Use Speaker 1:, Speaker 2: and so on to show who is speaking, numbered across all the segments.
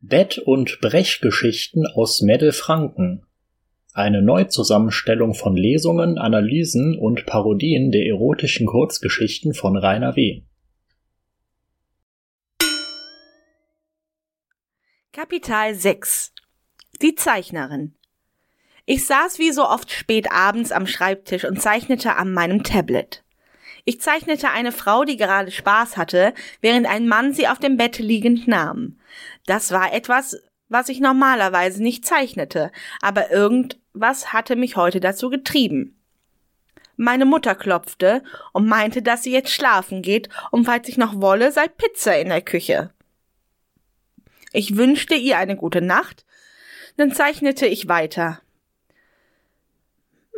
Speaker 1: Bett- und Brechgeschichten aus Meddelfranken. Eine Neuzusammenstellung von Lesungen, Analysen und Parodien der erotischen Kurzgeschichten von Rainer W.
Speaker 2: Kapital 6 Die Zeichnerin Ich saß wie so oft spät abends am Schreibtisch und zeichnete an meinem Tablet. Ich zeichnete eine Frau, die gerade Spaß hatte, während ein Mann sie auf dem Bett liegend nahm. Das war etwas, was ich normalerweise nicht zeichnete, aber irgendwas hatte mich heute dazu getrieben. Meine Mutter klopfte und meinte, dass sie jetzt schlafen geht und falls ich noch wolle, sei Pizza in der Küche. Ich wünschte ihr eine gute Nacht, dann zeichnete ich weiter.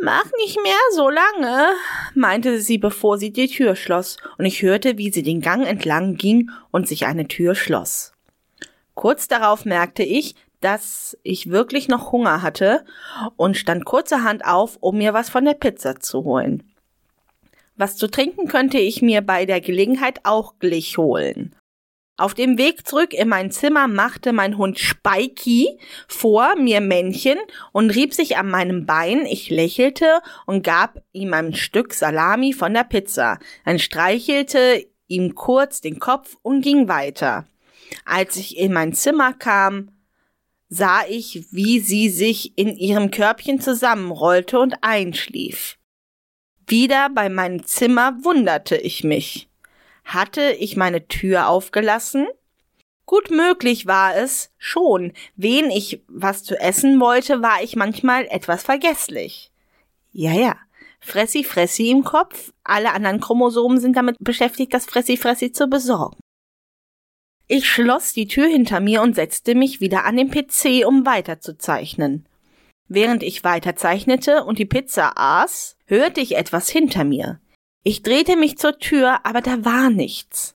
Speaker 2: Mach nicht mehr so lange, meinte sie, bevor sie die Tür schloss, und ich hörte, wie sie den Gang entlang ging und sich eine Tür schloss. Kurz darauf merkte ich, dass ich wirklich noch Hunger hatte und stand kurzerhand auf, um mir was von der Pizza zu holen. Was zu trinken könnte ich mir bei der Gelegenheit auch gleich holen. Auf dem Weg zurück in mein Zimmer machte mein Hund Spikey vor mir Männchen und rieb sich an meinem Bein. Ich lächelte und gab ihm ein Stück Salami von der Pizza. Dann streichelte ihm kurz den Kopf und ging weiter. Als ich in mein Zimmer kam, sah ich, wie sie sich in ihrem Körbchen zusammenrollte und einschlief. Wieder bei meinem Zimmer wunderte ich mich. Hatte ich meine Tür aufgelassen? Gut möglich war es schon. Wen ich was zu essen wollte, war ich manchmal etwas vergesslich. Ja, ja. Fressi, Fressi im Kopf. Alle anderen Chromosomen sind damit beschäftigt, das Fressi, Fressi zu besorgen. Ich schloss die Tür hinter mir und setzte mich wieder an den PC, um weiterzuzeichnen. Während ich weiterzeichnete und die Pizza aß, hörte ich etwas hinter mir. Ich drehte mich zur Tür, aber da war nichts.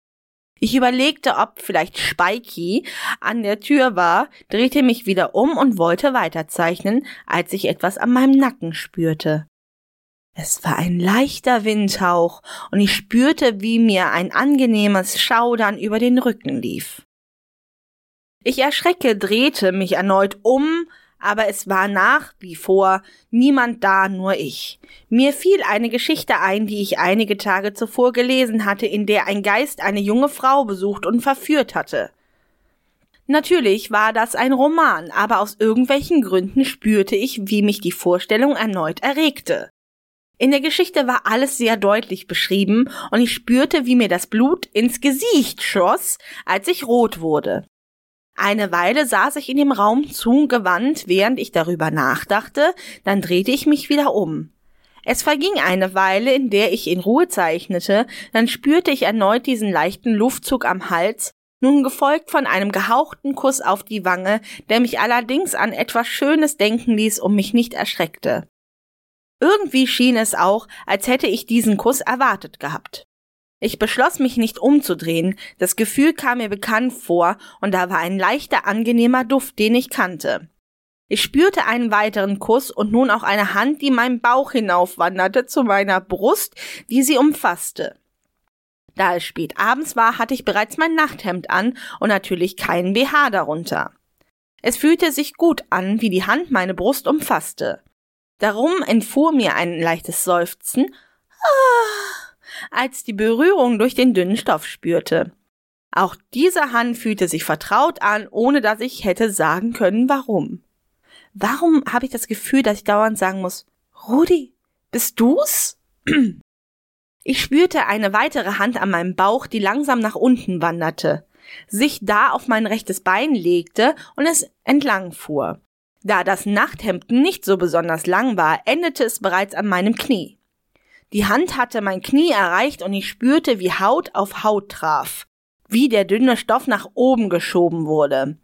Speaker 2: Ich überlegte, ob vielleicht Spikey an der Tür war, drehte mich wieder um und wollte weiterzeichnen, als ich etwas an meinem Nacken spürte. Es war ein leichter Windhauch, und ich spürte, wie mir ein angenehmes Schaudern über den Rücken lief. Ich erschrecke, drehte mich erneut um, aber es war nach wie vor niemand da, nur ich. Mir fiel eine Geschichte ein, die ich einige Tage zuvor gelesen hatte, in der ein Geist eine junge Frau besucht und verführt hatte. Natürlich war das ein Roman, aber aus irgendwelchen Gründen spürte ich, wie mich die Vorstellung erneut erregte. In der Geschichte war alles sehr deutlich beschrieben und ich spürte, wie mir das Blut ins Gesicht schoss, als ich rot wurde. Eine Weile saß ich in dem Raum zugewandt, während ich darüber nachdachte, dann drehte ich mich wieder um. Es verging eine Weile, in der ich in Ruhe zeichnete, dann spürte ich erneut diesen leichten Luftzug am Hals, nun gefolgt von einem gehauchten Kuss auf die Wange, der mich allerdings an etwas Schönes denken ließ und mich nicht erschreckte. Irgendwie schien es auch, als hätte ich diesen Kuss erwartet gehabt. Ich beschloss mich nicht umzudrehen, das Gefühl kam mir bekannt vor, und da war ein leichter, angenehmer Duft, den ich kannte. Ich spürte einen weiteren Kuss und nun auch eine Hand, die meinen Bauch hinaufwanderte zu meiner Brust, die sie umfasste. Da es spät abends war, hatte ich bereits mein Nachthemd an und natürlich keinen BH darunter. Es fühlte sich gut an, wie die Hand meine Brust umfasste. Darum entfuhr mir ein leichtes Seufzen. Ah als die Berührung durch den dünnen Stoff spürte. Auch diese Hand fühlte sich vertraut an, ohne dass ich hätte sagen können, warum. Warum habe ich das Gefühl, dass ich dauernd sagen muss, Rudi, bist du's? Ich spürte eine weitere Hand an meinem Bauch, die langsam nach unten wanderte, sich da auf mein rechtes Bein legte und es entlang fuhr. Da das Nachthemd nicht so besonders lang war, endete es bereits an meinem Knie. Die Hand hatte mein Knie erreicht und ich spürte, wie Haut auf Haut traf, wie der dünne Stoff nach oben geschoben wurde.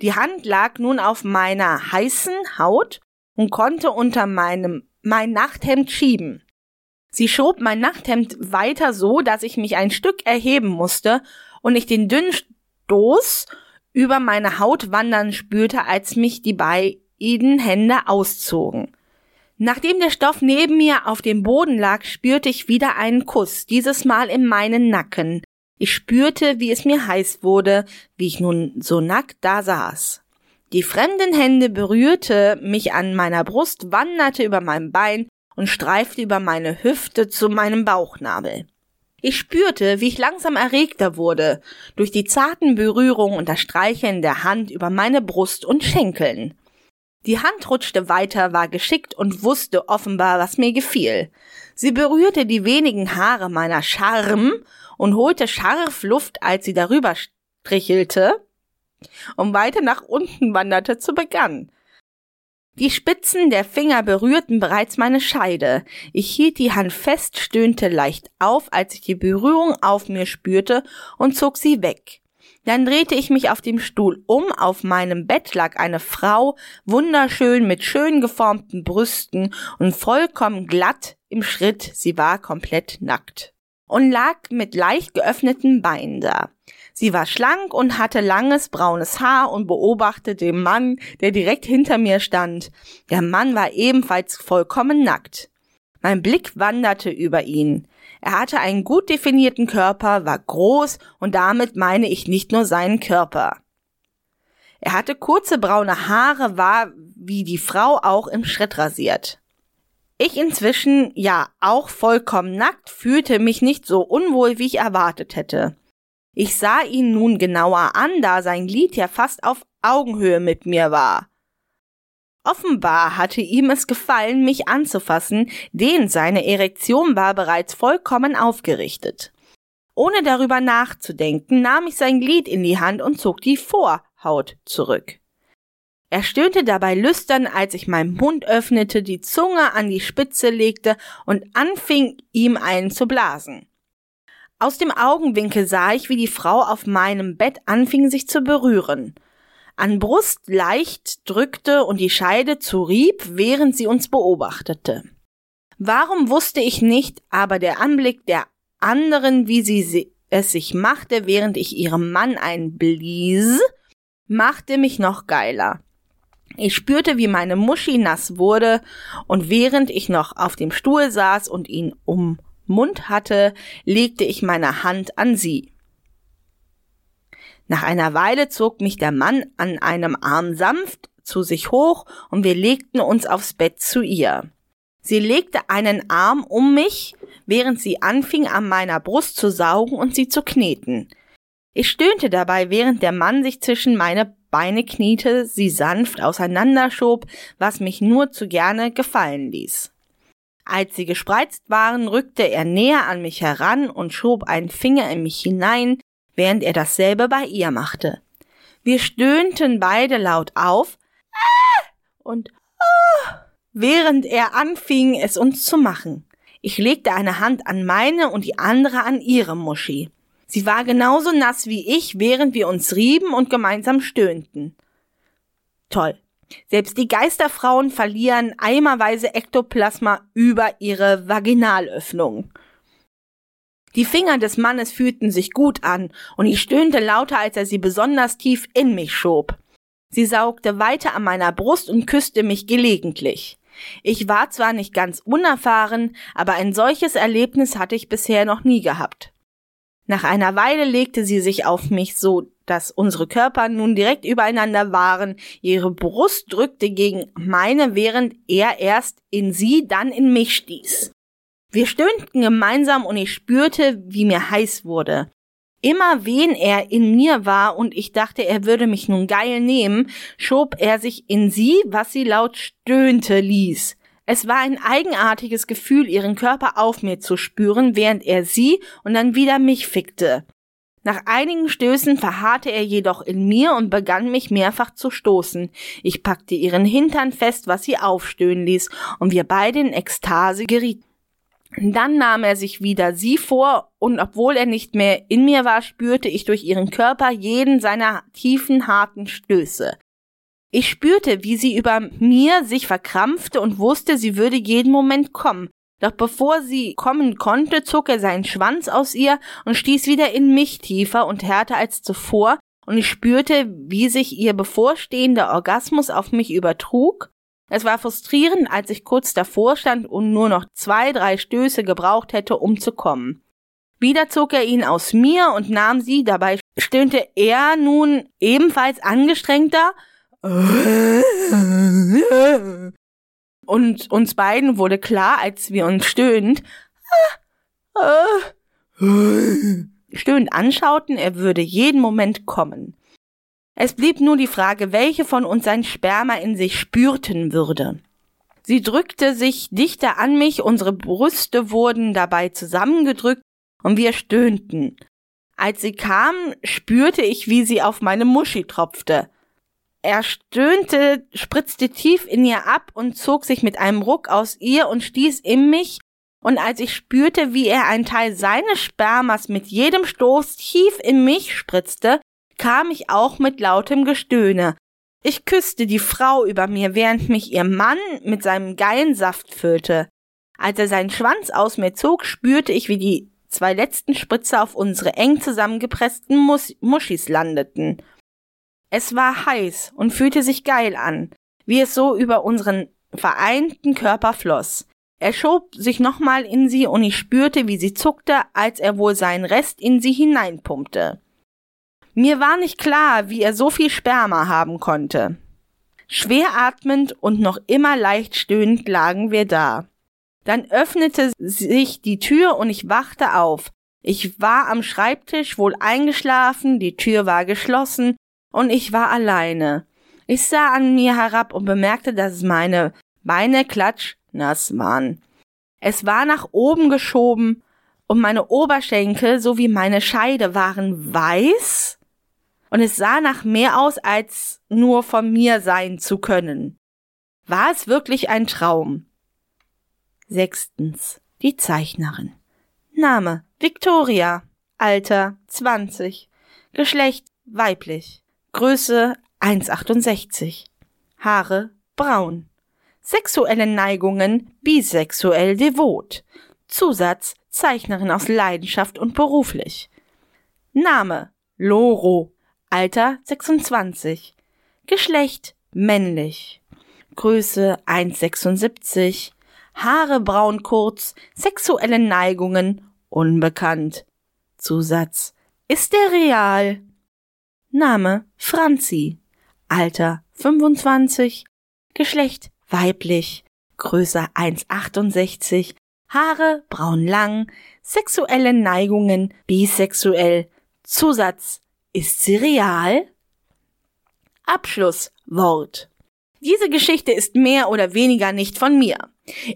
Speaker 2: Die Hand lag nun auf meiner heißen Haut und konnte unter meinem mein Nachthemd schieben. Sie schob mein Nachthemd weiter so, dass ich mich ein Stück erheben musste und ich den dünnen Stoß über meine Haut wandern spürte, als mich die beiden Hände auszogen. Nachdem der Stoff neben mir auf dem Boden lag, spürte ich wieder einen Kuss, dieses Mal in meinen Nacken. Ich spürte, wie es mir heiß wurde, wie ich nun so nackt da saß. Die fremden Hände berührte mich an meiner Brust, wanderte über mein Bein und streifte über meine Hüfte zu meinem Bauchnabel. Ich spürte, wie ich langsam erregter wurde, durch die zarten Berührungen und das Streicheln der Hand über meine Brust und Schenkeln. Die Hand rutschte weiter, war geschickt und wusste offenbar, was mir gefiel. Sie berührte die wenigen Haare meiner Scharm und holte scharf Luft, als sie darüber strichelte und weiter nach unten wanderte zu Begann. Die Spitzen der Finger berührten bereits meine Scheide. Ich hielt die Hand fest, stöhnte leicht auf, als ich die Berührung auf mir spürte und zog sie weg. Dann drehte ich mich auf dem Stuhl um, auf meinem Bett lag eine Frau, wunderschön mit schön geformten Brüsten und vollkommen glatt im Schritt, sie war komplett nackt und lag mit leicht geöffneten Beinen da. Sie war schlank und hatte langes braunes Haar und beobachtete den Mann, der direkt hinter mir stand. Der Mann war ebenfalls vollkommen nackt. Mein Blick wanderte über ihn. Er hatte einen gut definierten Körper, war groß und damit meine ich nicht nur seinen Körper. Er hatte kurze braune Haare, war wie die Frau auch im Schritt rasiert. Ich inzwischen, ja, auch vollkommen nackt, fühlte mich nicht so unwohl, wie ich erwartet hätte. Ich sah ihn nun genauer an, da sein Glied ja fast auf Augenhöhe mit mir war. Offenbar hatte ihm es gefallen, mich anzufassen, denn seine Erektion war bereits vollkommen aufgerichtet. Ohne darüber nachzudenken, nahm ich sein Glied in die Hand und zog die Vorhaut zurück. Er stöhnte dabei lüstern, als ich meinen Mund öffnete, die Zunge an die Spitze legte und anfing, ihm einen zu blasen. Aus dem Augenwinkel sah ich, wie die Frau auf meinem Bett anfing, sich zu berühren. An Brust leicht drückte und die Scheide zurieb, während sie uns beobachtete. Warum wusste ich nicht, aber der Anblick der anderen, wie sie es sich machte, während ich ihrem Mann einblies, machte mich noch geiler. Ich spürte, wie meine Muschi nass wurde, und während ich noch auf dem Stuhl saß und ihn um Mund hatte, legte ich meine Hand an sie. Nach einer Weile zog mich der Mann an einem Arm sanft zu sich hoch und wir legten uns aufs Bett zu ihr. Sie legte einen Arm um mich, während sie anfing, an meiner Brust zu saugen und sie zu kneten. Ich stöhnte dabei, während der Mann sich zwischen meine Beine kniete, sie sanft auseinanderschob, was mich nur zu gerne gefallen ließ. Als sie gespreizt waren, rückte er näher an mich heran und schob einen Finger in mich hinein, während er dasselbe bei ihr machte. Wir stöhnten beide laut auf und während er anfing, es uns zu machen. Ich legte eine Hand an meine und die andere an ihre Muschi. Sie war genauso nass wie ich, während wir uns rieben und gemeinsam stöhnten. Toll. Selbst die Geisterfrauen verlieren eimerweise Ektoplasma über ihre Vaginalöffnung. Die Finger des Mannes fühlten sich gut an, und ich stöhnte lauter, als er sie besonders tief in mich schob. Sie saugte weiter an meiner Brust und küsste mich gelegentlich. Ich war zwar nicht ganz unerfahren, aber ein solches Erlebnis hatte ich bisher noch nie gehabt. Nach einer Weile legte sie sich auf mich so, dass unsere Körper nun direkt übereinander waren. Ihre Brust drückte gegen meine, während er erst in sie, dann in mich stieß. Wir stöhnten gemeinsam und ich spürte, wie mir heiß wurde. Immer wen er in mir war und ich dachte, er würde mich nun geil nehmen, schob er sich in sie, was sie laut stöhnte ließ. Es war ein eigenartiges Gefühl, ihren Körper auf mir zu spüren, während er sie und dann wieder mich fickte. Nach einigen Stößen verharrte er jedoch in mir und begann mich mehrfach zu stoßen. Ich packte ihren Hintern fest, was sie aufstöhnen ließ, und wir beide in Ekstase gerieten. Dann nahm er sich wieder sie vor, und obwohl er nicht mehr in mir war, spürte ich durch ihren Körper jeden seiner tiefen, harten Stöße. Ich spürte, wie sie über mir sich verkrampfte und wusste, sie würde jeden Moment kommen. Doch bevor sie kommen konnte, zog er seinen Schwanz aus ihr und stieß wieder in mich tiefer und härter als zuvor, und ich spürte, wie sich ihr bevorstehender Orgasmus auf mich übertrug. Es war frustrierend, als ich kurz davor stand und nur noch zwei, drei Stöße gebraucht hätte, um zu kommen. Wieder zog er ihn aus mir und nahm sie, dabei stöhnte er nun ebenfalls angestrengter. Und uns beiden wurde klar, als wir uns stöhnend stöhnend anschauten, er würde jeden Moment kommen. Es blieb nur die Frage, welche von uns sein Sperma in sich spürten würde. Sie drückte sich dichter an mich, unsere Brüste wurden dabei zusammengedrückt und wir stöhnten. Als sie kam, spürte ich, wie sie auf meine Muschi tropfte. Er stöhnte, spritzte tief in ihr ab und zog sich mit einem Ruck aus ihr und stieß in mich, und als ich spürte, wie er einen Teil seines Spermas mit jedem Stoß tief in mich spritzte, kam ich auch mit lautem Gestöhne. Ich küsste die Frau über mir, während mich ihr Mann mit seinem geilen Saft füllte. Als er seinen Schwanz aus mir zog, spürte ich, wie die zwei letzten Spritze auf unsere eng zusammengepressten Mus Muschis landeten. Es war heiß und fühlte sich geil an, wie es so über unseren vereinten Körper floss. Er schob sich nochmal in sie und ich spürte, wie sie zuckte, als er wohl seinen Rest in sie hineinpumpte. Mir war nicht klar, wie er so viel Sperma haben konnte. Schwer atmend und noch immer leicht stöhnend lagen wir da. Dann öffnete sich die Tür und ich wachte auf. Ich war am Schreibtisch wohl eingeschlafen, die Tür war geschlossen und ich war alleine. Ich sah an mir herab und bemerkte, dass meine Beine klatschnass waren. Es war nach oben geschoben und meine Oberschenkel sowie meine Scheide waren weiß und es sah nach mehr aus, als nur von mir sein zu können. War es wirklich ein Traum? Sechstens. Die Zeichnerin. Name Victoria. Alter 20. Geschlecht weiblich. Größe 1,68. Haare braun. Sexuelle Neigungen bisexuell devot. Zusatz Zeichnerin aus Leidenschaft und beruflich. Name Loro. Alter 26. Geschlecht männlich. Größe 1,76. Haare braun kurz, sexuelle Neigungen unbekannt. Zusatz. Ist der real? Name Franzi. Alter 25. Geschlecht weiblich. Größe 1,68. Haare braun lang. Sexuelle Neigungen bisexuell. Zusatz. Ist sie real? Abschlusswort. Diese Geschichte ist mehr oder weniger nicht von mir.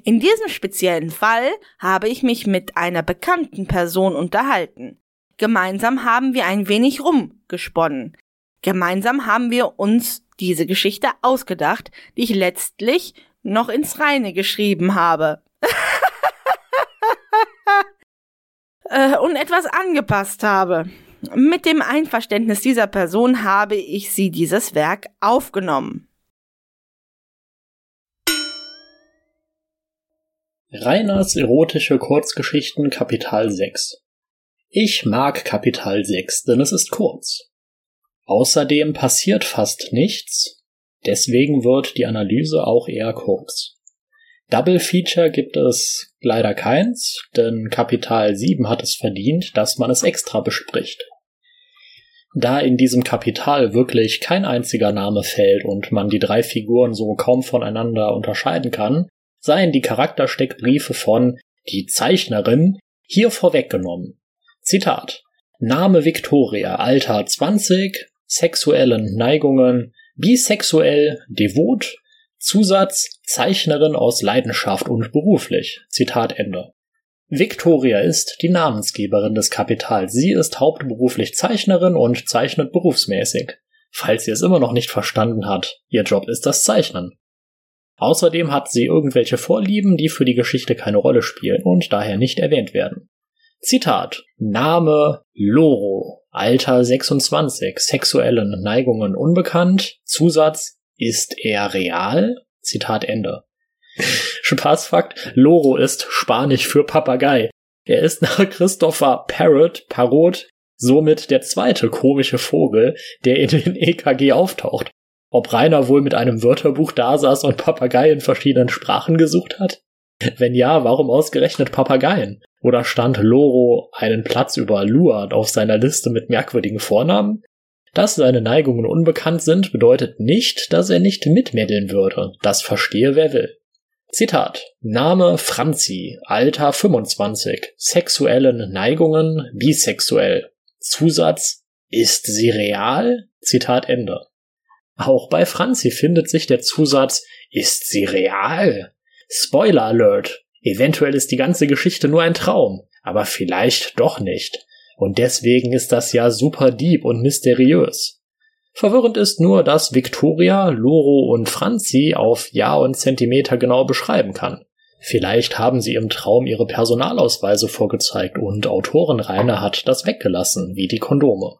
Speaker 2: In diesem speziellen Fall habe ich mich mit einer bekannten Person unterhalten. Gemeinsam haben wir ein wenig rumgesponnen. Gemeinsam haben wir uns diese Geschichte ausgedacht, die ich letztlich noch ins Reine geschrieben habe. äh, und etwas angepasst habe. Mit dem Einverständnis dieser Person habe ich sie dieses Werk aufgenommen.
Speaker 1: Reiners erotische Kurzgeschichten Kapital 6 Ich mag Kapital 6, denn es ist kurz. Außerdem passiert fast nichts, deswegen wird die Analyse auch eher kurz. Double Feature gibt es leider keins, denn Kapital 7 hat es verdient, dass man es extra bespricht. Da in diesem Kapital wirklich kein einziger Name fällt und man die drei Figuren so kaum voneinander unterscheiden kann, seien die Charaktersteckbriefe von die Zeichnerin hier vorweggenommen. Zitat Name Victoria, Alter 20, sexuellen Neigungen, bisexuell, devot, Zusatz Zeichnerin aus Leidenschaft und beruflich. Zitat Ende. Victoria ist die Namensgeberin des Kapitals. Sie ist hauptberuflich Zeichnerin und zeichnet berufsmäßig. Falls sie es immer noch nicht verstanden hat, ihr Job ist das Zeichnen. Außerdem hat sie irgendwelche Vorlieben, die für die Geschichte keine Rolle spielen und daher nicht erwähnt werden. Zitat Name Loro, Alter 26, sexuellen Neigungen unbekannt, Zusatz Ist er real? Zitat Ende. Spaßfakt, Loro ist Spanisch für Papagei. Er ist nach Christopher Parrot, Parrot, somit der zweite komische Vogel, der in den EKG auftaucht. Ob Rainer wohl mit einem Wörterbuch dasaß und Papagei in verschiedenen Sprachen gesucht hat? Wenn ja, warum ausgerechnet Papageien? Oder stand Loro einen Platz über Luard auf seiner Liste mit merkwürdigen Vornamen? Dass seine Neigungen unbekannt sind, bedeutet nicht, dass er nicht mitmeddeln würde. Das verstehe wer will. Zitat. Name Franzi, Alter 25, sexuellen Neigungen bisexuell. Zusatz Ist sie real? Zitat Ende. Auch bei Franzi findet sich der Zusatz Ist sie real? Spoiler Alert. Eventuell ist die ganze Geschichte nur ein Traum, aber vielleicht doch nicht. Und deswegen ist das ja super deep und mysteriös. Verwirrend ist nur, dass Victoria, Loro und Franzi auf Jahr und Zentimeter genau beschreiben kann. Vielleicht haben sie im Traum ihre Personalausweise vorgezeigt und Autorin Rainer hat das weggelassen, wie die Kondome.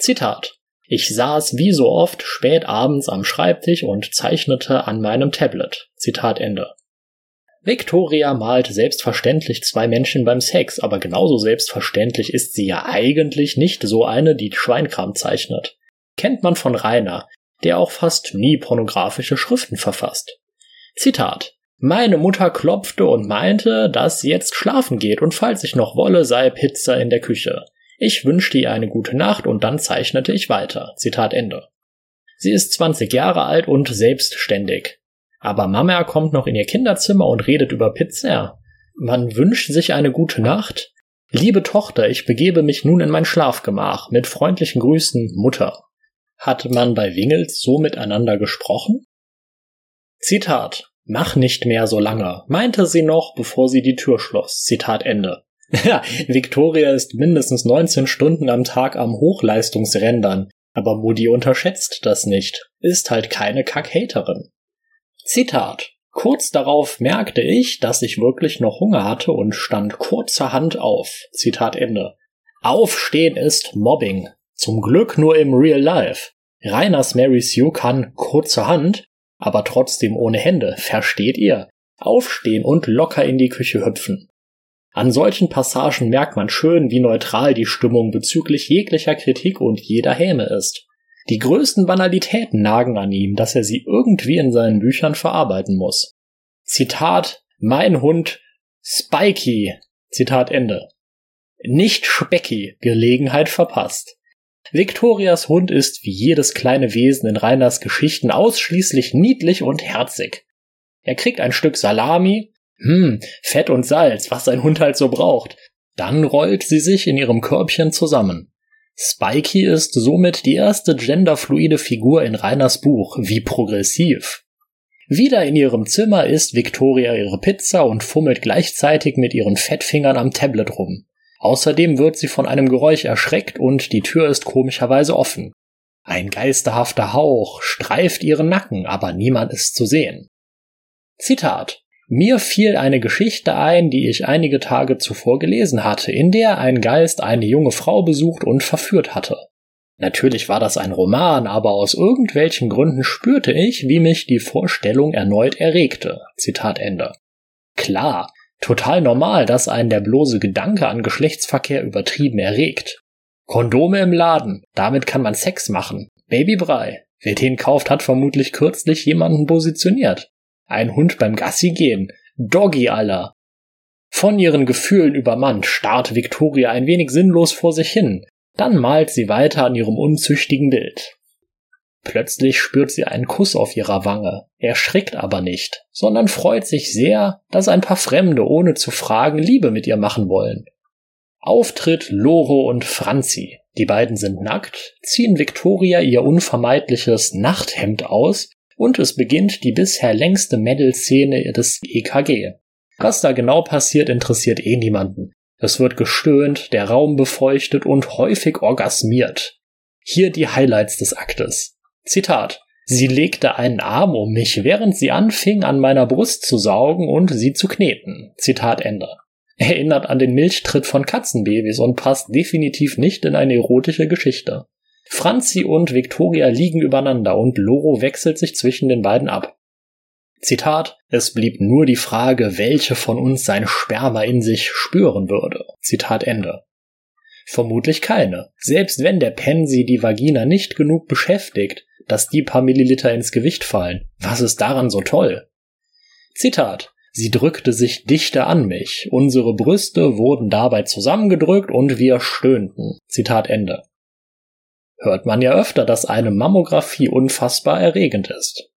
Speaker 1: Zitat. Ich saß wie so oft spät abends am Schreibtisch und zeichnete an meinem Tablet. Zitat Ende. Victoria malt selbstverständlich zwei Menschen beim Sex, aber genauso selbstverständlich ist sie ja eigentlich nicht so eine, die Schweinkram zeichnet. Kennt man von Rainer, der auch fast nie pornografische Schriften verfasst. Zitat. Meine Mutter klopfte und meinte, dass sie jetzt schlafen geht und falls ich noch wolle, sei Pizza in der Küche. Ich wünschte ihr eine gute Nacht und dann zeichnete ich weiter. Zitat Ende. Sie ist 20 Jahre alt und selbstständig. Aber Mama kommt noch in ihr Kinderzimmer und redet über Pizza. Man wünscht sich eine gute Nacht. Liebe Tochter, ich begebe mich nun in mein Schlafgemach. Mit freundlichen Grüßen, Mutter. Hat man bei Wingels so miteinander gesprochen? Zitat. Mach nicht mehr so lange, meinte sie noch, bevor sie die Tür schloss. Zitat Ende. Ja, Victoria ist mindestens 19 Stunden am Tag am Hochleistungsrendern, aber Moody unterschätzt das nicht, ist halt keine Kackhaterin. Zitat. Kurz darauf merkte ich, dass ich wirklich noch Hunger hatte und stand kurzerhand auf. Zitat Ende. Aufstehen ist Mobbing. Zum Glück nur im Real Life. Reiners Mary Sue kann kurzerhand, aber trotzdem ohne Hände, versteht ihr? Aufstehen und locker in die Küche hüpfen. An solchen Passagen merkt man schön, wie neutral die Stimmung bezüglich jeglicher Kritik und jeder Häme ist. Die größten Banalitäten nagen an ihm, dass er sie irgendwie in seinen Büchern verarbeiten muss. Zitat Mein Hund Spikey. Zitat Ende. Nicht Specky, Gelegenheit verpasst. Victorias Hund ist wie jedes kleine Wesen in Reiners Geschichten ausschließlich niedlich und herzig. Er kriegt ein Stück Salami, hm, Fett und Salz, was ein Hund halt so braucht. Dann rollt sie sich in ihrem Körbchen zusammen. Spikey ist somit die erste genderfluide Figur in Rainers Buch. Wie progressiv. Wieder in ihrem Zimmer isst Victoria ihre Pizza und fummelt gleichzeitig mit ihren Fettfingern am Tablet rum. Außerdem wird sie von einem Geräusch erschreckt und die Tür ist komischerweise offen. Ein geisterhafter Hauch streift ihren Nacken, aber niemand ist zu sehen. Zitat mir fiel eine Geschichte ein, die ich einige Tage zuvor gelesen hatte, in der ein Geist eine junge Frau besucht und verführt hatte. Natürlich war das ein Roman, aber aus irgendwelchen Gründen spürte ich, wie mich die Vorstellung erneut erregte. Zitat Ende. Klar, total normal, dass einen der bloße Gedanke an Geschlechtsverkehr übertrieben erregt. Kondome im Laden, damit kann man Sex machen. Babybrei. Wer den kauft, hat vermutlich kürzlich jemanden positioniert. Ein Hund beim Gassi gehen. Doggy aller. Von ihren Gefühlen übermannt starrt Victoria ein wenig sinnlos vor sich hin. Dann malt sie weiter an ihrem unzüchtigen Bild. Plötzlich spürt sie einen Kuss auf ihrer Wange, erschrickt aber nicht, sondern freut sich sehr, dass ein paar Fremde ohne zu fragen Liebe mit ihr machen wollen. Auftritt Loro und Franzi. Die beiden sind nackt, ziehen Victoria ihr unvermeidliches Nachthemd aus und es beginnt die bisher längste Medal-Szene des EKG. Was da genau passiert, interessiert eh niemanden. Es wird gestöhnt, der Raum befeuchtet und häufig orgasmiert. Hier die Highlights des Aktes. Zitat. Sie legte einen Arm um mich, während sie anfing, an meiner Brust zu saugen und sie zu kneten. Zitat Ende. Erinnert an den Milchtritt von Katzenbabys und passt definitiv nicht in eine erotische Geschichte. Franzi und Victoria liegen übereinander und Loro wechselt sich zwischen den beiden ab. Zitat, es blieb nur die Frage, welche von uns sein Sperma in sich spüren würde. Zitat Ende. Vermutlich keine. Selbst wenn der Pensi die Vagina nicht genug beschäftigt, dass die paar Milliliter ins Gewicht fallen. Was ist daran so toll? Zitat. Sie drückte sich dichter an mich, unsere Brüste wurden dabei zusammengedrückt und wir stöhnten. Zitat Ende. Hört man ja öfter, dass eine Mammographie unfassbar erregend ist.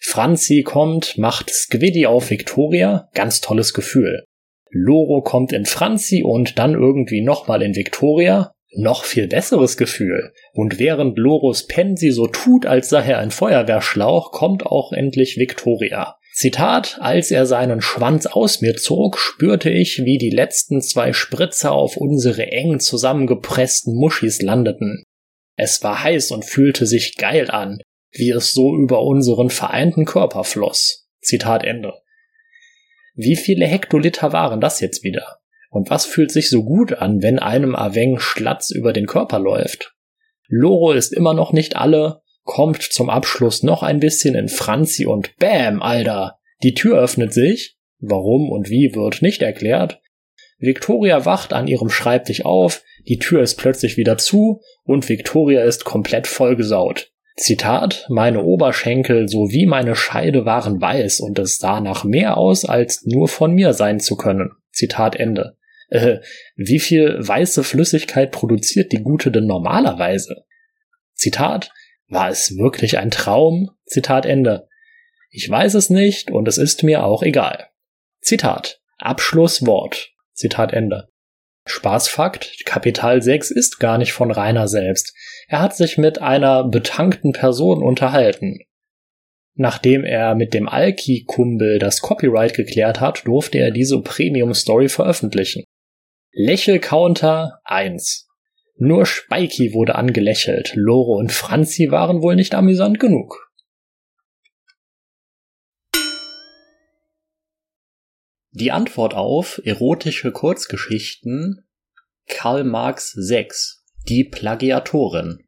Speaker 1: Franzi kommt, macht Squiddy auf Victoria, ganz tolles Gefühl. Loro kommt in Franzi und dann irgendwie nochmal in Victoria, noch viel besseres Gefühl. Und während Loros Pensi so tut, als sei er ein Feuerwehrschlauch, kommt auch endlich Victoria. Zitat, als er seinen Schwanz aus mir zog, spürte ich, wie die letzten zwei Spritzer auf unsere eng zusammengepressten Muschis landeten. Es war heiß und fühlte sich geil an, wie es so über unseren vereinten Körper floss. Zitat Ende. Wie viele Hektoliter waren das jetzt wieder? Und was fühlt sich so gut an, wenn einem Aveng Schlatz über den Körper läuft? Loro ist immer noch nicht alle, kommt zum Abschluss noch ein bisschen in Franzi und Bäm, Alter! Die Tür öffnet sich. Warum und wie wird nicht erklärt. Victoria wacht an ihrem Schreibtisch auf, die Tür ist plötzlich wieder zu und Victoria ist komplett vollgesaut. Zitat, meine Oberschenkel sowie meine Scheide waren weiß und es sah nach mehr aus, als nur von mir sein zu können. Zitat Ende. Äh, wie viel weiße Flüssigkeit produziert die Gute denn normalerweise? Zitat, war es wirklich ein Traum? Zitat Ende. Ich weiß es nicht und es ist mir auch egal. Zitat. Abschlusswort. Zitat Ende. Spaßfakt, Kapital 6 ist gar nicht von Rainer selbst. Er hat sich mit einer betankten Person unterhalten. Nachdem er mit dem Alki-Kumpel das Copyright geklärt hat, durfte er diese Premium-Story veröffentlichen. Lächel-Counter 1. Nur Spikey wurde angelächelt, Lore und Franzi waren wohl nicht amüsant genug. Die Antwort auf erotische Kurzgeschichten Karl Marx 6 Die Plagiatorin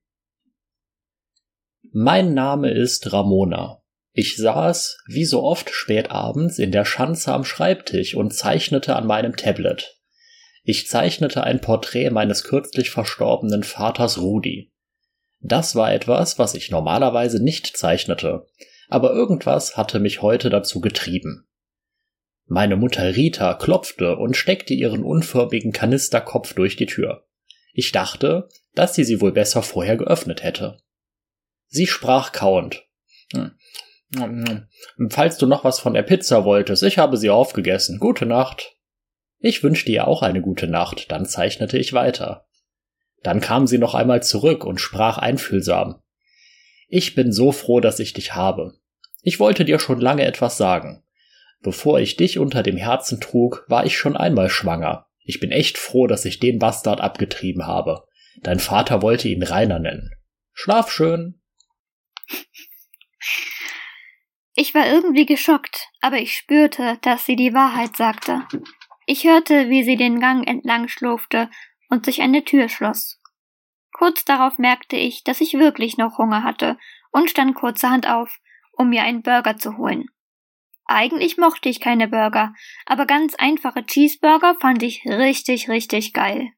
Speaker 1: Mein Name ist Ramona. Ich saß, wie so oft spät abends, in der Schanze am Schreibtisch und zeichnete an meinem Tablet. Ich zeichnete ein Porträt meines kürzlich verstorbenen Vaters Rudi. Das war etwas, was ich normalerweise nicht zeichnete, aber irgendwas hatte mich heute dazu getrieben. Meine Mutter Rita klopfte und steckte ihren unförmigen Kanisterkopf durch die Tür. Ich dachte, dass sie sie wohl besser vorher geöffnet hätte. Sie sprach kauend. Hm. Hm, hm. Falls du noch was von der Pizza wolltest, ich habe sie aufgegessen. Gute Nacht. Ich wünschte ihr auch eine gute Nacht, dann zeichnete ich weiter. Dann kam sie noch einmal zurück und sprach einfühlsam. Ich bin so froh, dass ich dich habe. Ich wollte dir schon lange etwas sagen. Bevor ich dich unter dem Herzen trug, war ich schon einmal schwanger. Ich bin echt froh, dass ich den Bastard abgetrieben habe. Dein Vater wollte ihn Rainer nennen. Schlaf schön.
Speaker 3: Ich war irgendwie geschockt, aber ich spürte, dass sie die Wahrheit sagte. Ich hörte, wie sie den Gang entlang schlurfte und sich eine Tür schloss. Kurz darauf merkte ich, dass ich wirklich noch Hunger hatte und stand kurzerhand auf, um mir einen Burger zu holen. Eigentlich mochte ich keine Burger, aber ganz einfache Cheeseburger fand ich richtig, richtig geil.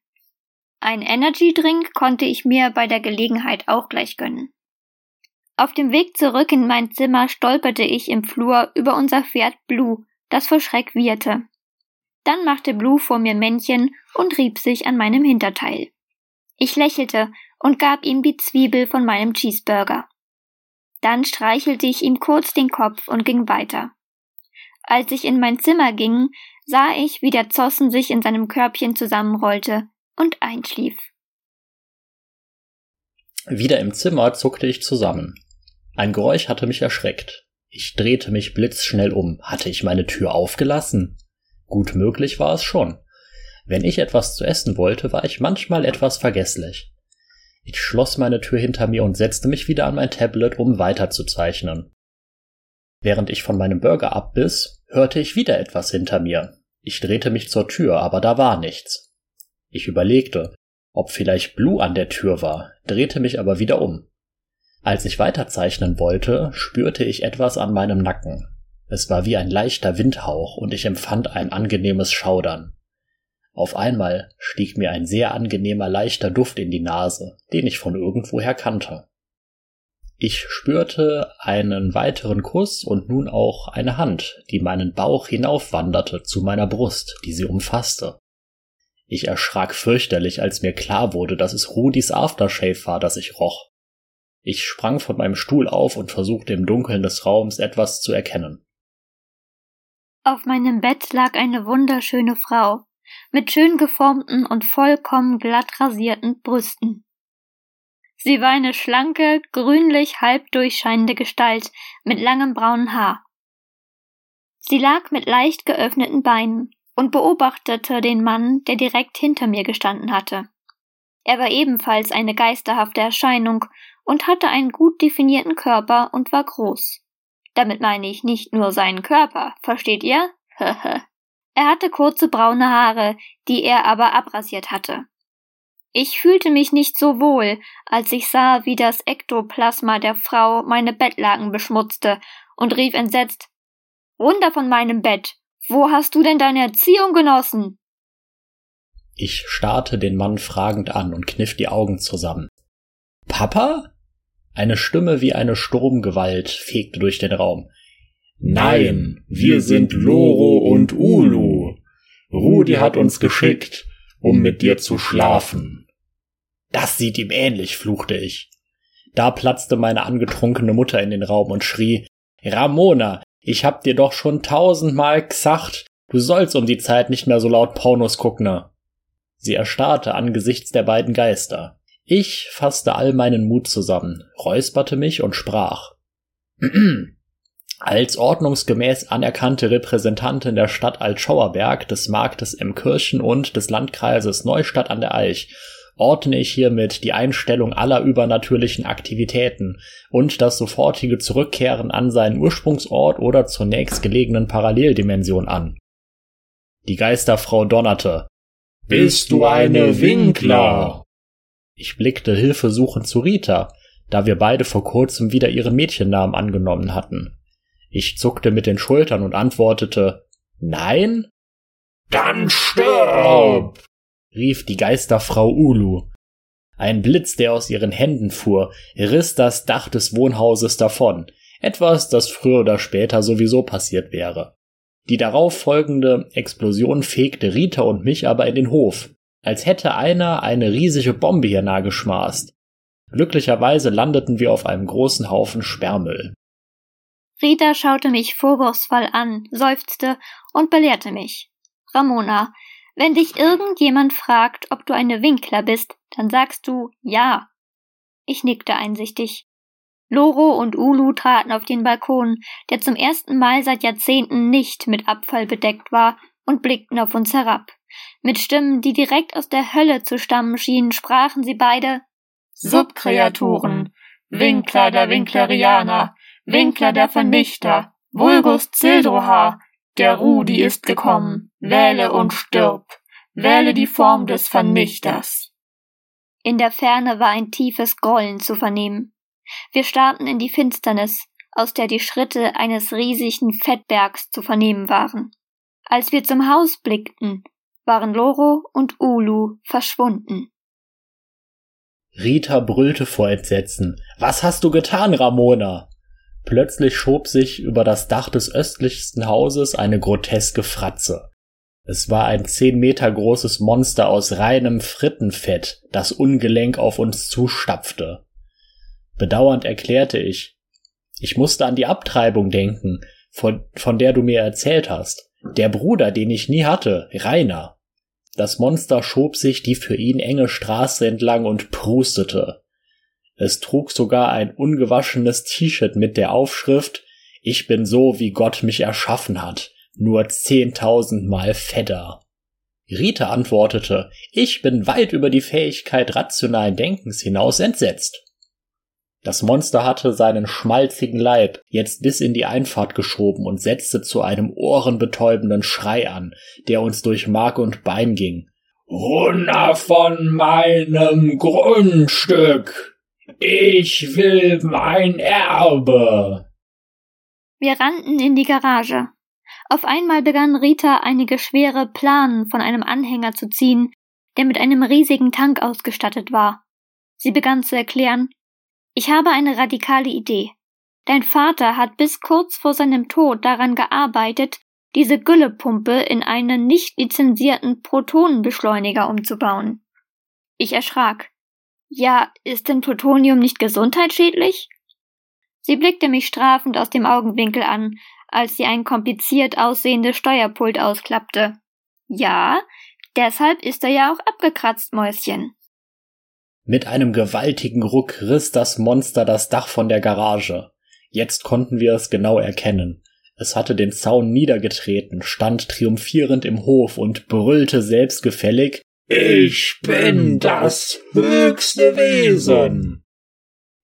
Speaker 3: Ein Energy Drink konnte ich mir bei der Gelegenheit auch gleich gönnen. Auf dem Weg zurück in mein Zimmer stolperte ich im Flur über unser Pferd Blue, das vor Schreck wieherte. Dann machte Blue vor mir Männchen und rieb sich an meinem Hinterteil. Ich lächelte und gab ihm die Zwiebel von meinem Cheeseburger. Dann streichelte ich ihm kurz den Kopf und ging weiter. Als ich in mein Zimmer ging, sah ich, wie der Zossen sich in seinem Körbchen zusammenrollte und einschlief.
Speaker 1: Wieder im Zimmer zuckte ich zusammen. Ein Geräusch hatte mich erschreckt. Ich drehte mich blitzschnell um. Hatte ich meine Tür aufgelassen? Gut möglich war es schon. Wenn ich etwas zu essen wollte, war ich manchmal etwas vergesslich. Ich schloss meine Tür hinter mir und setzte mich wieder an mein Tablet, um weiterzuzeichnen. Während ich von meinem Burger abbiss, hörte ich wieder etwas hinter mir. Ich drehte mich zur Tür, aber da war nichts. Ich überlegte, ob vielleicht Blue an der Tür war, drehte mich aber wieder um. Als ich weiterzeichnen wollte, spürte ich etwas an meinem Nacken. Es war wie ein leichter Windhauch und ich empfand ein angenehmes Schaudern. Auf einmal stieg mir ein sehr angenehmer leichter Duft in die Nase, den ich von irgendwoher kannte. Ich spürte einen weiteren Kuss und nun auch eine Hand, die meinen Bauch hinaufwanderte zu meiner Brust, die sie umfasste. Ich erschrak fürchterlich, als mir klar wurde, dass es Rudis Aftershave war, das ich roch. Ich sprang von meinem Stuhl auf und versuchte im Dunkeln des Raums etwas zu erkennen.
Speaker 3: Auf meinem Bett lag eine wunderschöne Frau, mit schön geformten und vollkommen glatt rasierten Brüsten. Sie war eine schlanke, grünlich halb durchscheinende Gestalt mit langem braunen Haar. Sie lag mit leicht geöffneten Beinen und beobachtete den Mann, der direkt hinter mir gestanden hatte. Er war ebenfalls eine geisterhafte Erscheinung und hatte einen gut definierten Körper und war groß. Damit meine ich nicht nur seinen Körper, versteht ihr? er hatte kurze braune Haare, die er aber abrasiert hatte. Ich fühlte mich nicht so wohl, als ich sah, wie das Ektoplasma der Frau meine Bettlaken beschmutzte und rief entsetzt Runter von meinem Bett. Wo hast du denn deine Erziehung genossen?
Speaker 1: Ich starrte den Mann fragend an und kniff die Augen zusammen. Papa? Eine Stimme wie eine Sturmgewalt fegte durch den Raum.
Speaker 4: Nein, wir sind Loro und Ulu. Rudi hat uns geschickt, um mit dir zu schlafen.
Speaker 1: Das sieht ihm ähnlich, fluchte ich. Da platzte meine angetrunkene Mutter in den Raum und schrie Ramona, ich hab dir doch schon tausendmal gesagt, du sollst um die Zeit nicht mehr so laut Pornos gucken. Sie erstarrte angesichts der beiden Geister. Ich fasste all meinen Mut zusammen, räusperte mich und sprach. Als ordnungsgemäß anerkannte Repräsentantin der Stadt Altschauerberg, des Marktes Emkirchen und des Landkreises Neustadt an der Eich ordne ich hiermit die Einstellung aller übernatürlichen Aktivitäten und das sofortige Zurückkehren an seinen Ursprungsort oder zur nächstgelegenen Paralleldimension an. Die Geisterfrau donnerte.
Speaker 4: Bist du eine Winkler?
Speaker 1: Ich blickte hilfesuchend zu Rita, da wir beide vor kurzem wieder ihren Mädchennamen angenommen hatten. Ich zuckte mit den Schultern und antwortete Nein?
Speaker 4: Dann stirb!
Speaker 1: rief die Geisterfrau Ulu. Ein Blitz, der aus ihren Händen fuhr, riss das Dach des Wohnhauses davon, etwas, das früher oder später sowieso passiert wäre. Die darauf folgende Explosion fegte Rita und mich aber in den Hof, als hätte einer eine riesige Bombe hier nahe geschmaßt. Glücklicherweise landeten wir auf einem großen Haufen Sperrmüll.
Speaker 3: Rita schaute mich vorwurfsvoll an, seufzte und belehrte mich. Ramona, wenn dich irgendjemand fragt, ob du eine Winkler bist, dann sagst du ja. Ich nickte einsichtig. Loro und Ulu traten auf den Balkon, der zum ersten Mal seit Jahrzehnten nicht mit Abfall bedeckt war, und blickten auf uns herab. Mit Stimmen, die direkt aus der Hölle zu stammen schienen, sprachen sie beide
Speaker 5: Subkreaturen, Winkler der Winklerianer, Winkler der Vernichter, Vulgus Zildroha, der Rudi ist gekommen, wähle und stirb, wähle die Form des Vernichters.
Speaker 3: In der Ferne war ein tiefes Grollen zu vernehmen. Wir starrten in die Finsternis, aus der die Schritte eines riesigen Fettbergs zu vernehmen waren. Als wir zum Haus blickten, waren Loro und Ulu verschwunden.
Speaker 1: Rita brüllte vor Entsetzen. Was hast du getan, Ramona? Plötzlich schob sich über das Dach des östlichsten Hauses eine groteske Fratze. Es war ein zehn Meter großes Monster aus reinem Frittenfett, das ungelenk auf uns zustapfte. Bedauernd erklärte ich, ich musste an die Abtreibung denken, von, von der du mir erzählt hast. Der Bruder, den ich nie hatte, Rainer. Das Monster schob sich die für ihn enge Straße entlang und prustete. Es trug sogar ein ungewaschenes T-Shirt mit der Aufschrift Ich bin so, wie Gott mich erschaffen hat, nur zehntausendmal fetter. Rita antwortete, ich bin weit über die Fähigkeit rationalen Denkens hinaus entsetzt. Das Monster hatte seinen schmalzigen Leib jetzt bis in die Einfahrt geschoben und setzte zu einem ohrenbetäubenden Schrei an, der uns durch Mark und Bein ging.
Speaker 4: Runter von meinem Grundstück! Ich will mein Erbe.
Speaker 3: Wir rannten in die Garage. Auf einmal begann Rita einige schwere Planen von einem Anhänger zu ziehen, der mit einem riesigen Tank ausgestattet war. Sie begann zu erklären Ich habe eine radikale Idee. Dein Vater hat bis kurz vor seinem Tod daran gearbeitet, diese Güllepumpe in einen nicht lizenzierten Protonenbeschleuniger umzubauen. Ich erschrak. Ja, ist denn Plutonium nicht gesundheitsschädlich? Sie blickte mich strafend aus dem Augenwinkel an, als sie ein kompliziert aussehendes Steuerpult ausklappte. Ja, deshalb ist er ja auch abgekratzt, Mäuschen.
Speaker 1: Mit einem gewaltigen Ruck riss das Monster das Dach von der Garage. Jetzt konnten wir es genau erkennen. Es hatte den Zaun niedergetreten, stand triumphierend im Hof und brüllte selbstgefällig
Speaker 4: Ich bin das höchste Wesen.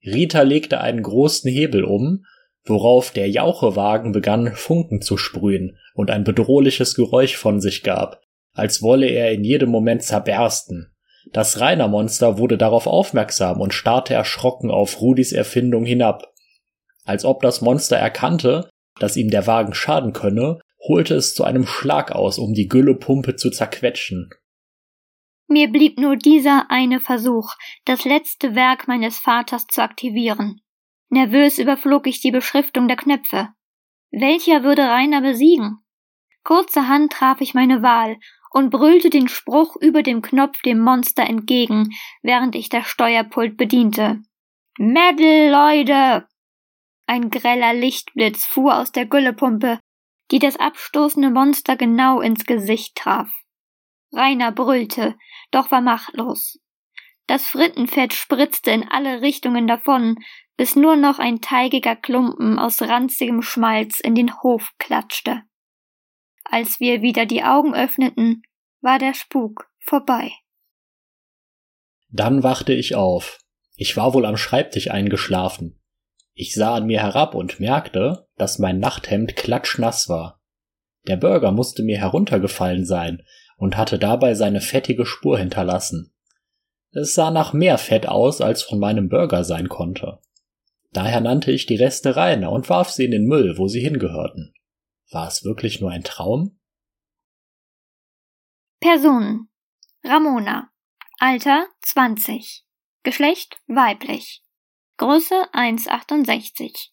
Speaker 1: Rita legte einen großen Hebel um, worauf der Jauchewagen begann Funken zu sprühen und ein bedrohliches Geräusch von sich gab, als wolle er in jedem Moment zerbersten. Das Rainer-Monster wurde darauf aufmerksam und starrte erschrocken auf Rudis Erfindung hinab. Als ob das Monster erkannte, dass ihm der Wagen schaden könne, holte es zu einem Schlag aus, um die Güllepumpe zu zerquetschen.
Speaker 3: Mir blieb nur dieser eine Versuch, das letzte Werk meines Vaters zu aktivieren. Nervös überflog ich die Beschriftung der Knöpfe. Welcher würde Rainer besiegen? Kurzerhand traf ich meine Wahl und brüllte den Spruch über dem Knopf dem Monster entgegen, während ich das Steuerpult bediente. Medal, Leute! Ein greller Lichtblitz fuhr aus der Güllepumpe, die das abstoßende Monster genau ins Gesicht traf. Rainer brüllte, doch war machtlos. Das Frittenfett spritzte in alle Richtungen davon, bis nur noch ein teigiger Klumpen aus ranzigem Schmalz in den Hof klatschte. Als wir wieder die Augen öffneten, war der Spuk vorbei.
Speaker 1: Dann wachte ich auf. Ich war wohl am Schreibtisch eingeschlafen. Ich sah an mir herab und merkte, dass mein Nachthemd klatschnass war. Der Burger musste mir heruntergefallen sein und hatte dabei seine fettige Spur hinterlassen. Es sah nach mehr Fett aus, als von meinem Burger sein konnte. Daher nannte ich die Reste Rainer und warf sie in den Müll, wo sie hingehörten. War es wirklich nur ein Traum?
Speaker 3: Personen. Ramona. Alter 20. Geschlecht weiblich. Größe 1,68.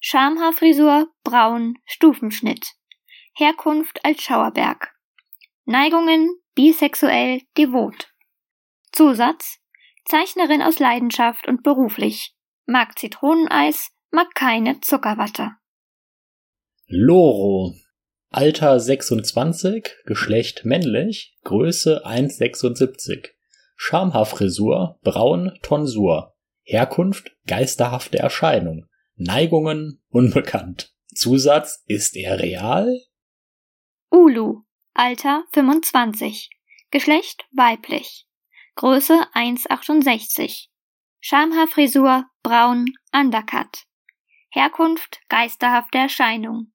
Speaker 3: Schamhaarfrisur braun, Stufenschnitt. Herkunft als Schauerberg. Neigungen bisexuell, devot. Zusatz Zeichnerin aus Leidenschaft und beruflich. Mag Zitroneneis, mag keine Zuckerwatte.
Speaker 1: Loro. Alter 26, Geschlecht männlich, Größe 1,76. Schamhaarfrisur, braun, Tonsur. Herkunft, geisterhafte Erscheinung. Neigungen, unbekannt. Zusatz, ist er real?
Speaker 3: Ulu. Alter 25. Geschlecht weiblich. Größe 1,68. Schamhaarfrisur, braun, Undercut. Herkunft, geisterhafte Erscheinung.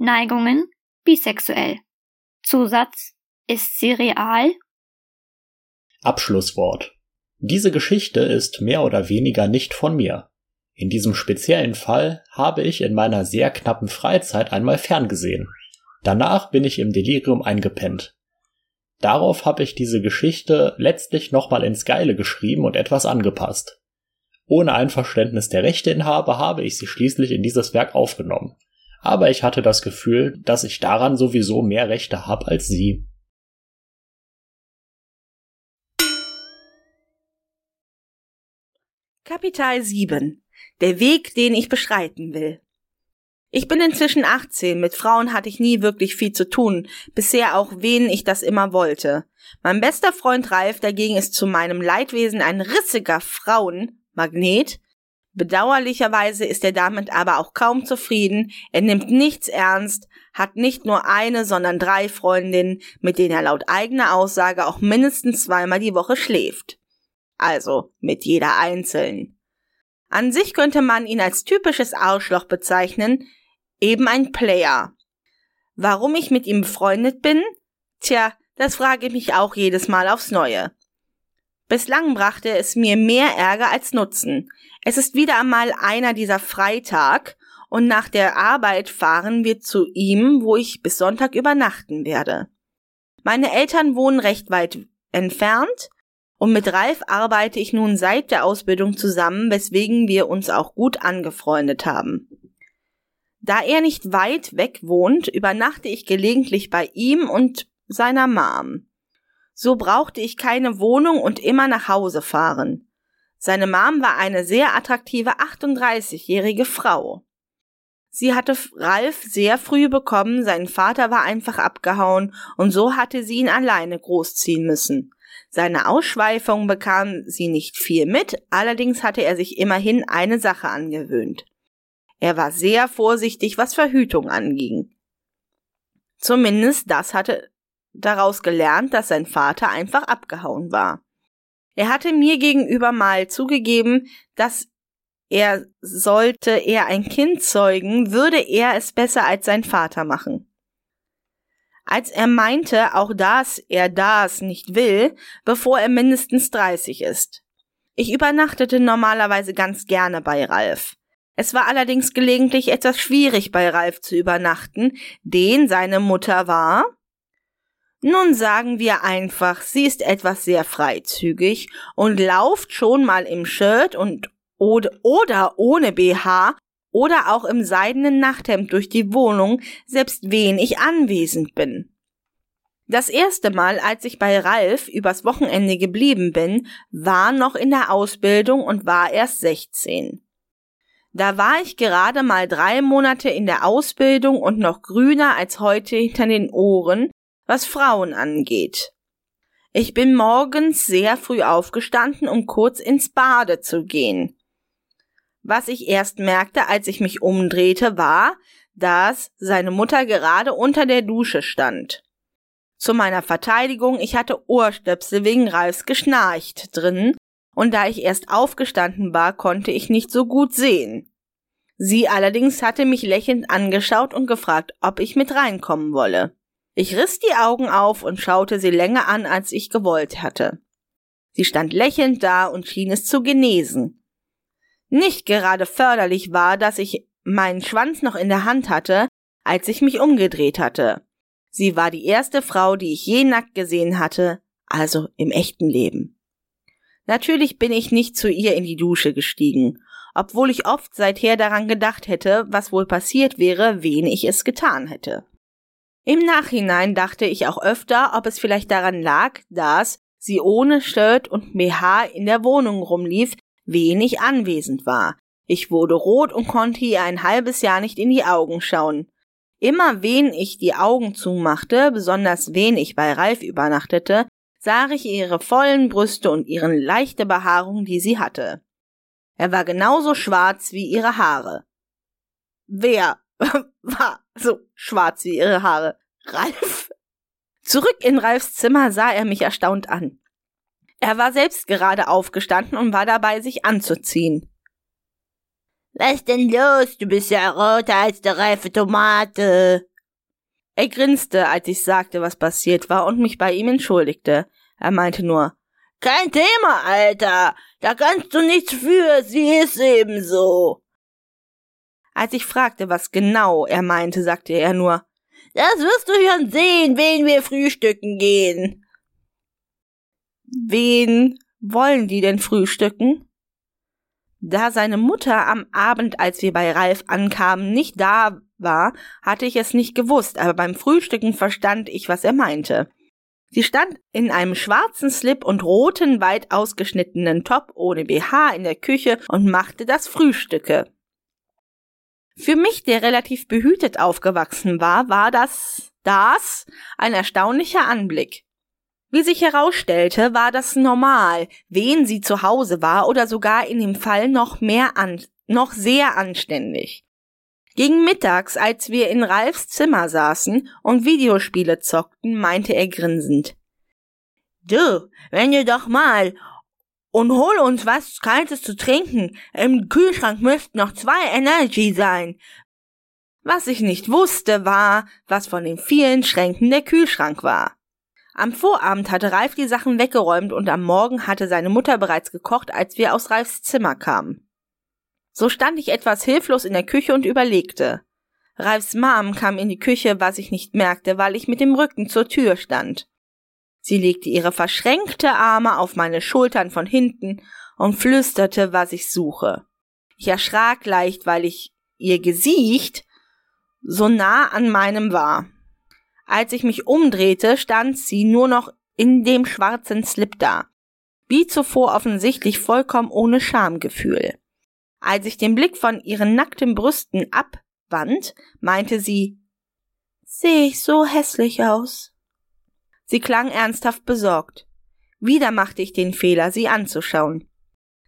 Speaker 3: Neigungen bisexuell. Zusatz ist sie real?
Speaker 1: Abschlusswort. Diese Geschichte ist mehr oder weniger nicht von mir. In diesem speziellen Fall habe ich in meiner sehr knappen Freizeit einmal ferngesehen. Danach bin ich im Delirium eingepennt. Darauf habe ich diese Geschichte letztlich nochmal ins Geile geschrieben und etwas angepasst. Ohne Einverständnis der Rechteinhaber habe ich sie schließlich in dieses Werk aufgenommen aber ich hatte das Gefühl, dass ich daran sowieso mehr Rechte habe als sie.
Speaker 2: Kapital 7 Der Weg, den ich beschreiten will. Ich bin inzwischen 18, mit Frauen hatte ich nie wirklich viel zu tun, bisher auch wen ich das immer wollte. Mein bester Freund Ralf dagegen ist zu meinem Leidwesen ein rissiger Frauenmagnet, Bedauerlicherweise ist er damit aber auch kaum zufrieden, er nimmt nichts ernst, hat nicht nur eine, sondern drei Freundinnen, mit denen er laut eigener Aussage auch mindestens zweimal die Woche schläft. Also mit jeder einzeln. An sich könnte man ihn als typisches Arschloch bezeichnen, eben ein Player. Warum ich mit ihm befreundet bin? Tja, das frage ich mich auch jedes Mal aufs Neue. Bislang brachte es mir mehr Ärger als Nutzen. Es ist wieder einmal einer dieser Freitag und nach der Arbeit fahren wir zu ihm, wo ich bis Sonntag übernachten werde. Meine Eltern wohnen recht weit entfernt Und mit Ralf arbeite ich nun seit der Ausbildung zusammen, weswegen wir uns auch gut angefreundet haben. Da er nicht weit weg wohnt, übernachte ich gelegentlich bei ihm und seiner Mom. So brauchte ich keine Wohnung und immer nach Hause fahren. Seine Mom war eine sehr attraktive 38-jährige Frau. Sie hatte Ralf sehr früh bekommen, sein Vater war einfach abgehauen und so hatte sie ihn alleine großziehen müssen. Seine Ausschweifung bekam sie nicht viel mit, allerdings hatte er sich immerhin eine Sache angewöhnt. Er war sehr vorsichtig, was Verhütung anging. Zumindest das hatte daraus gelernt, dass sein Vater einfach abgehauen war. Er hatte mir gegenüber mal zugegeben, dass er sollte er ein Kind zeugen, würde er es besser als sein Vater machen. Als er meinte, auch dass er das nicht will, bevor er mindestens 30 ist. Ich übernachtete normalerweise ganz gerne bei Ralf. Es war allerdings gelegentlich etwas schwierig bei Ralf zu übernachten, den seine Mutter war. Nun sagen wir einfach, sie ist etwas sehr freizügig und lauft schon mal im Shirt und oder, oder ohne BH oder auch im seidenen Nachthemd durch die Wohnung, selbst wen ich anwesend bin. Das erste Mal, als ich bei Ralf übers Wochenende geblieben bin, war noch in der Ausbildung und war erst 16. Da war ich gerade mal drei Monate in der Ausbildung und noch grüner als heute hinter den Ohren, was Frauen angeht. Ich bin morgens sehr früh aufgestanden, um kurz ins Bade zu gehen. Was ich erst merkte, als ich mich umdrehte, war, dass seine Mutter gerade unter der Dusche stand. Zu meiner Verteidigung, ich hatte Ohrstöpsel wegen Ralfs Geschnarcht drin, und da ich erst aufgestanden war, konnte ich nicht so gut sehen. Sie allerdings hatte mich lächelnd angeschaut und gefragt, ob ich mit reinkommen wolle. Ich riss die Augen auf und schaute sie länger an, als ich gewollt hatte. Sie stand lächelnd da und schien es zu genesen. Nicht gerade förderlich war, dass ich meinen Schwanz noch in der Hand hatte, als ich mich umgedreht hatte. Sie war die erste Frau, die ich je nackt gesehen hatte, also im echten Leben. Natürlich bin ich nicht zu ihr in die Dusche gestiegen, obwohl ich oft seither daran gedacht hätte, was wohl passiert wäre, wen ich es getan hätte. Im Nachhinein dachte ich auch öfter, ob es vielleicht daran lag, dass sie ohne Shirt und BH in der Wohnung rumlief, wenig anwesend war. Ich wurde rot und konnte ihr ein halbes Jahr nicht in die Augen schauen. Immer wen ich die Augen zumachte, besonders wen ich bei Ralf übernachtete, sah ich ihre vollen Brüste und ihren leichte Behaarung, die sie hatte. Er war genauso schwarz wie ihre Haare. Wer war so schwarz wie ihre Haare? Ralf? Zurück in Ralfs Zimmer sah er mich erstaunt an. Er war selbst gerade aufgestanden und war dabei, sich anzuziehen. Was denn los? Du bist ja roter als der reife Tomate. Er grinste, als ich sagte, was passiert war und mich bei ihm entschuldigte. Er meinte nur, kein Thema, Alter. Da kannst du nichts für, sie ist eben so. Als ich fragte, was genau er meinte, sagte er nur, das wirst du schon sehen, wen wir frühstücken gehen. Wen wollen die denn frühstücken? Da seine Mutter am Abend, als wir bei Ralf ankamen, nicht da war, hatte ich es nicht gewusst, aber beim Frühstücken verstand ich, was er meinte. Sie stand in einem schwarzen Slip und roten, weit ausgeschnittenen Top ohne BH in der Küche und machte das Frühstücke. Für mich, der relativ behütet aufgewachsen war, war das, das ein erstaunlicher Anblick. Wie sich herausstellte, war das normal, wen sie zu Hause war oder sogar in dem Fall noch mehr an, noch sehr anständig. Gegen mittags, als wir in Ralfs Zimmer saßen und Videospiele zockten, meinte er grinsend. Du, wenn du doch mal und hol uns was Kaltes zu trinken. Im Kühlschrank müssten noch zwei Energy sein. Was ich nicht wusste, war, was von den vielen Schränken der Kühlschrank war. Am Vorabend hatte Ralf die Sachen weggeräumt und am Morgen hatte seine Mutter bereits gekocht, als wir aus Ralfs Zimmer kamen. So stand ich etwas hilflos in der Küche und überlegte. Ralfs Mom kam in die Küche, was ich nicht merkte, weil ich mit dem Rücken zur Tür stand. Sie legte ihre verschränkte Arme auf meine Schultern von hinten und flüsterte, was ich suche. Ich erschrak leicht, weil ich ihr Gesicht so nah an meinem war. Als ich mich umdrehte, stand sie nur noch in dem schwarzen Slip da. Wie zuvor offensichtlich vollkommen ohne Schamgefühl. Als ich den Blick von ihren nackten Brüsten abwand, meinte sie, Sehe ich so hässlich aus? Sie klang ernsthaft besorgt. Wieder machte ich den Fehler, sie anzuschauen.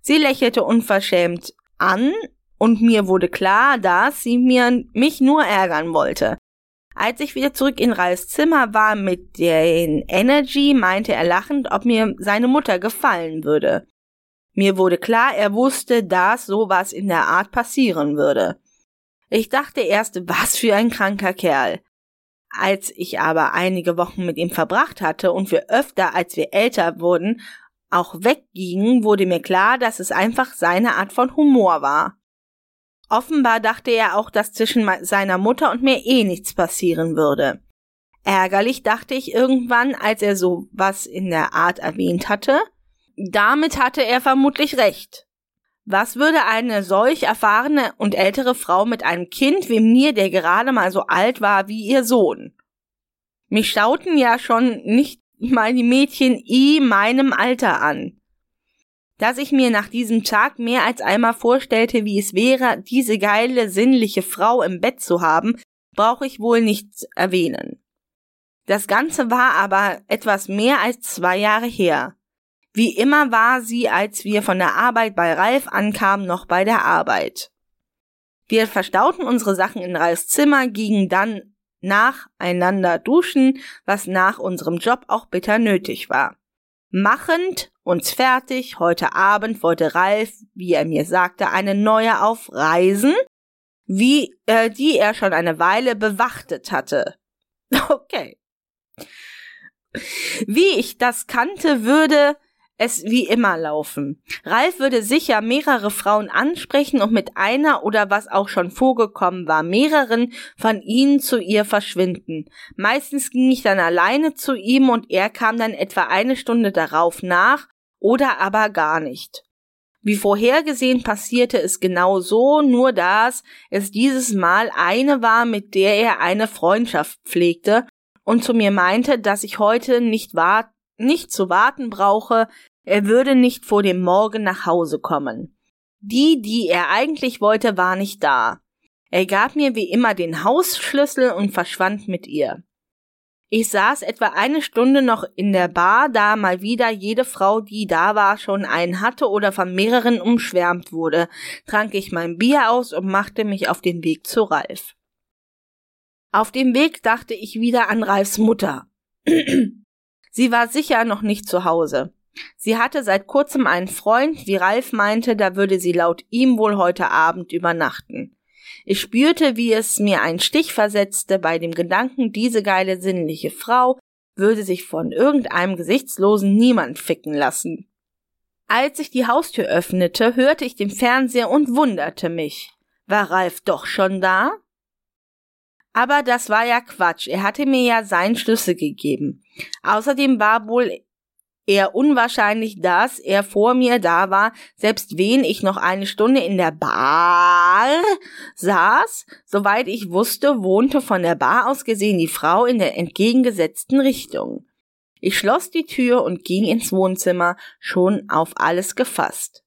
Speaker 2: Sie lächelte unverschämt an, und mir wurde klar, dass sie mir mich nur ärgern wollte. Als ich wieder zurück in Ralfs Zimmer war mit den Energy, meinte er lachend, ob mir seine Mutter gefallen würde. Mir wurde klar, er wusste, dass sowas in der Art passieren würde. Ich dachte erst, was für ein kranker Kerl. Als ich aber einige Wochen mit ihm verbracht hatte und wir öfter, als wir älter wurden, auch weggingen, wurde mir klar, dass es einfach seine Art von Humor war. Offenbar dachte er auch, dass zwischen seiner Mutter und mir eh nichts passieren würde. Ärgerlich dachte ich irgendwann, als er so was in der Art erwähnt hatte. Damit hatte er vermutlich recht. Was würde eine solch erfahrene und ältere Frau mit einem Kind wie mir, der gerade mal so alt war wie ihr Sohn? Mich schauten ja schon nicht mal die Mädchen i meinem Alter an. Dass ich mir nach diesem Tag mehr als einmal vorstellte, wie es wäre, diese geile, sinnliche Frau im Bett zu haben, brauche ich wohl nicht erwähnen. Das Ganze war aber etwas mehr als zwei Jahre her. Wie immer war sie, als wir von der Arbeit bei Ralf ankamen, noch bei der Arbeit. Wir verstauten unsere Sachen in Ralfs Zimmer, gingen dann nacheinander duschen, was nach unserem Job auch bitter nötig war. Machend uns fertig, heute Abend wollte Ralf, wie er mir sagte, eine neue auf Reisen, wie äh, die er schon eine Weile bewachtet hatte. Okay. Wie ich das kannte, würde es wie immer laufen. Ralf würde sicher mehrere Frauen ansprechen und mit einer oder was auch schon vorgekommen war, mehreren von ihnen zu ihr verschwinden. Meistens ging ich dann alleine zu ihm und er kam dann etwa eine Stunde darauf nach oder aber gar nicht. Wie vorhergesehen passierte es genau so, nur dass es dieses Mal eine war, mit der er eine Freundschaft pflegte und zu mir meinte, dass ich heute nicht, wart nicht zu warten brauche, er würde nicht vor dem Morgen nach Hause kommen. Die, die er eigentlich wollte, war nicht da. Er gab mir wie immer den Hausschlüssel und verschwand mit ihr. Ich saß etwa eine Stunde noch in der Bar, da mal wieder jede Frau, die da war, schon einen hatte oder von mehreren umschwärmt wurde, trank ich mein Bier aus und machte mich auf den Weg zu Ralf. Auf dem Weg dachte ich wieder an Ralfs Mutter. Sie war sicher noch nicht zu Hause. Sie hatte seit kurzem einen Freund, wie Ralf meinte, da würde sie laut ihm wohl heute Abend übernachten. Ich spürte, wie es mir einen Stich versetzte bei dem Gedanken, diese geile sinnliche Frau würde sich von irgendeinem gesichtslosen Niemand ficken lassen. Als ich die Haustür öffnete, hörte ich den Fernseher und wunderte mich. War Ralf doch schon da? Aber das war ja Quatsch, er hatte mir ja seinen Schlüssel gegeben. Außerdem war wohl eher unwahrscheinlich, dass er vor mir da war, selbst wen ich noch eine Stunde in der Bar saß. Soweit ich wusste, wohnte von der Bar aus gesehen die Frau in der entgegengesetzten Richtung. Ich schloss die Tür und ging ins Wohnzimmer, schon auf alles gefasst.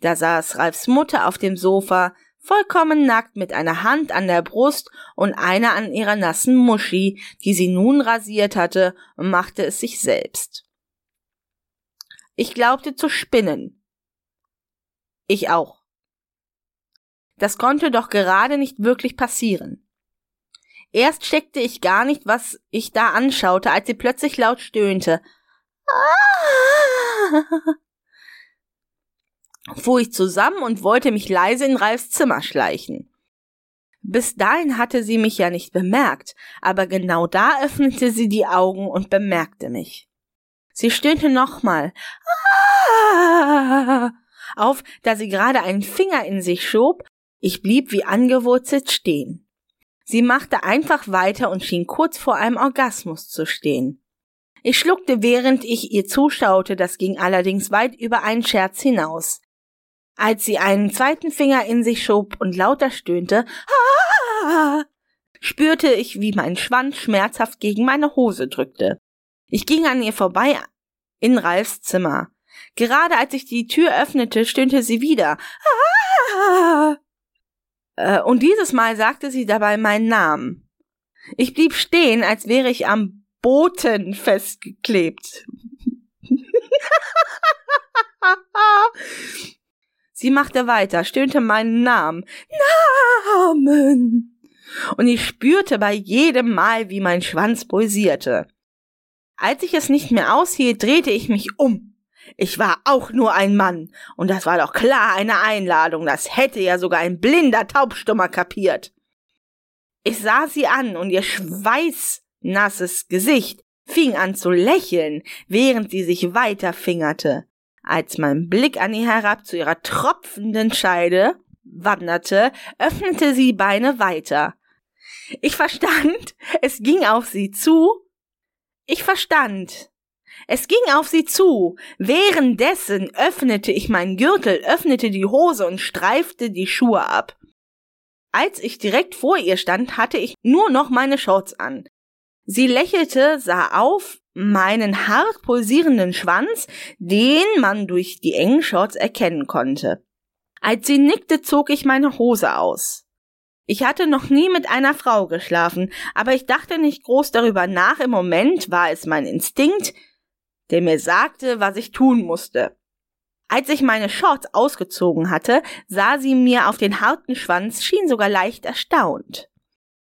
Speaker 2: Da saß Ralfs Mutter auf dem Sofa, vollkommen nackt mit einer Hand an der Brust und einer an ihrer nassen Muschi, die sie nun rasiert hatte und machte es sich selbst. Ich glaubte zu spinnen. Ich auch. Das konnte doch gerade nicht wirklich passieren. Erst steckte ich gar nicht, was ich da anschaute, als sie plötzlich laut stöhnte. Fuhr ich zusammen und wollte mich leise in Ralfs Zimmer schleichen. Bis dahin hatte sie mich ja nicht bemerkt, aber genau da öffnete sie die Augen und bemerkte mich. Sie stöhnte nochmal ah! auf, da sie gerade einen Finger in sich schob. Ich blieb wie angewurzelt stehen. Sie machte einfach weiter und schien kurz vor einem Orgasmus zu stehen. Ich schluckte, während ich ihr zuschaute, das ging allerdings weit über einen Scherz hinaus. Als sie einen zweiten Finger in sich schob und lauter stöhnte, ah, spürte ich, wie mein Schwanz schmerzhaft gegen meine Hose drückte. Ich ging an ihr vorbei in Ralfs Zimmer. Gerade als ich die Tür öffnete, stöhnte sie wieder. Ah! Äh, und dieses Mal sagte sie dabei meinen Namen. Ich blieb stehen, als wäre ich am Boten festgeklebt. sie machte weiter, stöhnte meinen Namen. Namen! Und ich spürte bei jedem Mal, wie mein Schwanz pulsierte. Als ich es nicht mehr aushielt, drehte ich mich um. Ich war auch nur ein Mann, und das war doch klar eine Einladung, das hätte ja sogar ein blinder Taubstummer kapiert. Ich sah sie an, und ihr schweißnasses Gesicht fing an zu lächeln, während sie sich weiter fingerte. Als mein Blick an ihr herab zu ihrer tropfenden Scheide wanderte, öffnete sie Beine weiter. Ich verstand, es ging auf sie zu. Ich verstand, es ging auf sie zu. Währenddessen öffnete ich meinen Gürtel, öffnete die Hose und streifte die Schuhe ab. Als ich direkt vor ihr stand, hatte ich nur noch meine Shorts an. Sie lächelte, sah auf meinen hart pulsierenden Schwanz, den man durch die engen Shorts erkennen konnte. Als sie nickte, zog ich meine Hose aus. Ich hatte noch nie mit einer Frau geschlafen, aber ich dachte nicht groß darüber nach. Im Moment war es mein Instinkt, der mir sagte, was ich tun musste. Als ich meine Shorts ausgezogen hatte, sah sie mir auf den harten Schwanz, schien sogar leicht erstaunt.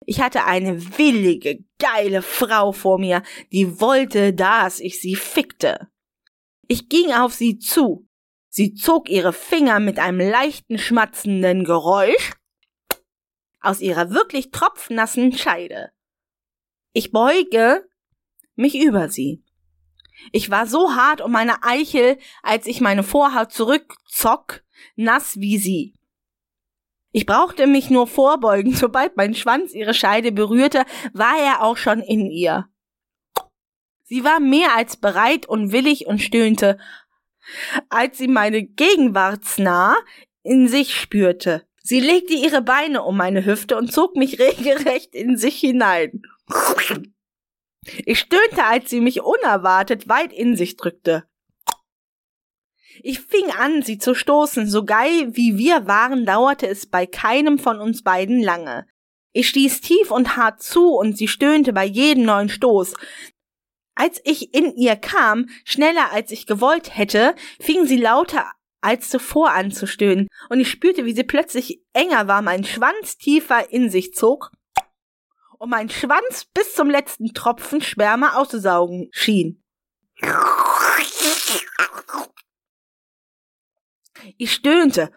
Speaker 2: Ich hatte eine willige, geile Frau vor mir, die wollte, dass ich sie fickte. Ich ging auf sie zu. Sie zog ihre Finger mit einem leichten schmatzenden Geräusch aus ihrer wirklich tropfnassen Scheide. Ich beuge mich über sie. Ich war so hart um meine Eichel, als ich meine Vorhaut zurückzock, nass wie sie. Ich brauchte mich nur vorbeugen, sobald mein Schwanz ihre Scheide berührte, war er auch schon in ihr. Sie war mehr als bereit und willig und stöhnte, als sie meine Gegenwartsnah in sich spürte. Sie legte ihre Beine um meine Hüfte und zog mich regelrecht in sich hinein. Ich stöhnte, als sie mich unerwartet weit in sich drückte. Ich fing an, sie zu stoßen. So geil wie wir waren, dauerte es bei keinem von uns beiden lange. Ich stieß tief und hart zu und sie stöhnte bei jedem neuen Stoß. Als ich in ihr kam, schneller als ich gewollt hätte, fing sie lauter als zuvor an zu stöhnen, und ich spürte, wie sie plötzlich enger war, mein Schwanz tiefer in sich zog und mein Schwanz bis zum letzten Tropfen Sperma auszusaugen schien. Ich stöhnte,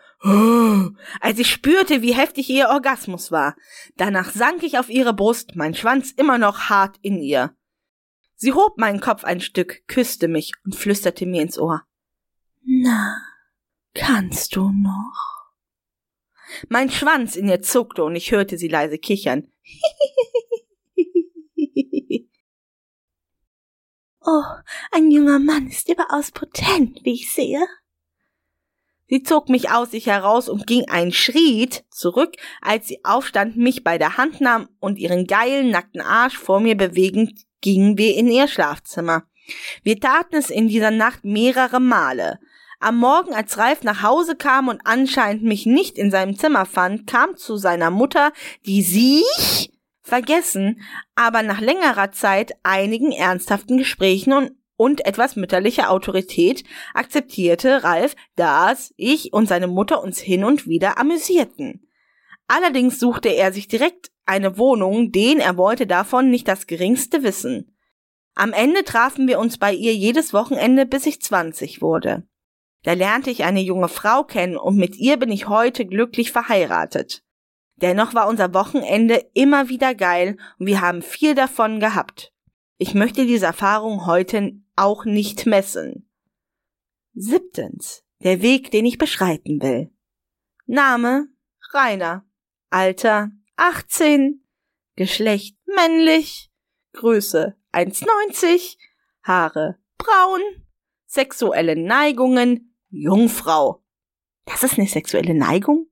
Speaker 2: als ich spürte, wie heftig ihr Orgasmus war. Danach sank ich auf ihre Brust, mein Schwanz immer noch hart in ihr. Sie hob meinen Kopf ein Stück, küsste mich und flüsterte mir ins Ohr. Na, kannst du noch? Mein Schwanz in ihr zuckte und ich hörte sie leise kichern. oh, ein junger Mann ist überaus potent, wie ich sehe. Sie zog mich aus sich heraus und ging einen Schritt zurück, als sie aufstand, mich bei der Hand nahm und ihren geilen, nackten Arsch vor mir bewegend, gingen wir in ihr Schlafzimmer. Wir taten es in dieser Nacht mehrere Male. Am Morgen, als Ralf nach Hause kam und anscheinend mich nicht in seinem Zimmer fand, kam zu seiner Mutter, die sich vergessen, aber nach längerer Zeit einigen ernsthaften Gesprächen und, und etwas mütterlicher Autorität akzeptierte Ralf, dass ich und seine Mutter uns hin und wieder amüsierten. Allerdings suchte er sich direkt eine Wohnung, den er wollte davon nicht das geringste wissen. Am Ende trafen wir uns bei ihr jedes Wochenende, bis ich zwanzig wurde. Da lernte ich eine junge Frau kennen und mit ihr bin ich heute glücklich verheiratet. Dennoch war unser Wochenende immer wieder geil und wir haben viel davon gehabt. Ich möchte diese Erfahrung heute auch nicht messen. Siebtens. Der Weg, den ich beschreiten will. Name Rainer. Alter 18. Geschlecht männlich. Größe 1,90. Haare braun, sexuelle Neigungen Jungfrau. Das ist eine sexuelle Neigung?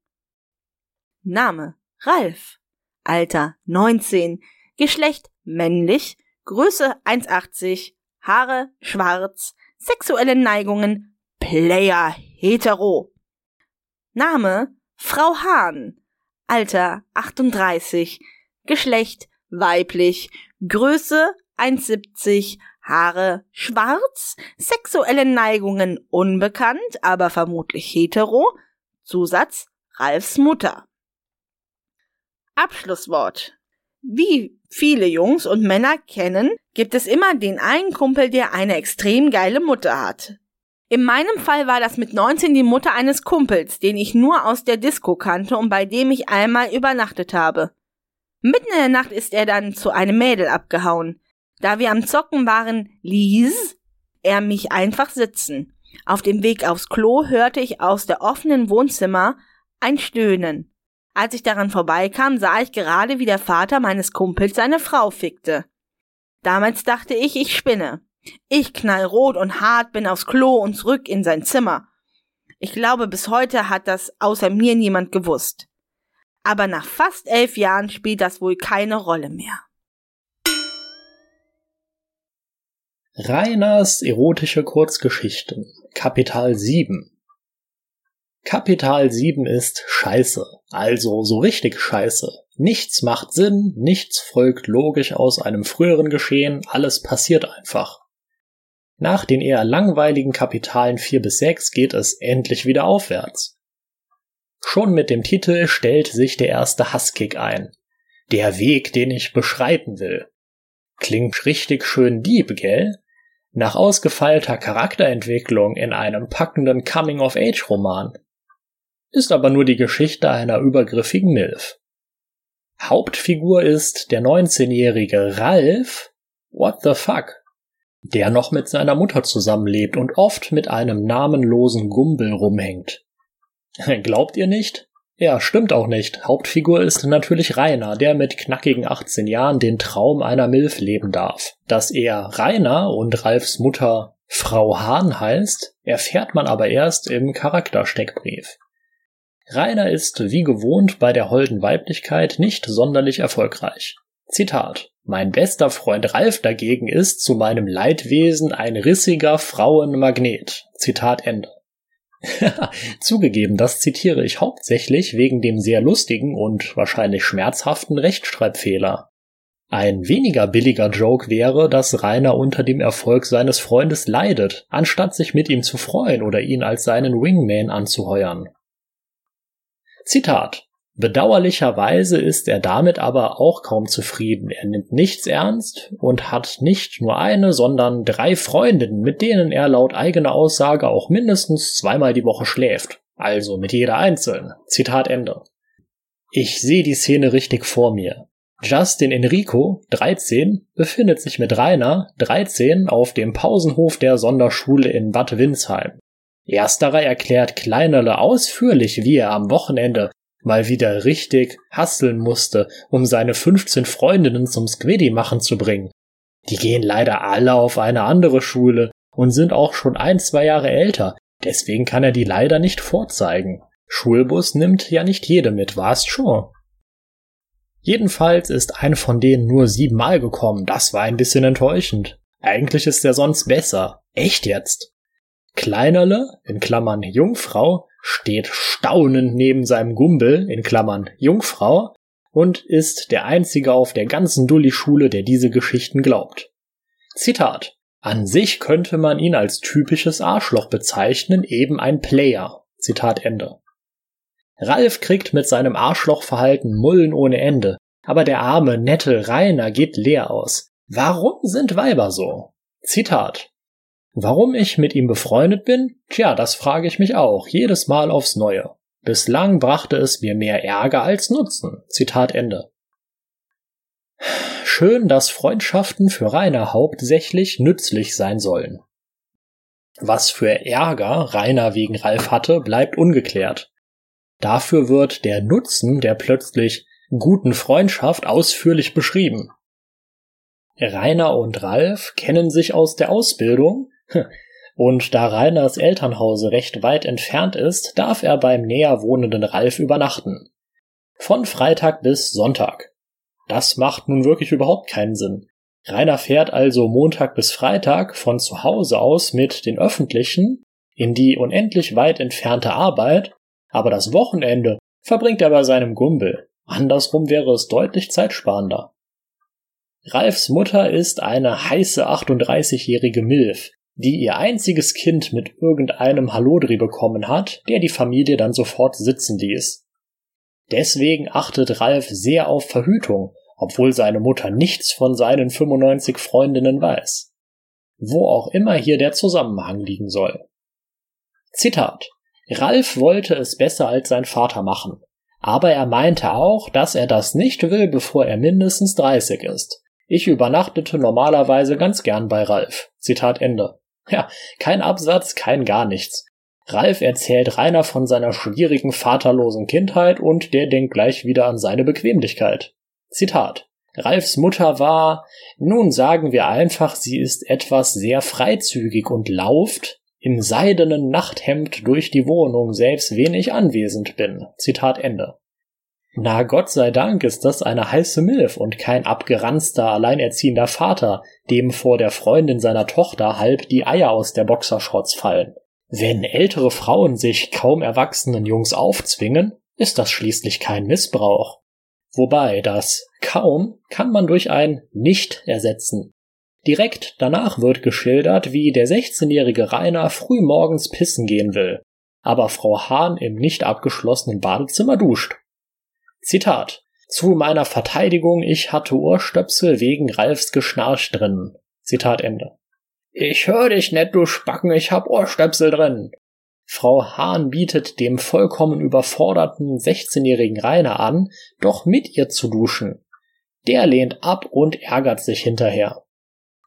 Speaker 2: Name Ralf. Alter 19. Geschlecht männlich. Größe 1,80. Haare schwarz. Sexuelle Neigungen Player hetero. Name Frau Hahn. Alter 38. Geschlecht weiblich. Größe 1,70. Haare schwarz. Sexuelle Neigungen unbekannt, aber vermutlich hetero. Zusatz Ralfs Mutter. Abschlusswort. Wie viele Jungs und Männer kennen, gibt es immer den einen Kumpel, der eine extrem geile Mutter hat. In meinem Fall war das mit 19 die Mutter eines Kumpels, den ich nur aus der Disco kannte und bei dem ich einmal übernachtet habe. Mitten in der Nacht ist er dann zu einem Mädel abgehauen. Da wir am Zocken waren, ließ er mich einfach sitzen. Auf dem Weg aufs Klo hörte ich aus der offenen Wohnzimmer ein Stöhnen. Als ich daran vorbeikam, sah ich gerade, wie der Vater meines Kumpels seine Frau fickte. Damals dachte ich, ich spinne. Ich knallrot und hart bin aufs Klo und zurück in sein Zimmer. Ich glaube, bis heute hat das außer mir niemand gewusst. Aber nach fast elf Jahren spielt das wohl keine Rolle mehr.
Speaker 1: Reiners erotische Kurzgeschichten Kapital 7 Kapital 7 ist Scheiße, also so richtig Scheiße. Nichts macht Sinn, nichts folgt logisch aus einem früheren Geschehen, alles passiert einfach. Nach den eher langweiligen Kapitalen 4 bis 6 geht es endlich wieder aufwärts. Schon mit dem Titel stellt sich der erste Hasskick ein. Der Weg, den ich beschreiten will. Klingt richtig schön Dieb, gell? Nach ausgefeilter Charakterentwicklung in einem packenden Coming-of-Age-Roman ist aber nur die Geschichte einer übergriffigen Milf. Hauptfigur ist der 19-jährige Ralf, what the fuck, der noch mit seiner Mutter zusammenlebt und oft mit einem namenlosen Gumbel rumhängt. Glaubt ihr nicht? Ja, stimmt auch nicht. Hauptfigur ist natürlich Rainer, der mit knackigen 18 Jahren den Traum einer Milf leben darf. Dass er Rainer und Ralfs Mutter Frau Hahn heißt, erfährt man aber erst im Charaktersteckbrief. Rainer ist wie gewohnt bei der holden Weiblichkeit nicht sonderlich erfolgreich. Zitat Mein bester Freund Ralf dagegen ist zu meinem Leidwesen ein rissiger Frauenmagnet. Zitat Ende. Zugegeben, das zitiere ich hauptsächlich wegen dem sehr lustigen und wahrscheinlich schmerzhaften Rechtschreibfehler. Ein weniger billiger Joke wäre, dass Rainer unter dem Erfolg seines Freundes leidet, anstatt sich mit ihm zu freuen oder ihn als seinen Wingman anzuheuern. Zitat Bedauerlicherweise ist er damit aber auch kaum zufrieden. Er nimmt nichts ernst und hat nicht nur eine, sondern drei Freundinnen, mit denen er laut eigener Aussage auch mindestens zweimal die Woche schläft. Also mit jeder einzeln. Zitat Ende. Ich sehe die Szene richtig vor mir. Justin Enrico, 13, befindet sich mit Rainer, 13, auf dem Pausenhof der Sonderschule in Bad Windsheim. Ersterer erklärt Kleinerle ausführlich, wie er am Wochenende mal wieder richtig hasseln musste, um seine 15 Freundinnen zum Squiddy machen zu bringen. Die gehen leider alle auf eine andere Schule und sind auch schon ein, zwei Jahre älter, deswegen kann er die leider nicht vorzeigen. Schulbus nimmt ja nicht jede mit, warst schon. Jedenfalls ist eine von denen nur siebenmal gekommen, das war ein bisschen enttäuschend. Eigentlich ist er sonst besser. Echt jetzt? Kleinerle, in Klammern Jungfrau, steht staunend neben seinem Gumbel, in Klammern Jungfrau, und ist der einzige auf der ganzen Dulli-Schule, der diese Geschichten glaubt. Zitat. An sich könnte man ihn als typisches Arschloch bezeichnen, eben ein Player. Zitat Ende. Ralf kriegt mit seinem Arschlochverhalten Mullen ohne Ende, aber der arme, nette Rainer geht leer aus. Warum sind Weiber so? Zitat. Warum ich mit ihm befreundet bin? Tja, das frage ich mich auch, jedes Mal aufs Neue. Bislang brachte es mir mehr Ärger als Nutzen. Zitat Ende. Schön, dass Freundschaften für Rainer hauptsächlich nützlich sein sollen. Was für Ärger Rainer wegen Ralf hatte, bleibt ungeklärt. Dafür wird der Nutzen der plötzlich guten Freundschaft ausführlich beschrieben. Rainer und Ralf kennen sich aus der Ausbildung, und da Rainers Elternhause recht weit entfernt ist, darf er beim näher wohnenden Ralf übernachten. Von Freitag bis Sonntag. Das macht nun wirklich überhaupt keinen Sinn. Rainer fährt also Montag bis Freitag von zu Hause aus mit den öffentlichen in die unendlich weit entfernte Arbeit, aber das Wochenende verbringt er bei seinem Gumbel. Andersrum wäre es deutlich zeitsparender. Ralfs Mutter ist eine heiße 38-jährige Milf, die ihr einziges Kind mit irgendeinem Hallodri bekommen hat, der die Familie dann sofort sitzen ließ. Deswegen achtet Ralf sehr auf Verhütung, obwohl seine Mutter nichts von seinen 95 Freundinnen weiß. Wo auch immer hier der Zusammenhang liegen soll. Zitat. Ralf wollte es besser als sein Vater machen. Aber er meinte auch, dass er das nicht will, bevor er mindestens 30 ist. Ich übernachtete normalerweise ganz gern bei Ralf. Zitat Ende. Ja, kein Absatz, kein gar nichts. Ralf erzählt Rainer von seiner schwierigen vaterlosen Kindheit und der denkt gleich wieder an seine Bequemlichkeit. Zitat. Ralfs Mutter war, nun sagen wir einfach, sie ist etwas sehr freizügig und lauft, im seidenen Nachthemd durch die Wohnung, selbst wenn ich anwesend bin. Zitat Ende. Na Gott sei Dank ist das eine heiße Milf und kein abgeranzter, alleinerziehender Vater, dem vor der Freundin seiner Tochter halb die Eier aus der Boxershorts fallen. Wenn ältere Frauen sich kaum erwachsenen Jungs aufzwingen, ist das schließlich kein Missbrauch. Wobei das kaum kann man durch ein nicht ersetzen. Direkt danach wird geschildert, wie der 16-jährige Rainer früh morgens pissen gehen will, aber Frau Hahn im nicht abgeschlossenen Badezimmer duscht. Zitat Zu meiner Verteidigung, ich hatte Ohrstöpsel wegen Ralfs Geschnarch drin. Zitat Ende. Ich hör dich net, du Spacken, ich hab Ohrstöpsel drin. Frau Hahn bietet dem vollkommen überforderten 16-jährigen Rainer an, doch mit ihr zu duschen. Der lehnt ab und ärgert sich hinterher.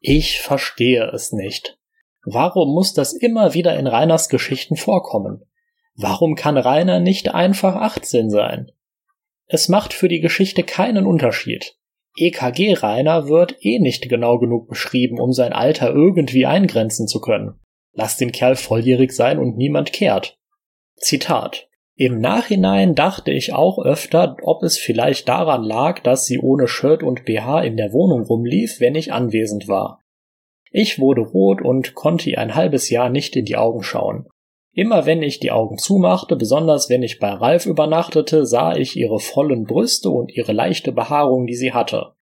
Speaker 1: Ich verstehe es nicht. Warum muss das immer wieder in Rainers Geschichten vorkommen? Warum kann Rainer nicht einfach 18 sein? Es macht für die Geschichte keinen Unterschied. EKG Rainer wird eh nicht genau genug beschrieben, um sein Alter irgendwie eingrenzen zu können. Lass den Kerl volljährig sein und niemand kehrt. Zitat. Im Nachhinein dachte ich auch öfter, ob es vielleicht daran lag, dass sie ohne Shirt und BH in der Wohnung rumlief, wenn ich anwesend war. Ich wurde rot und konnte ihr ein halbes Jahr nicht in die Augen schauen. Immer wenn ich die Augen zumachte, besonders wenn ich bei Ralf übernachtete, sah ich ihre vollen Brüste und ihre leichte Behaarung, die sie hatte.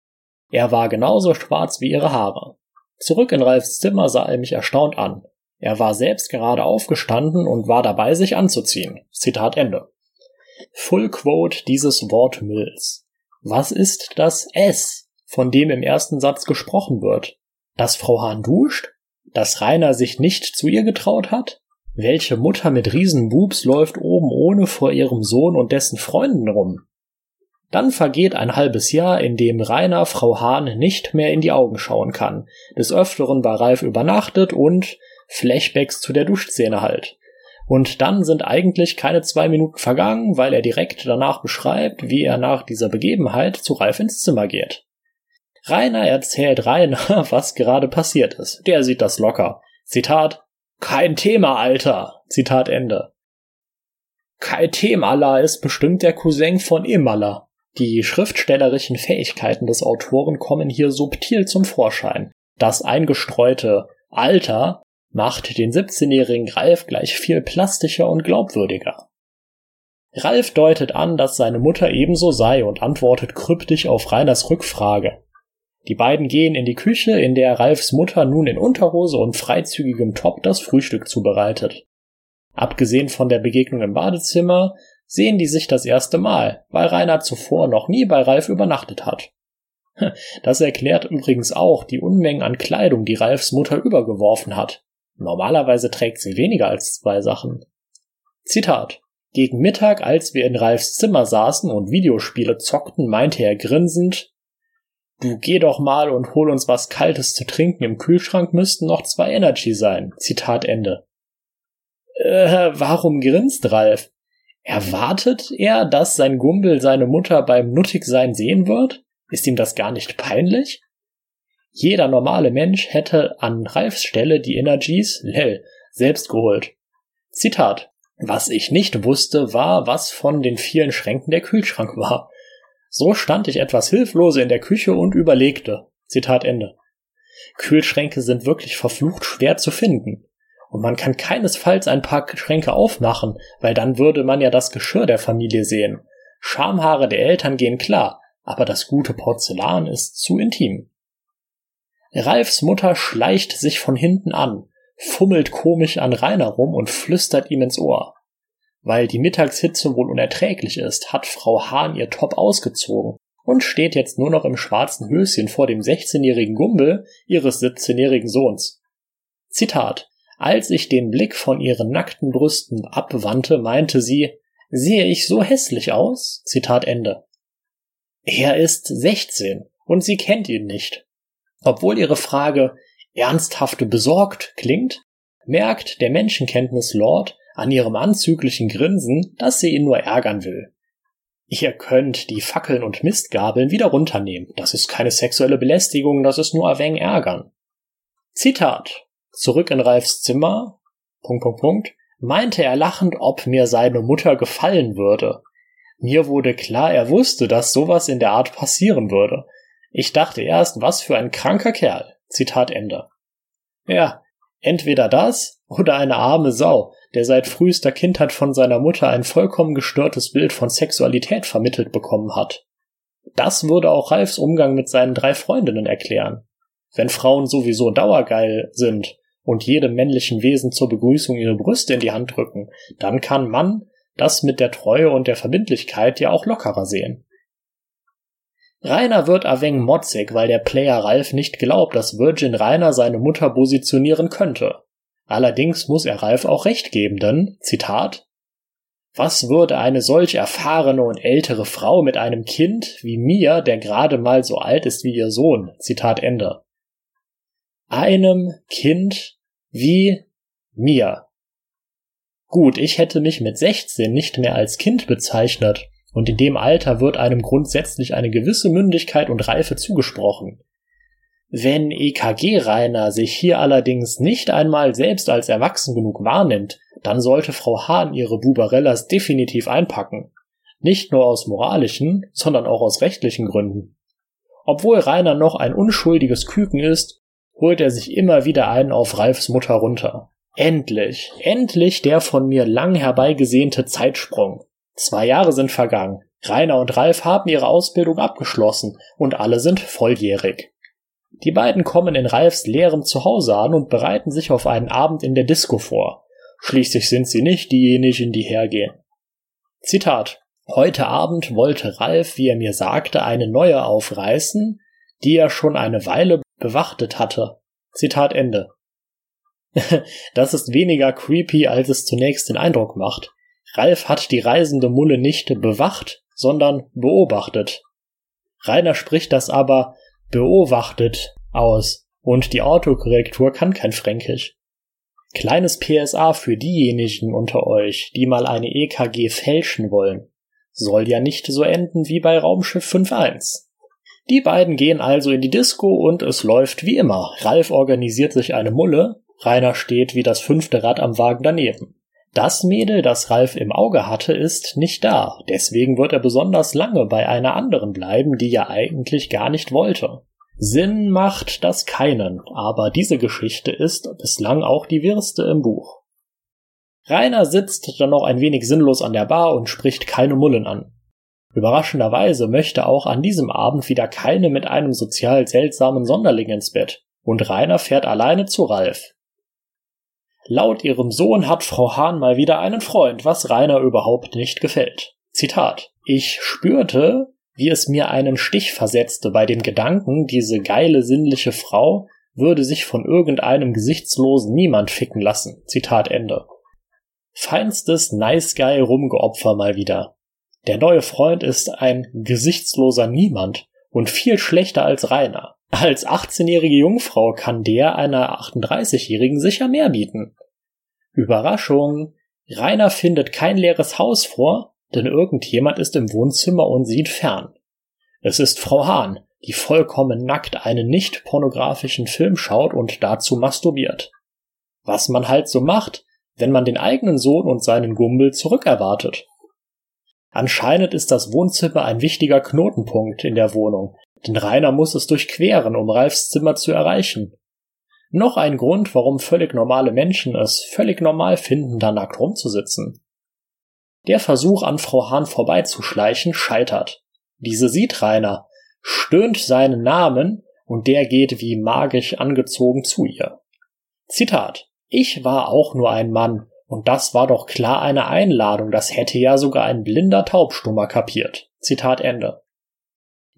Speaker 1: Er war genauso schwarz wie ihre Haare. Zurück in Ralfs Zimmer sah er mich erstaunt an. Er war selbst gerade aufgestanden und war dabei, sich anzuziehen. Zitat Ende. Full Quote dieses Wortmülls. Was ist das S, von dem im ersten Satz gesprochen wird? Dass Frau Hahn duscht? Dass Rainer sich nicht zu ihr getraut hat? Welche Mutter mit Riesenbubs läuft oben ohne vor ihrem Sohn und dessen Freunden rum? Dann vergeht ein halbes Jahr, in dem Rainer Frau Hahn nicht mehr in die Augen schauen kann, des Öfteren bei Ralf übernachtet und Flashbacks zu der Duschszene halt. Und dann sind eigentlich keine zwei Minuten vergangen, weil er direkt danach beschreibt, wie er nach dieser Begebenheit zu Ralf ins Zimmer geht. Rainer erzählt Rainer, was gerade passiert ist. Der sieht das locker. Zitat, kein Thema, Alter. Zitat Ende. Kai Themala ist bestimmt der Cousin von Imala. Die schriftstellerischen Fähigkeiten des Autoren kommen hier subtil zum Vorschein. Das eingestreute Alter macht den 17-jährigen Ralf gleich viel plastischer und glaubwürdiger. Ralf deutet an, dass seine Mutter ebenso sei und antwortet kryptisch auf Reiners Rückfrage. Die beiden gehen in die Küche, in der Ralfs Mutter nun in Unterhose und freizügigem Top das Frühstück zubereitet. Abgesehen von der Begegnung im Badezimmer sehen die sich das erste Mal, weil Rainer zuvor noch nie bei Ralf übernachtet hat. Das erklärt übrigens auch die Unmengen an Kleidung, die Ralfs Mutter übergeworfen hat. Normalerweise trägt sie weniger als zwei Sachen. Zitat. Gegen Mittag, als wir in Ralfs Zimmer saßen und Videospiele zockten, meinte er grinsend, Du geh doch mal und hol uns was Kaltes zu trinken. Im Kühlschrank müssten noch zwei Energy sein. Zitat Ende. Äh, warum grinst Ralf? Erwartet er, dass sein Gumbel seine Mutter beim Nuttigsein sehen wird? Ist ihm das gar nicht peinlich? Jeder normale Mensch hätte an Ralfs Stelle die Energies, lell, selbst geholt. Zitat. Was ich nicht wusste, war, was von den vielen Schränken der Kühlschrank war. So stand ich etwas hilflose in der Küche und überlegte. Zitat Ende. Kühlschränke sind wirklich verflucht schwer zu finden. Und man kann keinesfalls ein paar Schränke aufmachen, weil dann würde man ja das Geschirr der Familie sehen. Schamhaare der Eltern gehen klar, aber das gute Porzellan ist zu intim. Ralfs Mutter schleicht sich von hinten an, fummelt komisch an Rainer rum und flüstert ihm ins Ohr. Weil die Mittagshitze wohl unerträglich ist, hat Frau Hahn ihr Top ausgezogen und steht jetzt nur noch im schwarzen Höschen vor dem 16-jährigen Gumbel ihres 17-jährigen Sohns. Zitat. Als ich den Blick von ihren nackten Brüsten abwandte, meinte sie, sehe ich so hässlich aus? Zitat Ende. Er ist 16 und sie kennt ihn nicht. Obwohl ihre Frage ernsthafte besorgt klingt, merkt der Menschenkenntnis-Lord an ihrem anzüglichen Grinsen, dass sie ihn nur ärgern will. Ihr könnt die Fackeln und Mistgabeln wieder runternehmen. Das ist keine sexuelle Belästigung, das ist nur ein wenig ärgern. Zitat. Zurück in Ralfs Zimmer. Punkt, Punkt, Punkt. Meinte er lachend, ob mir seine Mutter gefallen würde. Mir wurde klar, er wusste, dass sowas in der Art passieren würde. Ich dachte erst, was für ein kranker Kerl. Zitat Ende. Ja, entweder das oder eine arme Sau, der seit frühester Kindheit von seiner Mutter ein vollkommen gestörtes Bild von Sexualität vermittelt bekommen hat. Das würde auch Ralfs Umgang mit seinen drei Freundinnen erklären. Wenn Frauen sowieso dauergeil sind und jedem männlichen Wesen zur Begrüßung ihre Brüste in die Hand drücken, dann kann man das mit der Treue und der Verbindlichkeit ja auch lockerer sehen. Rainer wird Aveng motzig, weil der Player Ralf nicht glaubt, dass Virgin Rainer seine Mutter positionieren könnte. Allerdings muss er Ralf auch recht geben, denn, Zitat, was würde eine solch erfahrene und ältere Frau mit einem Kind wie mir, der gerade mal so alt ist wie ihr Sohn? Zitat Ende. Einem Kind wie mir. Gut, ich hätte mich mit 16 nicht mehr als Kind bezeichnet, und in dem Alter wird einem grundsätzlich eine gewisse Mündigkeit und Reife zugesprochen. Wenn EKG-Rainer sich hier allerdings nicht einmal selbst als erwachsen genug wahrnimmt, dann sollte Frau Hahn ihre Bubarellas definitiv einpacken. Nicht nur aus moralischen, sondern auch aus rechtlichen Gründen. Obwohl Rainer noch ein unschuldiges Küken ist, holt er sich immer wieder einen auf Ralfs Mutter runter. Endlich, endlich der von mir lang herbeigesehnte Zeitsprung. Zwei Jahre sind vergangen. Rainer und Ralf haben ihre Ausbildung abgeschlossen und alle sind volljährig. Die beiden kommen in Ralfs leerem Zuhause an und bereiten sich auf einen Abend in der Disco vor. Schließlich sind sie nicht diejenigen, die hergehen. Zitat. Heute Abend wollte Ralf, wie er mir sagte, eine neue aufreißen, die er schon eine Weile bewachtet hatte. Zitat Ende. das ist weniger creepy, als es zunächst den Eindruck macht. Ralf hat die reisende Mulle nicht bewacht, sondern beobachtet. Rainer spricht das aber beobachtet aus und die Autokorrektur kann kein Fränkisch. Kleines PSA für diejenigen unter euch, die mal eine EKG fälschen wollen. Soll ja nicht so enden wie bei Raumschiff 5.1. Die beiden gehen also in die Disco und es läuft wie immer. Ralf organisiert sich eine Mulle, Rainer steht wie das fünfte Rad am Wagen daneben. Das Mädel, das Ralf im Auge hatte, ist nicht da, deswegen wird er besonders lange bei einer anderen bleiben, die er eigentlich gar nicht wollte. Sinn macht das keinen, aber diese Geschichte ist bislang auch die wirste im Buch. Rainer sitzt dann noch ein wenig sinnlos an der Bar und spricht keine Mullen an. Überraschenderweise möchte auch an diesem Abend wieder keine mit einem sozial seltsamen Sonderling ins Bett, und Rainer fährt alleine zu Ralf. Laut ihrem Sohn hat Frau Hahn mal wieder einen Freund, was Rainer überhaupt nicht gefällt. Zitat. Ich spürte, wie es mir einen Stich versetzte bei dem Gedanken, diese geile sinnliche Frau würde sich von irgendeinem gesichtslosen Niemand ficken lassen. Zitat Ende. Feinstes Nice Guy Rumgeopfer mal wieder. Der neue Freund ist ein gesichtsloser Niemand und viel schlechter als Rainer. Als 18-jährige Jungfrau kann der einer 38-jährigen sicher mehr bieten. Überraschung! Rainer findet kein leeres Haus vor, denn irgendjemand ist im Wohnzimmer und sieht fern. Es ist Frau Hahn, die vollkommen nackt einen nicht pornografischen Film schaut und dazu masturbiert. Was man halt so macht, wenn man den eigenen Sohn und seinen Gumbel zurückerwartet. Anscheinend ist das Wohnzimmer ein wichtiger Knotenpunkt in der Wohnung, denn Rainer muss es durchqueren, um Ralfs Zimmer zu erreichen. Noch ein Grund, warum völlig normale Menschen es völlig normal finden, da nackt rumzusitzen. Der Versuch, an Frau Hahn vorbeizuschleichen, scheitert. Diese sieht Rainer, stöhnt seinen Namen und der geht wie magisch angezogen zu ihr. Zitat Ich war auch nur ein Mann, und das war doch klar eine Einladung, das hätte ja sogar ein blinder Taubstummer kapiert. Zitat Ende.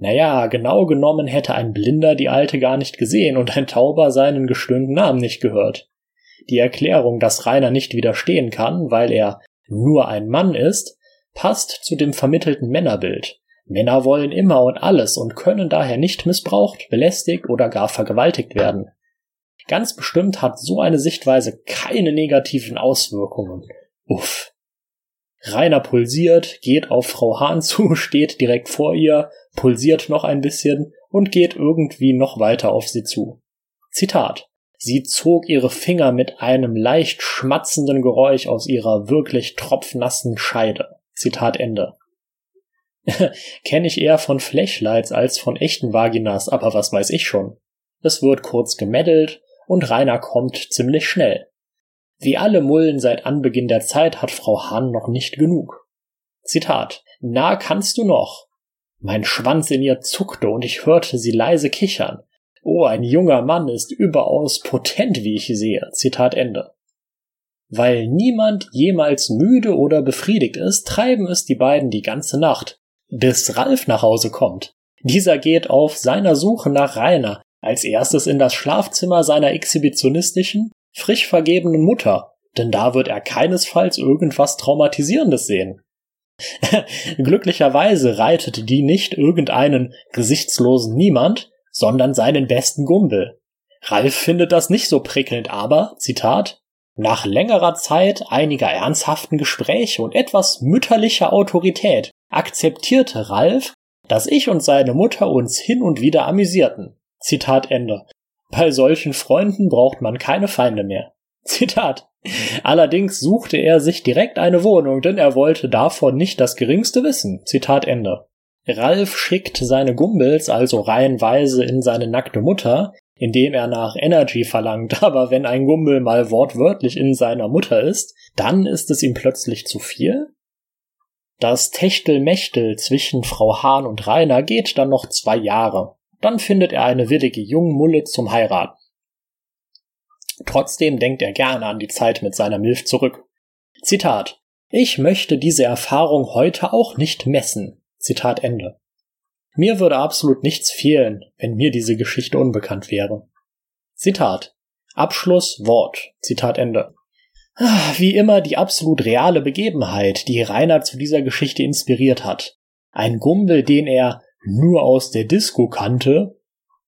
Speaker 1: Naja, genau genommen hätte ein Blinder die Alte gar nicht gesehen und ein Tauber seinen gestöhnten Namen nicht gehört. Die Erklärung, dass Rainer nicht widerstehen kann, weil er nur ein Mann ist, passt zu dem vermittelten Männerbild. Männer wollen immer und alles und können daher nicht missbraucht, belästigt oder gar vergewaltigt werden. Ganz bestimmt hat so eine Sichtweise keine negativen Auswirkungen. Uff. Rainer pulsiert, geht auf Frau Hahn zu, steht direkt vor ihr, pulsiert noch ein bisschen und geht irgendwie noch weiter auf sie zu. Zitat. Sie zog ihre Finger mit einem leicht schmatzenden Geräusch aus ihrer wirklich tropfnassen Scheide. Zitat Ende. Kenne ich eher von Flashlights als von echten Vaginas, aber was weiß ich schon. Es wird kurz gemeddelt und Rainer kommt ziemlich schnell. Wie alle Mullen seit Anbeginn der Zeit hat Frau Hahn noch nicht genug. Zitat. Na, kannst du noch? Mein Schwanz in ihr zuckte und ich hörte sie leise kichern. Oh, ein junger Mann ist überaus potent, wie ich sehe. Zitat Ende. Weil niemand jemals müde oder befriedigt ist, treiben es die beiden die ganze Nacht, bis Ralf nach Hause kommt. Dieser geht auf seiner Suche nach Rainer als erstes in das Schlafzimmer seiner exhibitionistischen, frisch vergebenen Mutter, denn da wird er keinesfalls irgendwas Traumatisierendes sehen. Glücklicherweise reitet die nicht irgendeinen gesichtslosen Niemand, sondern seinen besten Gumbel. Ralf findet das nicht so prickelnd, aber, Zitat, nach längerer Zeit einiger ernsthaften Gespräche und etwas mütterlicher Autorität akzeptierte Ralf, dass ich und seine Mutter uns hin und wieder amüsierten. Zitat Ende. Bei solchen Freunden braucht man keine Feinde mehr. Zitat. Allerdings suchte er sich direkt eine Wohnung, denn er wollte davon nicht das geringste wissen. Zitat Ende. Ralf schickt seine Gumbels also reihenweise in seine nackte Mutter, indem er nach Energy verlangt, aber wenn ein Gumbel mal wortwörtlich in seiner Mutter ist, dann ist es ihm plötzlich zu viel? Das Techtelmechtel zwischen Frau Hahn und Rainer geht dann noch zwei Jahre. Dann findet er eine willige Jungmulle zum Heiraten. Trotzdem denkt er gerne an die Zeit mit seiner Milf zurück. Zitat. Ich möchte diese Erfahrung heute auch nicht messen. Zitat Ende. Mir würde absolut nichts fehlen, wenn mir diese Geschichte unbekannt wäre. Zitat. Abschluss Wort. Zitat Ende. Ah, wie immer die absolut reale Begebenheit, die Rainer zu dieser Geschichte inspiriert hat. Ein Gumbel, den er nur aus der Disco kannte,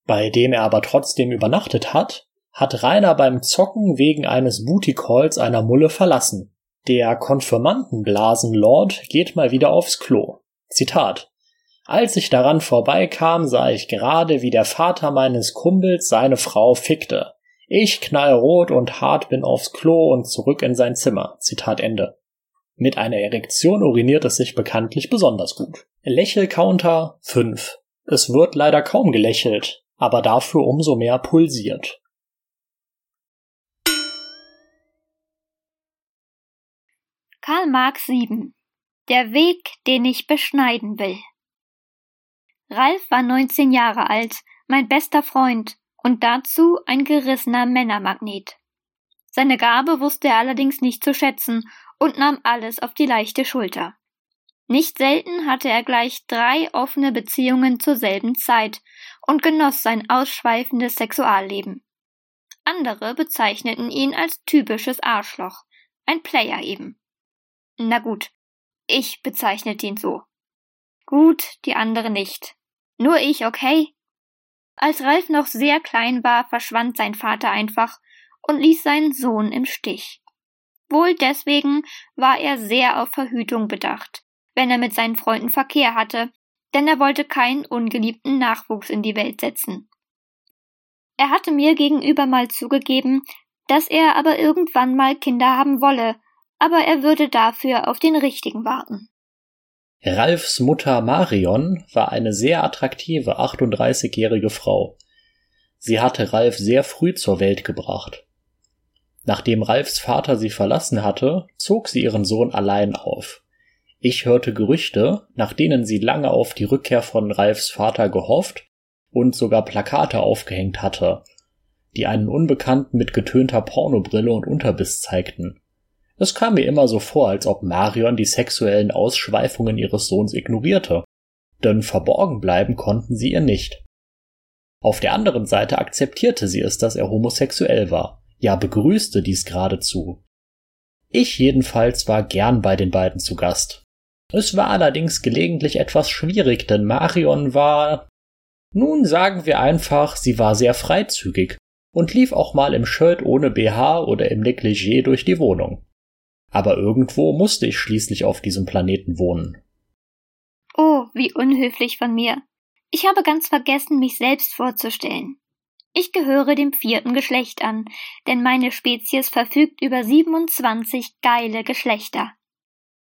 Speaker 1: bei dem er aber trotzdem übernachtet hat, hat Rainer beim Zocken wegen eines Booty Calls einer Mulle verlassen. Der Konfirmandenblasenlord geht mal wieder aufs Klo. Zitat. Als ich daran vorbeikam, sah ich gerade, wie der Vater meines Kumpels seine Frau fickte. Ich knallrot und hart bin aufs Klo und zurück in sein Zimmer. Zitat Ende. Mit einer Erektion uriniert es sich bekanntlich besonders gut. Lächelcounter 5. Es wird leider kaum gelächelt, aber dafür umso mehr pulsiert.
Speaker 3: Karl Marx 7. Der Weg, den ich beschneiden will. Ralf war 19 Jahre alt, mein bester Freund und dazu ein gerissener Männermagnet. Seine Gabe wusste er allerdings nicht zu schätzen und nahm alles auf die leichte Schulter. Nicht selten hatte er gleich drei offene Beziehungen zur selben Zeit und genoss sein ausschweifendes Sexualleben. Andere bezeichneten ihn als typisches Arschloch, ein Player eben. Na gut, ich bezeichnete ihn so. Gut, die andere nicht. Nur ich, okay? Als Ralf noch sehr klein war, verschwand sein Vater einfach und ließ seinen Sohn im Stich. Wohl deswegen war er sehr auf Verhütung bedacht, wenn er mit seinen Freunden Verkehr hatte, denn er wollte keinen ungeliebten Nachwuchs in die Welt setzen. Er hatte mir gegenüber mal zugegeben, dass er aber irgendwann mal Kinder haben wolle, aber er würde dafür auf den richtigen warten.
Speaker 1: Ralfs Mutter Marion war eine sehr attraktive 38-jährige Frau. Sie hatte Ralf sehr früh zur Welt gebracht. Nachdem Ralfs Vater sie verlassen hatte, zog sie ihren Sohn allein auf. Ich hörte Gerüchte, nach denen sie lange auf die Rückkehr von Ralfs Vater gehofft und sogar Plakate aufgehängt hatte, die einen Unbekannten mit getönter Pornobrille und Unterbiss zeigten. Es kam mir immer so vor, als ob Marion die sexuellen Ausschweifungen ihres Sohns ignorierte, denn verborgen bleiben konnten sie ihr nicht. Auf der anderen Seite akzeptierte sie es, dass er homosexuell war, ja begrüßte dies geradezu. Ich jedenfalls war gern bei den beiden zu Gast. Es war allerdings gelegentlich etwas schwierig, denn Marion war, nun sagen wir einfach, sie war sehr freizügig und lief auch mal im Shirt ohne BH oder im Negligé durch die Wohnung. Aber irgendwo musste ich schließlich auf diesem Planeten wohnen.
Speaker 3: Oh, wie unhöflich von mir. Ich habe ganz vergessen, mich selbst vorzustellen. Ich gehöre dem vierten Geschlecht an, denn meine Spezies verfügt über 27 geile Geschlechter.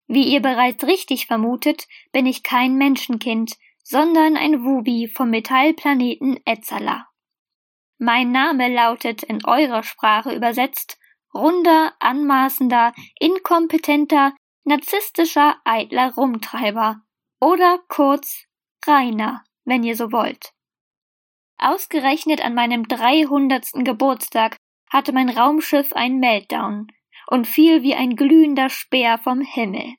Speaker 3: Wie ihr bereits richtig vermutet, bin ich kein Menschenkind, sondern ein Wubi vom Metallplaneten Etzala. Mein Name lautet in eurer Sprache übersetzt runder, anmaßender, inkompetenter, narzisstischer, eitler Rumtreiber oder kurz Rainer, wenn ihr so wollt. Ausgerechnet an meinem dreihundertsten Geburtstag hatte mein Raumschiff einen Meltdown und fiel wie ein glühender Speer vom Himmel.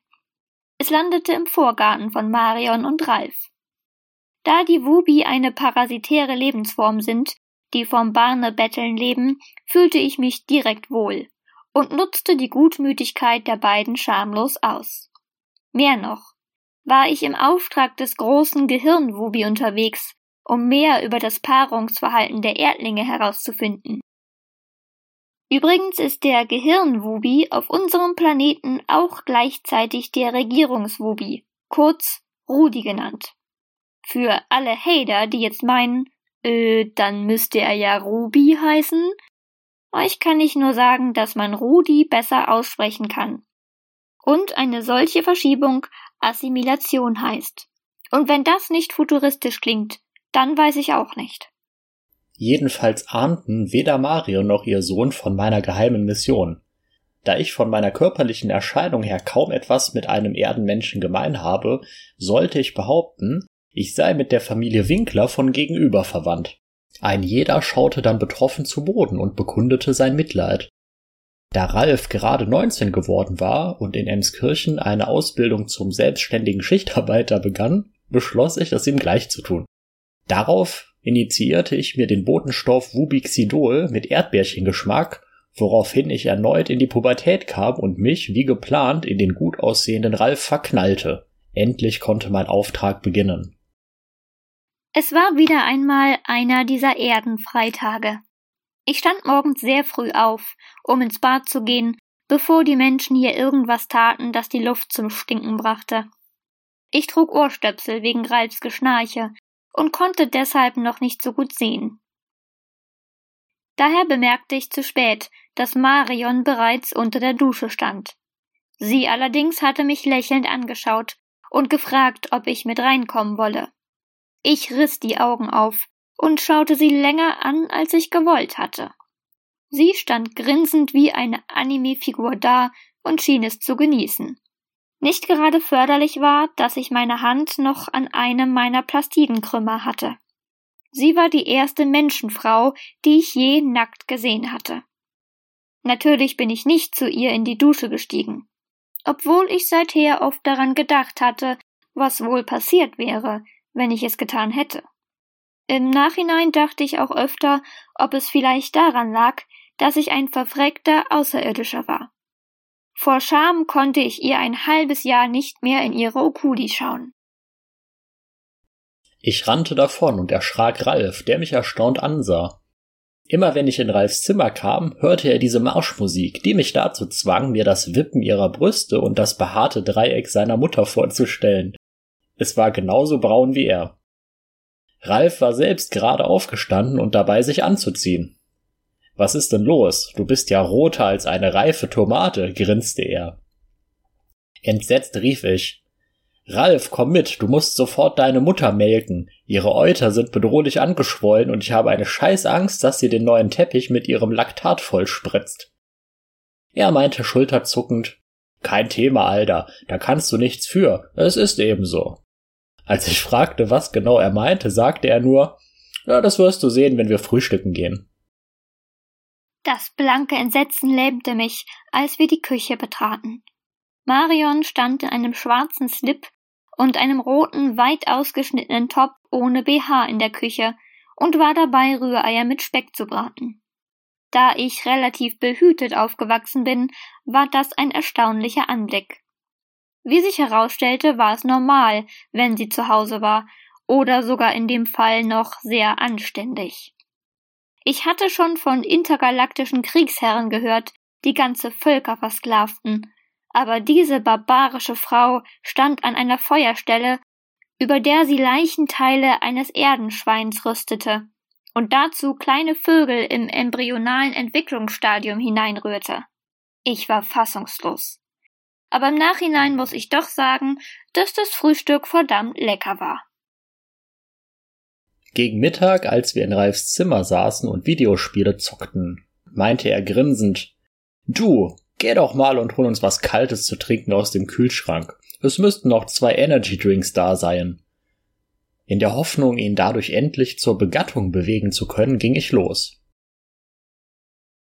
Speaker 3: Es landete im Vorgarten von Marion und Ralf. Da die Wubi eine parasitäre Lebensform sind, die vom Barnebetteln leben, fühlte ich mich direkt wohl und nutzte die Gutmütigkeit der beiden schamlos aus. Mehr noch, war ich im Auftrag des großen Gehirnwubi unterwegs, um mehr über das Paarungsverhalten der Erdlinge herauszufinden. Übrigens ist der Gehirnwubi auf unserem Planeten auch gleichzeitig der Regierungswubi, kurz Rudi genannt. Für alle Hater, die jetzt meinen, äh, dann müsste er ja Ruby heißen. Euch kann ich nur sagen, dass man Rudi besser aussprechen kann. Und eine solche Verschiebung Assimilation heißt. Und wenn das nicht futuristisch klingt, dann weiß ich auch nicht.
Speaker 1: Jedenfalls ahnten weder Mario noch ihr Sohn von meiner geheimen Mission. Da ich von meiner körperlichen Erscheinung her kaum etwas mit einem Erdenmenschen gemein habe, sollte ich behaupten, ich sei mit der Familie Winkler von gegenüber verwandt. Ein jeder schaute dann betroffen zu Boden und bekundete sein Mitleid. Da Ralf gerade 19 geworden war und in Emskirchen eine Ausbildung zum selbstständigen Schichtarbeiter begann, beschloss ich, es ihm gleich zu tun. Darauf initiierte ich mir den Botenstoff Wubixidol mit Erdbeerchengeschmack, woraufhin ich erneut in die Pubertät kam und mich, wie geplant, in den gut aussehenden Ralf verknallte. Endlich konnte mein Auftrag beginnen.
Speaker 3: Es war wieder einmal einer dieser Erdenfreitage. Ich stand morgens sehr früh auf, um ins Bad zu gehen, bevor die Menschen hier irgendwas taten, das die Luft zum Stinken brachte. Ich trug Ohrstöpsel wegen Ralfs Geschnarche und konnte deshalb noch nicht so gut sehen. Daher bemerkte ich zu spät, dass Marion bereits unter der Dusche stand. Sie allerdings hatte mich lächelnd angeschaut und gefragt, ob ich mit reinkommen wolle. Ich riss die Augen auf und schaute sie länger an, als ich gewollt hatte. Sie stand grinsend wie eine Anime-Figur da und schien es zu genießen. Nicht gerade förderlich war, dass ich meine Hand noch an einem meiner Plastidenkrümmer hatte. Sie war die erste Menschenfrau, die ich je nackt gesehen hatte. Natürlich bin ich nicht zu ihr in die Dusche gestiegen, obwohl ich seither oft daran gedacht hatte, was wohl passiert wäre, wenn ich es getan hätte. Im Nachhinein dachte ich auch öfter, ob es vielleicht daran lag, dass ich ein verfreckter Außerirdischer war. Vor Scham konnte ich ihr ein halbes Jahr nicht mehr in ihre Okuli schauen.
Speaker 1: Ich rannte davon und erschrak Ralf, der mich erstaunt ansah. Immer wenn ich in Ralfs Zimmer kam, hörte er diese Marschmusik, die mich dazu zwang, mir das Wippen ihrer Brüste und das behaarte Dreieck seiner Mutter vorzustellen. Es war genauso braun wie er. Ralf war selbst gerade aufgestanden und dabei sich anzuziehen. Was ist denn los? Du bist ja roter als eine reife Tomate, grinste er. Entsetzt rief ich. Ralf, komm mit, du musst sofort deine Mutter melken. Ihre Euter sind bedrohlich angeschwollen und ich habe eine scheiß Angst, dass sie den neuen Teppich mit ihrem Laktat vollspritzt. Er meinte schulterzuckend, kein Thema, Alter, da kannst du nichts für, es ist ebenso. Als ich fragte, was genau er meinte, sagte er nur, ja, das wirst du sehen, wenn wir frühstücken gehen.
Speaker 3: Das blanke Entsetzen lähmte mich, als wir die Küche betraten. Marion stand in einem schwarzen Slip und einem roten, weit ausgeschnittenen Top ohne BH in der Küche und war dabei, Rühreier mit Speck zu braten. Da ich relativ behütet aufgewachsen bin, war das ein erstaunlicher Anblick. Wie sich herausstellte, war es normal, wenn sie zu Hause war, oder sogar in dem Fall noch sehr anständig. Ich hatte schon von intergalaktischen Kriegsherren gehört, die ganze Völker versklavten, aber diese barbarische Frau stand an einer Feuerstelle, über der sie Leichenteile eines Erdenschweins rüstete und dazu kleine Vögel im embryonalen Entwicklungsstadium hineinrührte. Ich war fassungslos. Aber im Nachhinein muss ich doch sagen, dass das Frühstück verdammt lecker war.
Speaker 1: Gegen Mittag, als wir in Ralfs Zimmer saßen und Videospiele zockten, meinte er grinsend, Du, Geh doch mal und hol uns was Kaltes zu trinken aus dem Kühlschrank. Es müssten noch zwei Energy Drinks da sein. In der Hoffnung, ihn dadurch endlich zur Begattung bewegen zu können, ging ich los.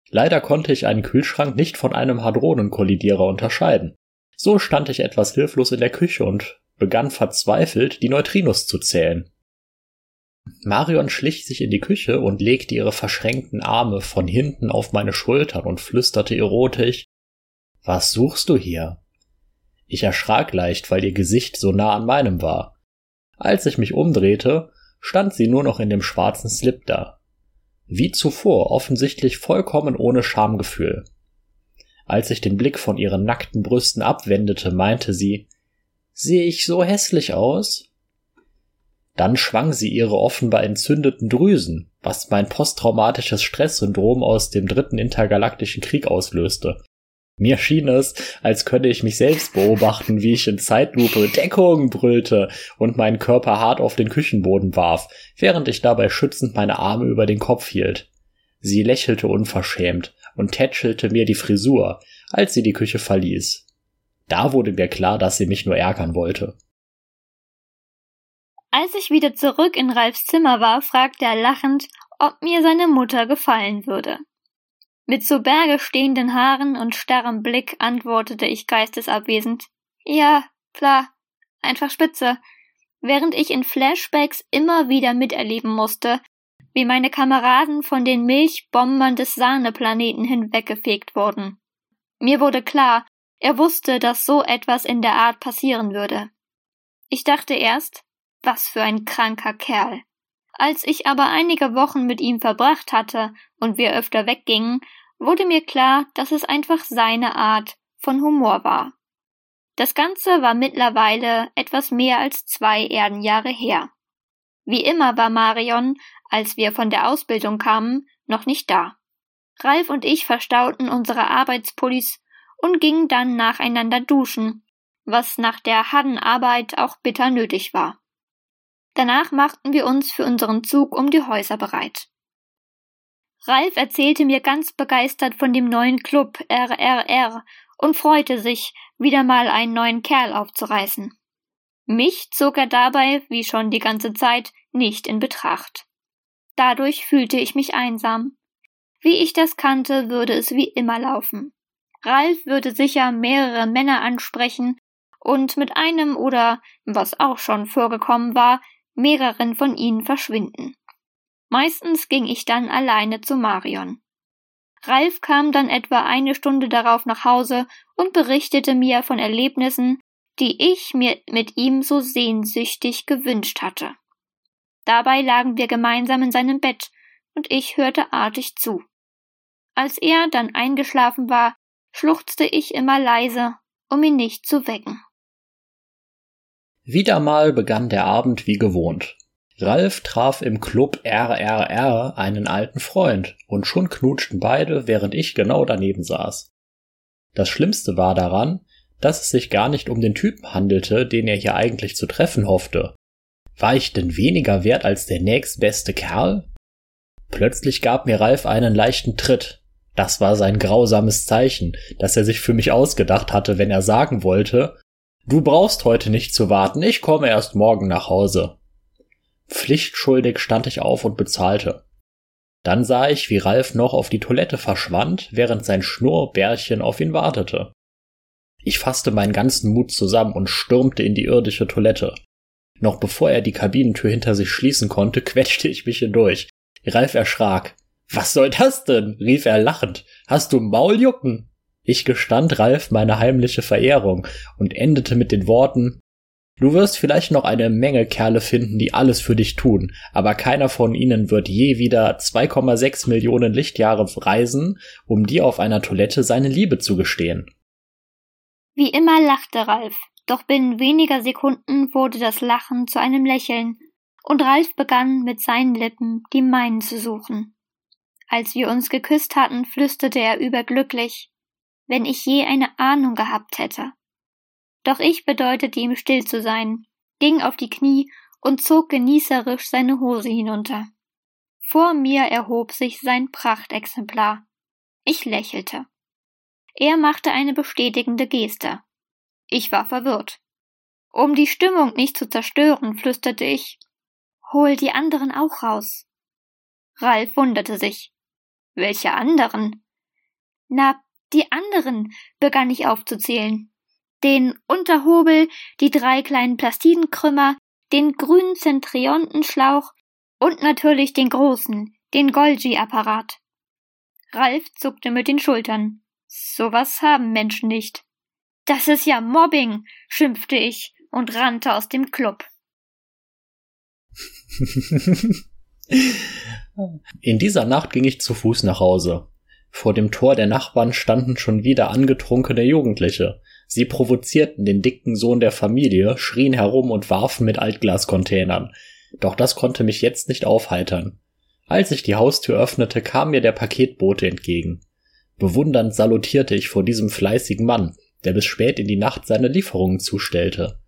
Speaker 1: Leider konnte ich einen Kühlschrank nicht von einem Hadronenkollidierer unterscheiden. So stand ich etwas hilflos in der Küche und begann verzweifelt, die Neutrinos zu zählen. Marion schlich sich in die Küche und legte ihre verschränkten Arme von hinten auf meine Schultern und flüsterte erotisch was suchst du hier? Ich erschrak leicht, weil ihr Gesicht so nah an meinem war. Als ich mich umdrehte, stand sie nur noch in dem schwarzen Slip da. Wie zuvor, offensichtlich vollkommen ohne Schamgefühl. Als ich den Blick von ihren nackten Brüsten abwendete, meinte sie, Sehe ich so hässlich aus? Dann schwang sie ihre offenbar entzündeten Drüsen, was mein posttraumatisches Stresssyndrom aus dem dritten intergalaktischen Krieg auslöste. Mir schien es, als könne ich mich selbst beobachten, wie ich in Zeitlupe Deckung brüllte und meinen Körper hart auf den Küchenboden warf, während ich dabei schützend meine Arme über den Kopf hielt. Sie lächelte unverschämt und tätschelte mir die Frisur, als sie die Küche verließ. Da wurde mir klar, dass sie mich nur ärgern wollte.
Speaker 3: Als ich wieder zurück in Ralfs Zimmer war, fragte er lachend, ob mir seine Mutter gefallen würde. Mit zu Berge stehenden Haaren und starrem Blick antwortete ich geistesabwesend. Ja, klar, einfach spitze, während ich in Flashbacks immer wieder miterleben musste, wie meine Kameraden von den Milchbombern des Sahneplaneten hinweggefegt wurden. Mir wurde klar, er wusste, dass so etwas in der Art passieren würde. Ich dachte erst, was für ein kranker Kerl. Als ich aber einige Wochen mit ihm verbracht hatte und wir öfter weggingen, wurde mir klar, dass es einfach seine Art von Humor war. Das Ganze war mittlerweile etwas mehr als zwei Erdenjahre her. Wie immer war Marion, als wir von der Ausbildung kamen, noch nicht da. Ralf und ich verstauten unsere Arbeitspullis und gingen dann nacheinander duschen, was nach der harten Arbeit auch bitter nötig war. Danach machten wir uns für unseren Zug um die Häuser bereit. Ralf erzählte mir ganz begeistert von dem neuen Club RRR und freute sich, wieder mal einen neuen Kerl aufzureißen. Mich zog er dabei, wie schon die ganze Zeit, nicht in Betracht. Dadurch fühlte ich mich einsam. Wie ich das kannte, würde es wie immer laufen. Ralf würde sicher mehrere Männer ansprechen und mit einem oder, was auch schon vorgekommen war, mehreren von ihnen verschwinden. Meistens ging ich dann alleine zu Marion. Ralf kam dann etwa eine Stunde darauf nach Hause und berichtete mir von Erlebnissen, die ich mir mit ihm so sehnsüchtig gewünscht hatte. Dabei lagen wir gemeinsam in seinem Bett und ich hörte artig zu. Als er dann eingeschlafen war, schluchzte ich immer leise, um ihn nicht zu wecken.
Speaker 1: Wieder mal begann der Abend wie gewohnt. Ralf traf im Club RRR einen alten Freund und schon knutschten beide, während ich genau daneben saß. Das Schlimmste war daran, dass es sich gar nicht um den Typen handelte, den er hier eigentlich zu treffen hoffte. War ich denn weniger wert als der nächstbeste Kerl? Plötzlich gab mir Ralf einen leichten Tritt. Das war sein grausames Zeichen, das er sich für mich ausgedacht hatte, wenn er sagen wollte, Du brauchst heute nicht zu warten, ich komme erst morgen nach Hause. Pflichtschuldig stand ich auf und bezahlte. Dann sah ich, wie Ralf noch auf die Toilette verschwand, während sein Schnurrbärchen auf ihn wartete. Ich fasste meinen ganzen Mut zusammen und stürmte in die irdische Toilette. Noch bevor er die Kabinentür hinter sich schließen konnte, quetschte ich mich hindurch. Ralf erschrak. Was soll das denn? rief er lachend. Hast du Mauljucken? Ich gestand Ralf meine heimliche Verehrung und endete mit den Worten Du wirst vielleicht noch eine Menge Kerle finden, die alles für dich tun, aber keiner von ihnen wird je wieder 2,6 Millionen Lichtjahre reisen, um dir auf einer Toilette seine Liebe zu gestehen.
Speaker 3: Wie immer lachte Ralf, doch binnen weniger Sekunden wurde das Lachen zu einem Lächeln, und Ralf begann mit seinen Lippen die meinen zu suchen. Als wir uns geküsst hatten, flüsterte er überglücklich, wenn ich je eine Ahnung gehabt hätte. Doch ich bedeutete ihm still zu sein, ging auf die Knie und zog genießerisch seine Hose hinunter. Vor mir erhob sich sein Prachtexemplar. Ich lächelte. Er machte eine bestätigende Geste. Ich war verwirrt. Um die Stimmung nicht zu zerstören, flüsterte ich Hol die anderen auch raus. Ralf wunderte sich. Welche anderen? Na, die anderen, begann ich aufzuzählen den Unterhobel, die drei kleinen Plastidenkrümmer, den grünen Zentriontenschlauch und natürlich den großen, den Golgi-Apparat. Ralf zuckte mit den Schultern. Sowas haben Menschen nicht. Das ist ja Mobbing, schimpfte ich und rannte aus dem Club.
Speaker 1: In dieser Nacht ging ich zu Fuß nach Hause. Vor dem Tor der Nachbarn standen schon wieder angetrunkene Jugendliche. Sie provozierten den dicken Sohn der Familie, schrien herum und warfen mit Altglascontainern. Doch das konnte mich jetzt nicht aufheitern. Als ich die Haustür öffnete, kam mir der Paketbote entgegen. Bewundernd salutierte ich vor diesem fleißigen Mann, der bis spät in die Nacht seine Lieferungen zustellte.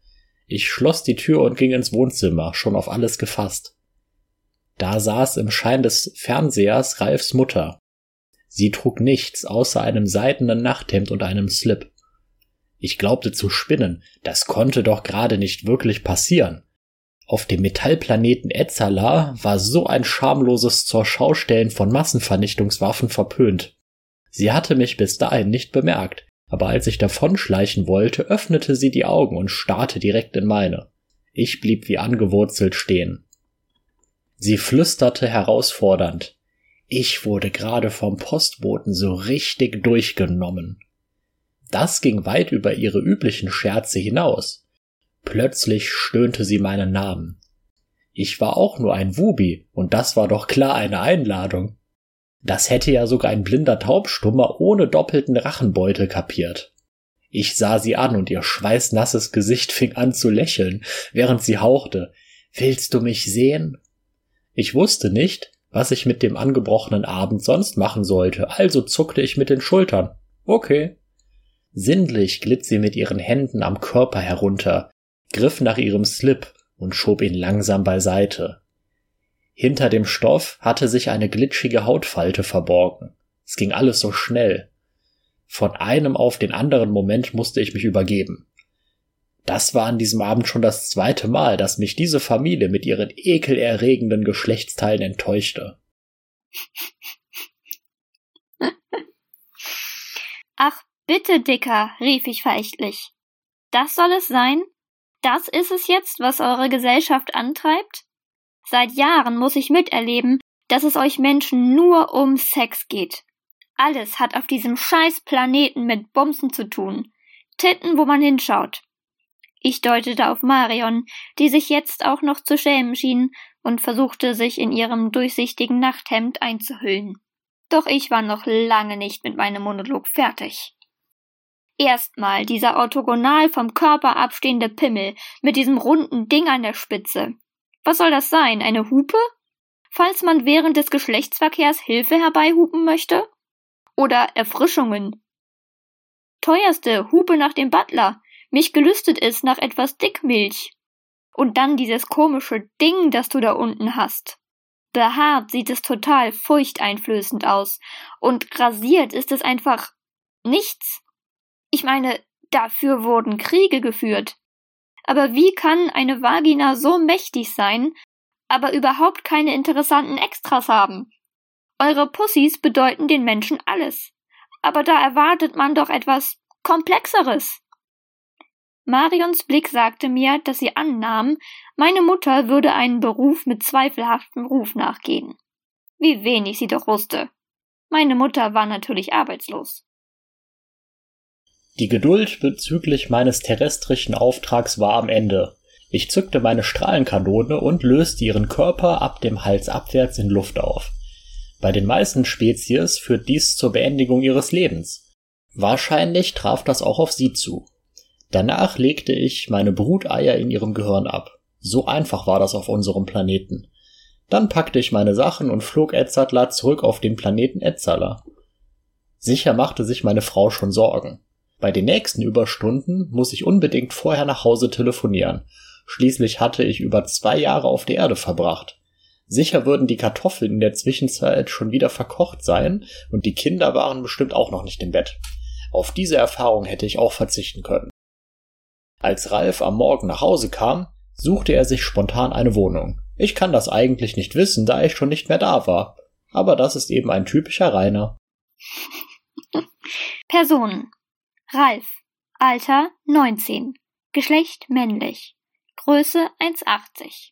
Speaker 1: Ich schloss die Tür und ging ins Wohnzimmer, schon auf alles gefasst. Da saß im Schein des Fernsehers Ralfs Mutter. Sie trug nichts außer einem seidenen Nachthemd und einem Slip. Ich glaubte zu spinnen, das konnte doch gerade nicht wirklich passieren. Auf dem Metallplaneten Etzala war so ein schamloses zur Schaustellen von Massenvernichtungswaffen verpönt. Sie hatte mich bis dahin nicht bemerkt, aber als ich davonschleichen wollte, öffnete sie die Augen und starrte direkt in meine. Ich blieb wie angewurzelt stehen. Sie flüsterte herausfordernd. Ich wurde gerade vom Postboten so richtig durchgenommen. Das ging weit über ihre üblichen Scherze hinaus. Plötzlich stöhnte sie meinen Namen. Ich war auch nur ein Wubi, und das war doch klar eine Einladung. Das hätte ja sogar ein blinder Taubstummer ohne doppelten Rachenbeutel kapiert. Ich sah sie an und ihr schweißnasses Gesicht fing an zu lächeln, während sie hauchte. Willst du mich sehen? Ich wusste nicht, was ich mit dem angebrochenen Abend sonst machen sollte, also zuckte ich mit den Schultern. Okay. Sinnlich glitt sie mit ihren Händen am Körper herunter, griff nach ihrem Slip und schob ihn langsam beiseite. Hinter dem Stoff hatte sich eine glitschige Hautfalte verborgen. Es ging alles so schnell. Von einem auf den anderen Moment musste ich mich übergeben. Das war an diesem Abend schon das zweite Mal, dass mich diese Familie mit ihren ekelerregenden Geschlechtsteilen enttäuschte.
Speaker 3: Ach, Bitte, Dicker, rief ich verächtlich. Das soll es sein? Das ist es jetzt, was eure Gesellschaft antreibt? Seit Jahren muss ich miterleben, dass es euch Menschen nur um Sex geht. Alles hat auf diesem scheiß Planeten mit Bumsen zu tun. Titten, wo man hinschaut. Ich deutete auf Marion, die sich jetzt auch noch zu schämen schien und versuchte sich in ihrem durchsichtigen Nachthemd einzuhüllen. Doch ich war noch lange nicht mit meinem Monolog fertig. Erstmal dieser orthogonal vom Körper abstehende Pimmel mit diesem runden Ding an der Spitze. Was soll das sein? Eine Hupe? Falls man während des Geschlechtsverkehrs Hilfe herbeihupen möchte? Oder Erfrischungen? Teuerste Hupe nach dem Butler. Mich gelüstet ist nach etwas Dickmilch. Und dann dieses komische Ding, das du da unten hast. Behaart sieht es total furchteinflößend aus. Und rasiert ist es einfach nichts. Ich meine, dafür wurden Kriege geführt. Aber wie kann eine Vagina so mächtig sein, aber überhaupt keine interessanten Extras haben? Eure Pussys bedeuten den Menschen alles. Aber da erwartet man doch etwas Komplexeres. Marions Blick sagte mir, dass sie annahm, meine Mutter würde einen Beruf mit zweifelhaftem Ruf nachgehen. Wie wenig sie doch wusste. Meine Mutter war natürlich arbeitslos.
Speaker 1: Die Geduld bezüglich meines terrestrischen Auftrags war am Ende. Ich zückte meine Strahlenkanone und löste ihren Körper ab dem Hals abwärts in Luft auf. Bei den meisten Spezies führt dies zur Beendigung ihres Lebens. Wahrscheinlich traf das auch auf sie zu. Danach legte ich meine Bruteier in ihrem Gehirn ab. So einfach war das auf unserem Planeten. Dann packte ich meine Sachen und flog Edzardler zurück auf den Planeten Edzala. Sicher machte sich meine Frau schon Sorgen. Bei den nächsten Überstunden muss ich unbedingt vorher nach Hause telefonieren. Schließlich hatte ich über zwei Jahre auf der Erde verbracht. Sicher würden die Kartoffeln in der Zwischenzeit schon wieder verkocht sein und die Kinder waren bestimmt auch noch nicht im Bett. Auf diese Erfahrung hätte ich auch verzichten können. Als Ralf am Morgen nach Hause kam, suchte er sich spontan eine Wohnung. Ich kann das eigentlich nicht wissen, da ich schon nicht mehr da war. Aber das ist eben ein typischer Rainer.
Speaker 3: Personen. Ralf. Alter 19. Geschlecht männlich. Größe 1,80.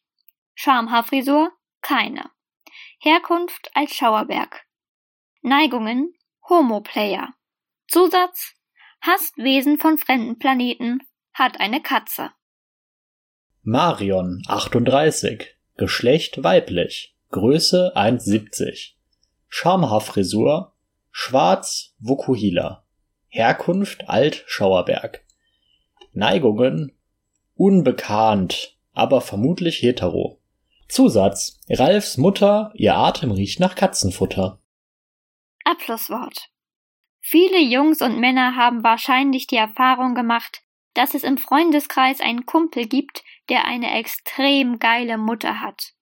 Speaker 3: Schamhaarfrisur keine. Herkunft als Schauerberg. Neigungen Homoplayer. Zusatz hasst Wesen von fremden Planeten hat eine Katze.
Speaker 1: Marion, 38. Geschlecht weiblich. Größe 1,70. Schamhaarfrisur. Schwarz Vukuhila. Herkunft Alt-Schauerberg. Neigungen unbekannt, aber vermutlich hetero. Zusatz. Ralfs Mutter, ihr Atem riecht nach Katzenfutter.
Speaker 3: Abschlusswort. Viele Jungs und Männer haben wahrscheinlich die Erfahrung gemacht, dass es im Freundeskreis einen Kumpel gibt, der eine extrem geile Mutter hat.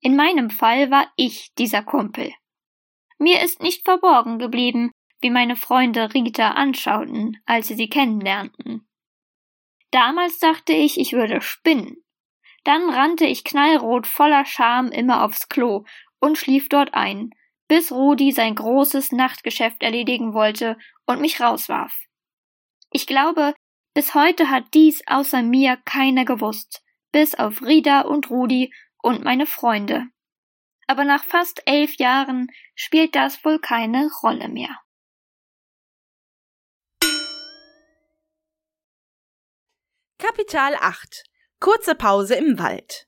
Speaker 3: In meinem Fall war ich dieser Kumpel. Mir ist nicht verborgen geblieben, wie meine Freunde Rita anschauten, als sie sie kennenlernten. Damals dachte ich, ich würde spinnen. Dann rannte ich knallrot voller Scham immer aufs Klo und schlief dort ein, bis Rudi sein großes Nachtgeschäft erledigen wollte und mich rauswarf. Ich glaube, bis heute hat dies außer mir keiner gewusst, bis auf Rida und Rudi und meine Freunde. Aber nach fast elf Jahren spielt das wohl keine Rolle mehr.
Speaker 2: Kapital 8 Kurze Pause im Wald.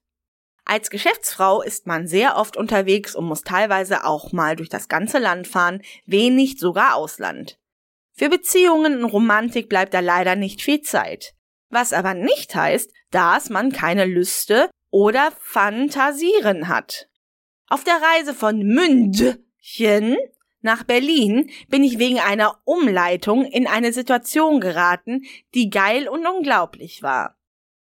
Speaker 2: Als Geschäftsfrau ist man sehr oft unterwegs und muss teilweise auch mal durch das ganze Land fahren, wenig sogar Ausland. Für Beziehungen und Romantik bleibt da leider nicht viel Zeit. Was aber nicht heißt, dass man keine Lüste oder Fantasieren hat. Auf der Reise von München nach Berlin bin ich wegen einer Umleitung in eine Situation geraten, die geil und unglaublich war.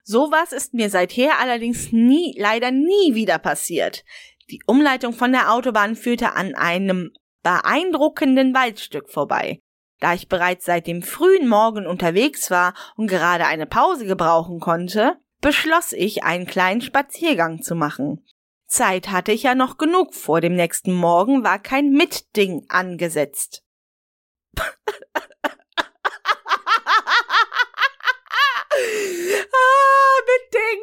Speaker 2: Sowas ist mir seither allerdings nie, leider nie wieder passiert. Die Umleitung von der Autobahn führte an einem beeindruckenden Waldstück vorbei. Da ich bereits seit dem frühen Morgen unterwegs war und gerade eine Pause gebrauchen konnte, beschloss ich, einen kleinen Spaziergang zu machen. Zeit hatte ich ja noch genug, vor dem nächsten Morgen war kein Mitding angesetzt. ah, Mitding.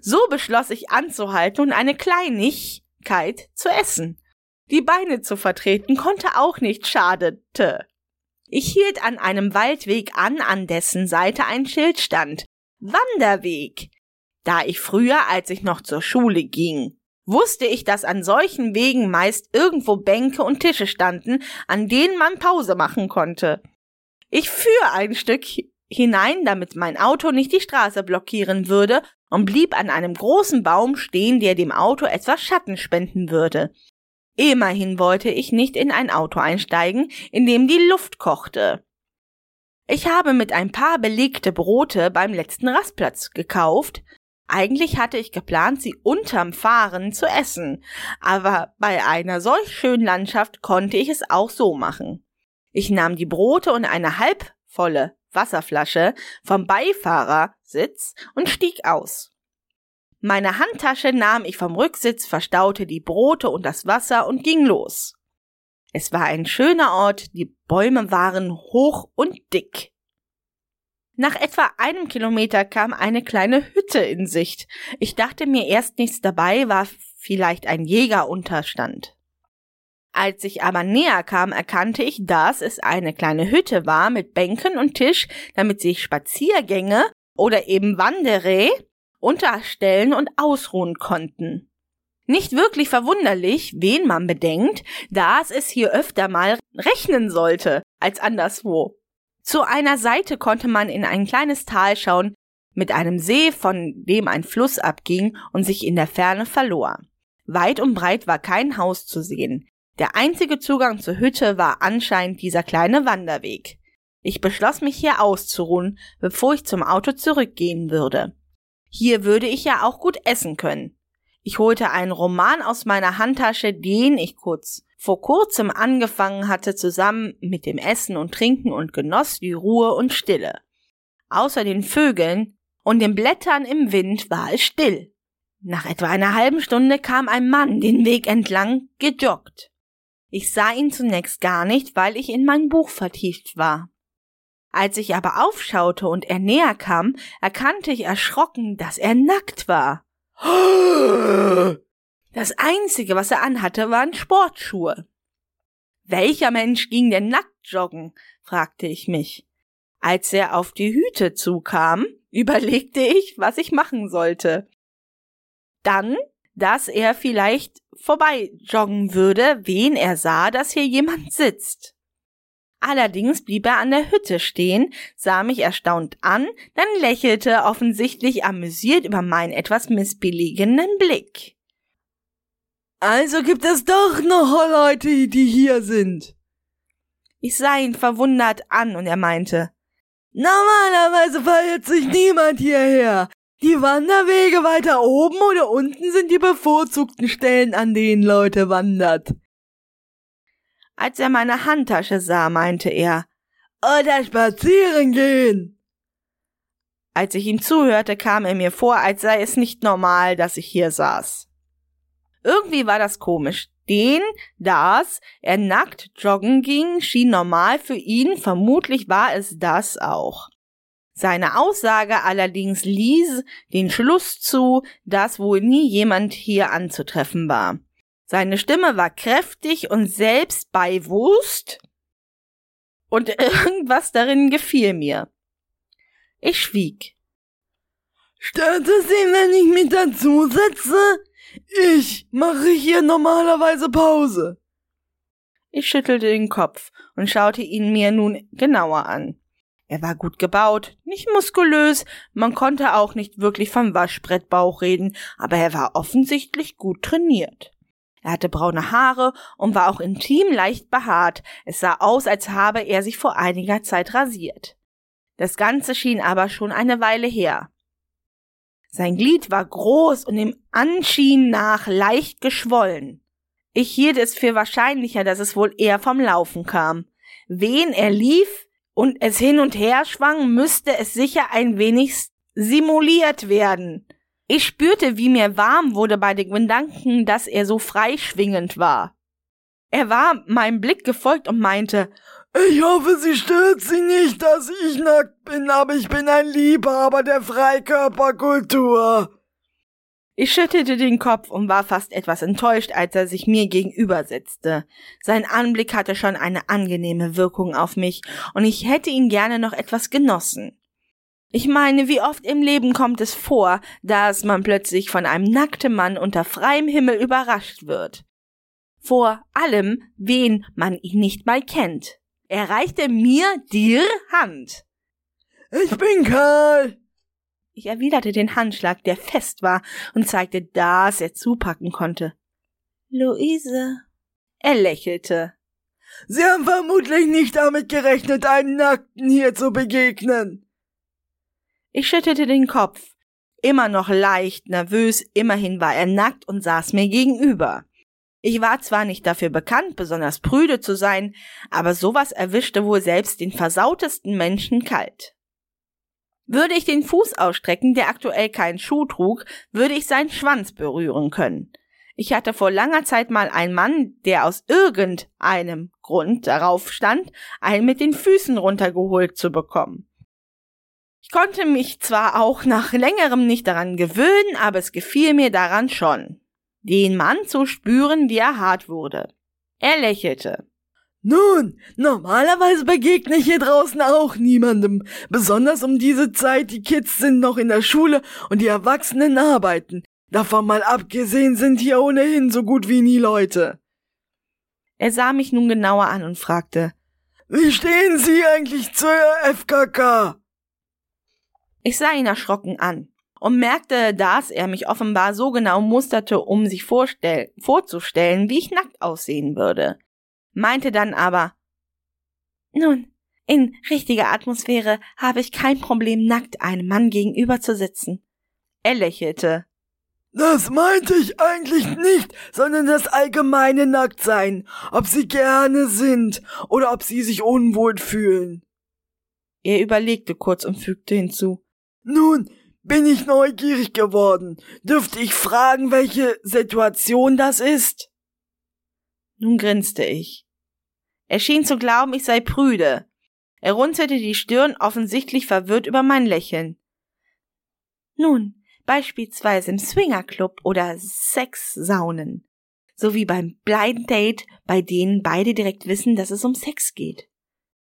Speaker 2: So beschloss ich anzuhalten und eine Kleinigkeit zu essen. Die Beine zu vertreten konnte auch nicht schadete. Ich hielt an einem Waldweg an, an dessen Seite ein Schild stand. Wanderweg. Da ich früher, als ich noch zur Schule ging, wusste ich, dass an solchen Wegen meist irgendwo Bänke und Tische standen, an denen man Pause machen konnte. Ich fuhr ein Stück hinein, damit mein Auto nicht die Straße blockieren würde, und blieb an einem großen Baum stehen, der dem Auto etwas Schatten spenden würde. Immerhin wollte ich nicht in ein Auto einsteigen, in dem die Luft kochte. Ich habe mit ein paar belegte Brote beim letzten Rastplatz gekauft. Eigentlich hatte ich geplant, sie unterm Fahren zu essen, aber bei einer solch schönen Landschaft konnte ich es auch so machen. Ich nahm die Brote und eine halbvolle Wasserflasche vom Beifahrersitz und stieg aus. Meine Handtasche nahm ich vom Rücksitz, verstaute die Brote und das Wasser und ging los. Es war ein schöner Ort, die Bäume waren hoch und dick. Nach etwa einem Kilometer kam eine kleine Hütte in Sicht. Ich dachte mir erst nichts dabei, war vielleicht ein Jägerunterstand. Als ich aber näher kam, erkannte ich, dass es eine kleine Hütte war mit Bänken und Tisch, damit sich Spaziergänge oder eben Wanderer unterstellen und ausruhen konnten. Nicht wirklich verwunderlich, wen man bedenkt, dass es hier öfter mal rechnen sollte als anderswo. Zu einer Seite konnte man in ein kleines Tal schauen, mit einem See, von dem ein Fluss abging und sich in der Ferne verlor. Weit und breit war kein Haus zu sehen. Der einzige Zugang zur Hütte war anscheinend dieser kleine Wanderweg. Ich beschloss mich hier auszuruhen, bevor ich zum Auto zurückgehen würde. Hier würde ich ja auch gut essen können. Ich holte einen Roman aus meiner Handtasche, den ich kurz vor kurzem angefangen hatte, zusammen mit dem Essen und Trinken und genoss die Ruhe und Stille. Außer den Vögeln und den Blättern im Wind war es still. Nach etwa einer halben Stunde kam ein Mann den Weg entlang gejoggt. Ich sah ihn zunächst gar nicht, weil ich in mein Buch vertieft war. Als ich aber aufschaute und er näher kam, erkannte ich erschrocken, dass er nackt war. Das einzige, was er anhatte, waren Sportschuhe. Welcher Mensch ging denn nackt joggen? fragte ich mich. Als er auf die Hüte zukam, überlegte ich, was ich machen sollte. Dann dass er vielleicht vorbei joggen würde, wen er sah, dass hier jemand sitzt. Allerdings blieb er an der Hütte stehen, sah mich erstaunt an, dann lächelte offensichtlich amüsiert über meinen etwas missbilligenden Blick.
Speaker 6: Also gibt es doch noch Leute, die hier sind.
Speaker 2: Ich sah ihn verwundert an und er meinte,
Speaker 6: Normalerweise verirrt sich niemand hierher. Die Wanderwege weiter oben oder unten sind die bevorzugten Stellen, an denen Leute wandert.
Speaker 2: Als er meine Handtasche sah, meinte er,
Speaker 6: oder spazieren gehen.
Speaker 2: Als ich ihm zuhörte, kam er mir vor, als sei es nicht normal, dass ich hier saß. Irgendwie war das komisch. Den, das, er nackt joggen ging, schien normal für ihn, vermutlich war es das auch. Seine Aussage allerdings ließ den Schluss zu, dass wohl nie jemand hier anzutreffen war. Seine Stimme war kräftig und selbstbewusst und irgendwas darin gefiel mir. Ich schwieg.
Speaker 6: Stört es ihn, wenn ich mich dazusetze? Ich mache hier normalerweise Pause.
Speaker 2: Ich schüttelte den Kopf und schaute ihn mir nun genauer an. Er war gut gebaut, nicht muskulös, man konnte auch nicht wirklich vom Waschbrettbauch reden, aber er war offensichtlich gut trainiert. Er hatte braune Haare und war auch intim leicht behaart. Es sah aus, als habe er sich vor einiger Zeit rasiert. Das Ganze schien aber schon eine Weile her. Sein Glied war groß und dem Anschienen nach leicht geschwollen. Ich hielt es für wahrscheinlicher, dass es wohl eher vom Laufen kam. Wen er lief, und es hin und her schwang, müsste es sicher ein wenig simuliert werden. Ich spürte, wie mir warm wurde bei dem Gedanken, dass er so freischwingend war. Er war meinem Blick gefolgt und meinte,
Speaker 6: ich hoffe, Sie stört Sie nicht, dass ich nackt bin, aber ich bin ein Liebhaber der Freikörperkultur.
Speaker 2: Ich schüttelte den Kopf und war fast etwas enttäuscht, als er sich mir gegenübersetzte. Sein Anblick hatte schon eine angenehme Wirkung auf mich, und ich hätte ihn gerne noch etwas genossen. Ich meine, wie oft im Leben kommt es vor, dass man plötzlich von einem nackten Mann unter freiem Himmel überrascht wird. Vor allem, wen man ihn nicht mal kennt. Er reichte mir dir Hand.
Speaker 6: Ich bin Karl.
Speaker 2: Ich erwiderte den Handschlag, der fest war, und zeigte, dass er zupacken konnte. Luise. Er lächelte.
Speaker 6: Sie haben vermutlich nicht damit gerechnet, einen Nackten hier zu begegnen.
Speaker 2: Ich schüttelte den Kopf. Immer noch leicht nervös, immerhin war er nackt und saß mir gegenüber. Ich war zwar nicht dafür bekannt, besonders prüde zu sein, aber sowas erwischte wohl selbst den versautesten Menschen kalt. Würde ich den Fuß ausstrecken, der aktuell keinen Schuh trug, würde ich seinen Schwanz berühren können. Ich hatte vor langer Zeit mal einen Mann, der aus irgendeinem Grund darauf stand, einen mit den Füßen runtergeholt zu bekommen. Ich konnte mich zwar auch nach längerem nicht daran gewöhnen, aber es gefiel mir daran schon, den Mann zu spüren, wie er hart wurde. Er lächelte.
Speaker 6: Nun, normalerweise begegne ich hier draußen auch niemandem. Besonders um diese Zeit, die Kids sind noch in der Schule und die Erwachsenen arbeiten. Davon mal abgesehen sind hier ohnehin so gut wie nie Leute.
Speaker 2: Er sah mich nun genauer an und fragte,
Speaker 6: Wie stehen Sie eigentlich zur FKK?
Speaker 2: Ich sah ihn erschrocken an und merkte, dass er mich offenbar so genau musterte, um sich vorzustellen, wie ich nackt aussehen würde. Meinte dann aber, nun, in richtiger Atmosphäre habe ich kein Problem, nackt einem Mann gegenüber zu sitzen. Er lächelte.
Speaker 6: Das meinte ich eigentlich nicht, sondern das allgemeine Nacktsein, ob sie gerne sind oder ob sie sich unwohl fühlen.
Speaker 2: Er überlegte kurz und fügte hinzu.
Speaker 6: Nun, bin ich neugierig geworden. Dürfte ich fragen, welche Situation das ist?
Speaker 2: Nun grinste ich. Er schien zu glauben, ich sei prüde. Er runzelte die Stirn, offensichtlich verwirrt über mein Lächeln. Nun, beispielsweise im Swingerclub oder Sexsaunen, sowie beim Blind Date, bei denen beide direkt wissen, dass es um Sex geht.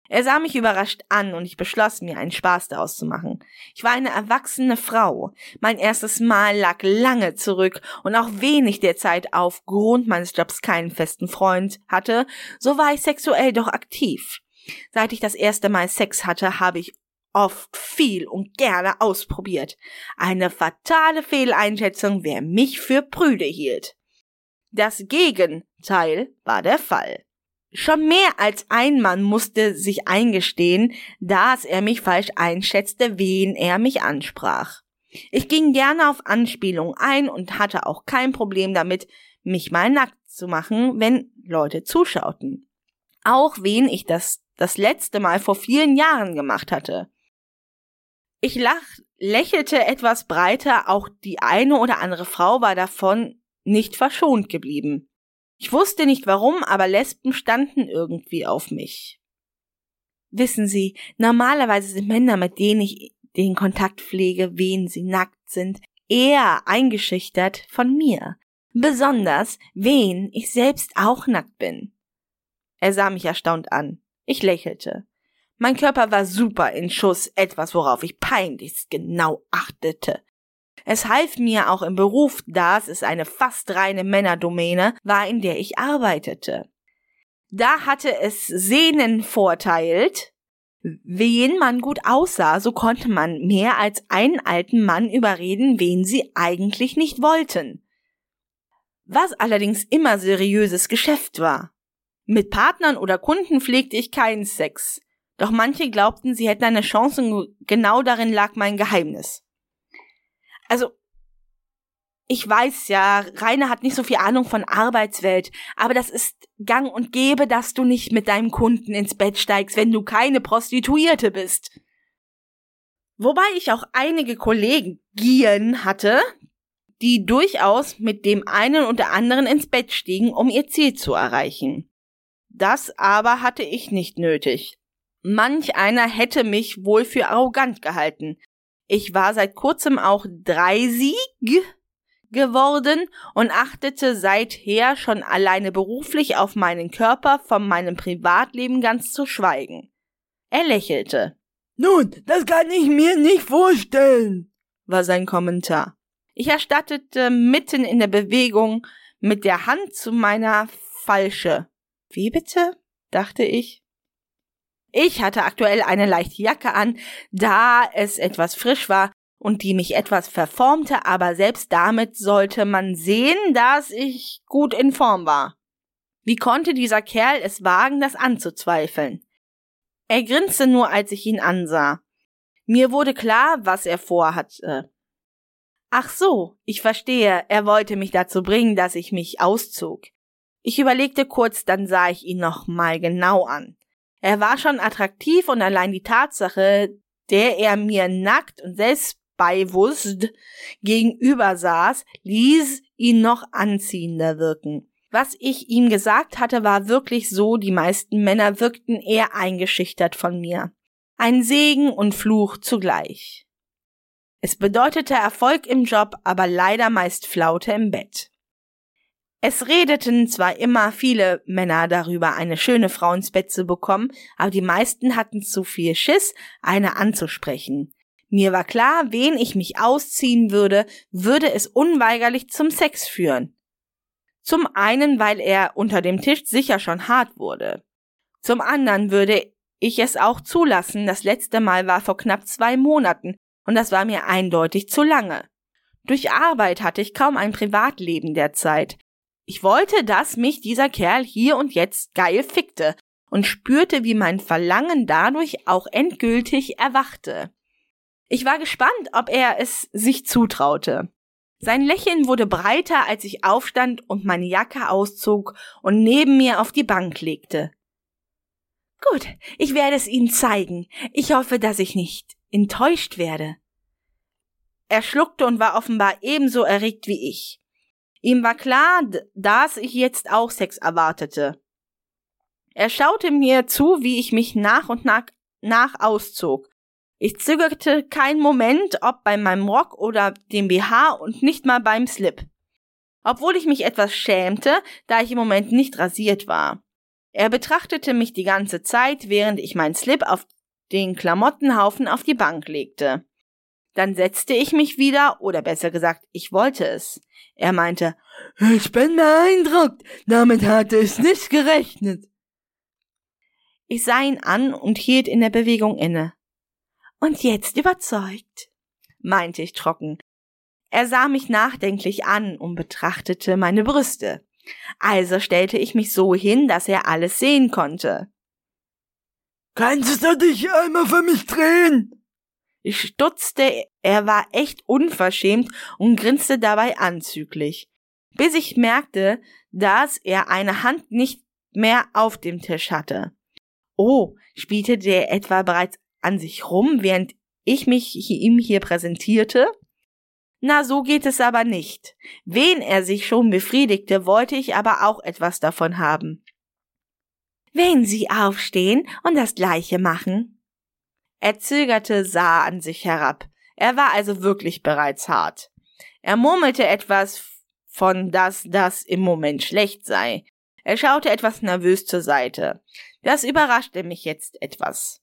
Speaker 2: Er sah mich überrascht an und ich beschloss mir, einen Spaß daraus zu machen. Ich war eine erwachsene Frau. Mein erstes Mal lag lange zurück und auch wenig der Zeit aufgrund meines Jobs keinen festen Freund hatte, so war ich sexuell doch aktiv. Seit ich das erste Mal Sex hatte, habe ich oft viel und gerne ausprobiert. Eine fatale Fehleinschätzung, wer mich für prüde hielt. Das Gegenteil war der Fall. Schon mehr als ein Mann musste sich eingestehen, dass er mich falsch einschätzte, wen er mich ansprach. Ich ging gerne auf Anspielungen ein und hatte auch kein Problem damit, mich mal nackt zu machen, wenn Leute zuschauten. Auch wen ich das das letzte Mal vor vielen Jahren gemacht hatte. Ich lach, lächelte etwas breiter, auch die eine oder andere Frau war davon nicht verschont geblieben. Ich wusste nicht warum, aber Lesben standen irgendwie auf mich. Wissen Sie, normalerweise sind Männer, mit denen ich den Kontakt pflege, wen sie nackt sind, eher eingeschüchtert von mir. Besonders, wen ich selbst auch nackt bin. Er sah mich erstaunt an. Ich lächelte. Mein Körper war super in Schuss, etwas, worauf ich peinlichst genau achtete. Es half mir auch im Beruf, dass es eine fast reine Männerdomäne war, in der ich arbeitete. Da hatte es Sehnen vorteilt, wen man gut aussah, so konnte man mehr als einen alten Mann überreden, wen sie eigentlich nicht wollten. Was allerdings immer seriöses Geschäft war. Mit Partnern oder Kunden pflegte ich keinen Sex. Doch manche glaubten, sie hätten eine Chance und genau darin lag mein Geheimnis. Also, ich weiß ja, Rainer hat nicht so viel Ahnung von Arbeitswelt, aber das ist gang und gäbe, dass du nicht mit deinem Kunden ins Bett steigst, wenn du keine Prostituierte bist. Wobei ich auch einige Kollegen hatte, die durchaus mit dem einen oder anderen ins Bett stiegen, um ihr Ziel zu erreichen. Das aber hatte ich nicht nötig. Manch einer hätte mich wohl für arrogant gehalten. Ich war seit kurzem auch dreisig geworden und achtete seither schon alleine beruflich auf meinen Körper, von meinem Privatleben ganz zu schweigen. Er lächelte.
Speaker 6: Nun, das kann ich mir nicht vorstellen,
Speaker 2: war sein Kommentar. Ich erstattete mitten in der Bewegung mit der Hand zu meiner Falsche. Wie bitte? dachte ich. Ich hatte aktuell eine leichte Jacke an, da es etwas frisch war und die mich etwas verformte, aber selbst damit sollte man sehen, dass ich gut in Form war. Wie konnte dieser Kerl es wagen, das anzuzweifeln? Er grinste nur, als ich ihn ansah. Mir wurde klar, was er vorhatte. Ach so, ich verstehe, er wollte mich dazu bringen, dass ich mich auszog. Ich überlegte kurz, dann sah ich ihn noch mal genau an. Er war schon attraktiv und allein die Tatsache, der er mir nackt und selbstbewusst gegenüber saß, ließ ihn noch anziehender wirken. Was ich ihm gesagt hatte, war wirklich so, die meisten Männer wirkten eher eingeschüchtert von mir. Ein Segen und Fluch zugleich. Es bedeutete Erfolg im Job, aber leider meist Flaute im Bett. Es redeten zwar immer viele Männer darüber, eine schöne Frau ins Bett zu bekommen, aber die meisten hatten zu viel Schiss, eine anzusprechen. Mir war klar, wen ich mich ausziehen würde, würde es unweigerlich zum Sex führen. Zum einen, weil er unter dem Tisch sicher schon hart wurde. Zum anderen würde ich es auch zulassen, das letzte Mal war vor knapp zwei Monaten, und das war mir eindeutig zu lange. Durch Arbeit hatte ich kaum ein Privatleben derzeit. Ich wollte, dass mich dieser Kerl hier und jetzt geil fickte und spürte, wie mein Verlangen dadurch auch endgültig erwachte. Ich war gespannt, ob er es sich zutraute. Sein Lächeln wurde breiter, als ich aufstand und meine Jacke auszog und neben mir auf die Bank legte. Gut, ich werde es Ihnen zeigen. Ich hoffe, dass ich nicht enttäuscht werde. Er schluckte und war offenbar ebenso erregt wie ich. Ihm war klar, dass ich jetzt auch Sex erwartete. Er schaute mir zu, wie ich mich nach und nach, nach auszog. Ich zögerte keinen Moment, ob bei meinem Rock oder dem BH und nicht mal beim Slip. Obwohl ich mich etwas schämte, da ich im Moment nicht rasiert war. Er betrachtete mich die ganze Zeit, während ich meinen Slip auf den Klamottenhaufen auf die Bank legte. Dann setzte ich mich wieder, oder besser gesagt, ich wollte es. Er meinte, ich bin beeindruckt, damit hatte ich nicht gerechnet. Ich sah ihn an und hielt in der Bewegung inne. Und jetzt überzeugt, meinte ich trocken. Er sah mich nachdenklich an und betrachtete meine Brüste. Also stellte ich mich so hin, dass er alles sehen konnte. Kannst du dich einmal für mich drehen? Ich stutzte, er war echt unverschämt und grinste dabei anzüglich, bis ich merkte, dass er eine Hand nicht mehr auf dem Tisch hatte. Oh, spielte der etwa bereits an sich rum, während ich mich ihm hier präsentierte? Na, so geht es aber nicht. Wen er sich schon befriedigte, wollte ich aber auch etwas davon haben. Wenn Sie aufstehen und das Gleiche machen. Er zögerte, sah an sich herab. Er war also wirklich bereits hart. Er murmelte etwas von dass das im Moment schlecht sei. Er schaute etwas nervös zur Seite. Das überraschte mich jetzt etwas.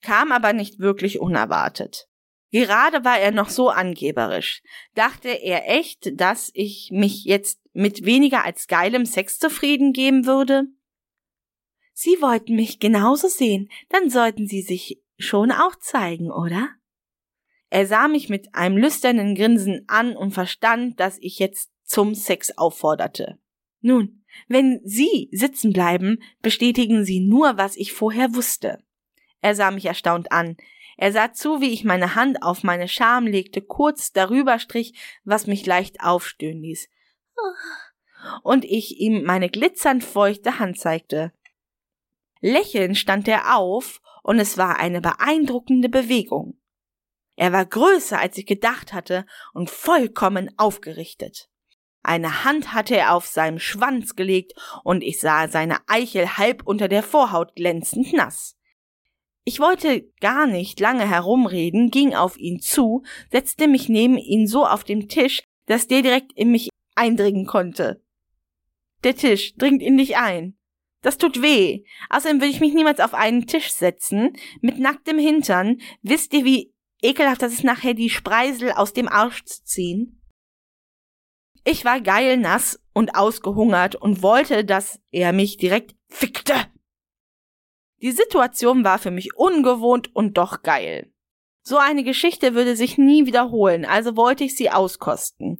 Speaker 2: Kam aber nicht wirklich unerwartet. Gerade war er noch so angeberisch. Dachte er echt, dass ich mich jetzt mit weniger als geilem Sex zufrieden geben würde? Sie wollten mich genauso sehen, dann sollten Sie sich schon auch zeigen, oder? Er sah mich mit einem lüsternen Grinsen an und verstand, dass ich jetzt zum Sex aufforderte. Nun, wenn Sie sitzen bleiben, bestätigen Sie nur, was ich vorher wusste. Er sah mich erstaunt an. Er sah zu, wie ich meine Hand auf meine Scham legte, kurz darüber strich, was mich leicht aufstöhnen ließ. Und ich ihm meine glitzernd feuchte Hand zeigte. Lächelnd stand er auf, und es war eine beeindruckende Bewegung. Er war größer, als ich gedacht hatte, und vollkommen aufgerichtet. Eine Hand hatte er auf seinem Schwanz gelegt, und ich sah seine Eichel halb unter der Vorhaut glänzend nass. Ich wollte gar nicht lange herumreden, ging auf ihn zu, setzte mich neben ihn so auf dem Tisch, dass der direkt in mich eindringen konnte. Der Tisch dringt in dich ein. Das tut weh. Außerdem würde ich mich niemals auf einen Tisch setzen, mit nacktem Hintern. Wisst ihr, wie ekelhaft das ist, nachher die Spreisel aus dem Arsch zu ziehen? Ich war geil nass und ausgehungert und wollte, dass er mich direkt fickte. Die Situation war für mich ungewohnt und doch geil. So eine Geschichte würde sich nie wiederholen, also wollte ich sie auskosten.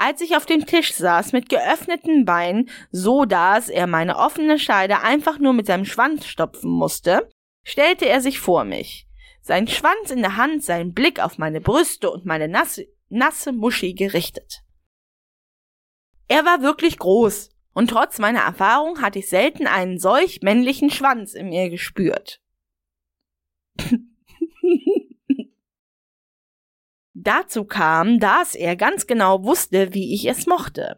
Speaker 2: Als ich auf dem Tisch saß mit geöffneten Beinen, so dass er meine offene Scheide einfach nur mit seinem Schwanz stopfen musste, stellte er sich vor mich. Sein Schwanz in der Hand, sein Blick auf meine Brüste und meine nasse, nasse Muschi gerichtet. Er war wirklich groß, und trotz meiner Erfahrung hatte ich selten einen solch männlichen Schwanz in mir gespürt. Dazu kam, dass er ganz genau wusste, wie ich es mochte.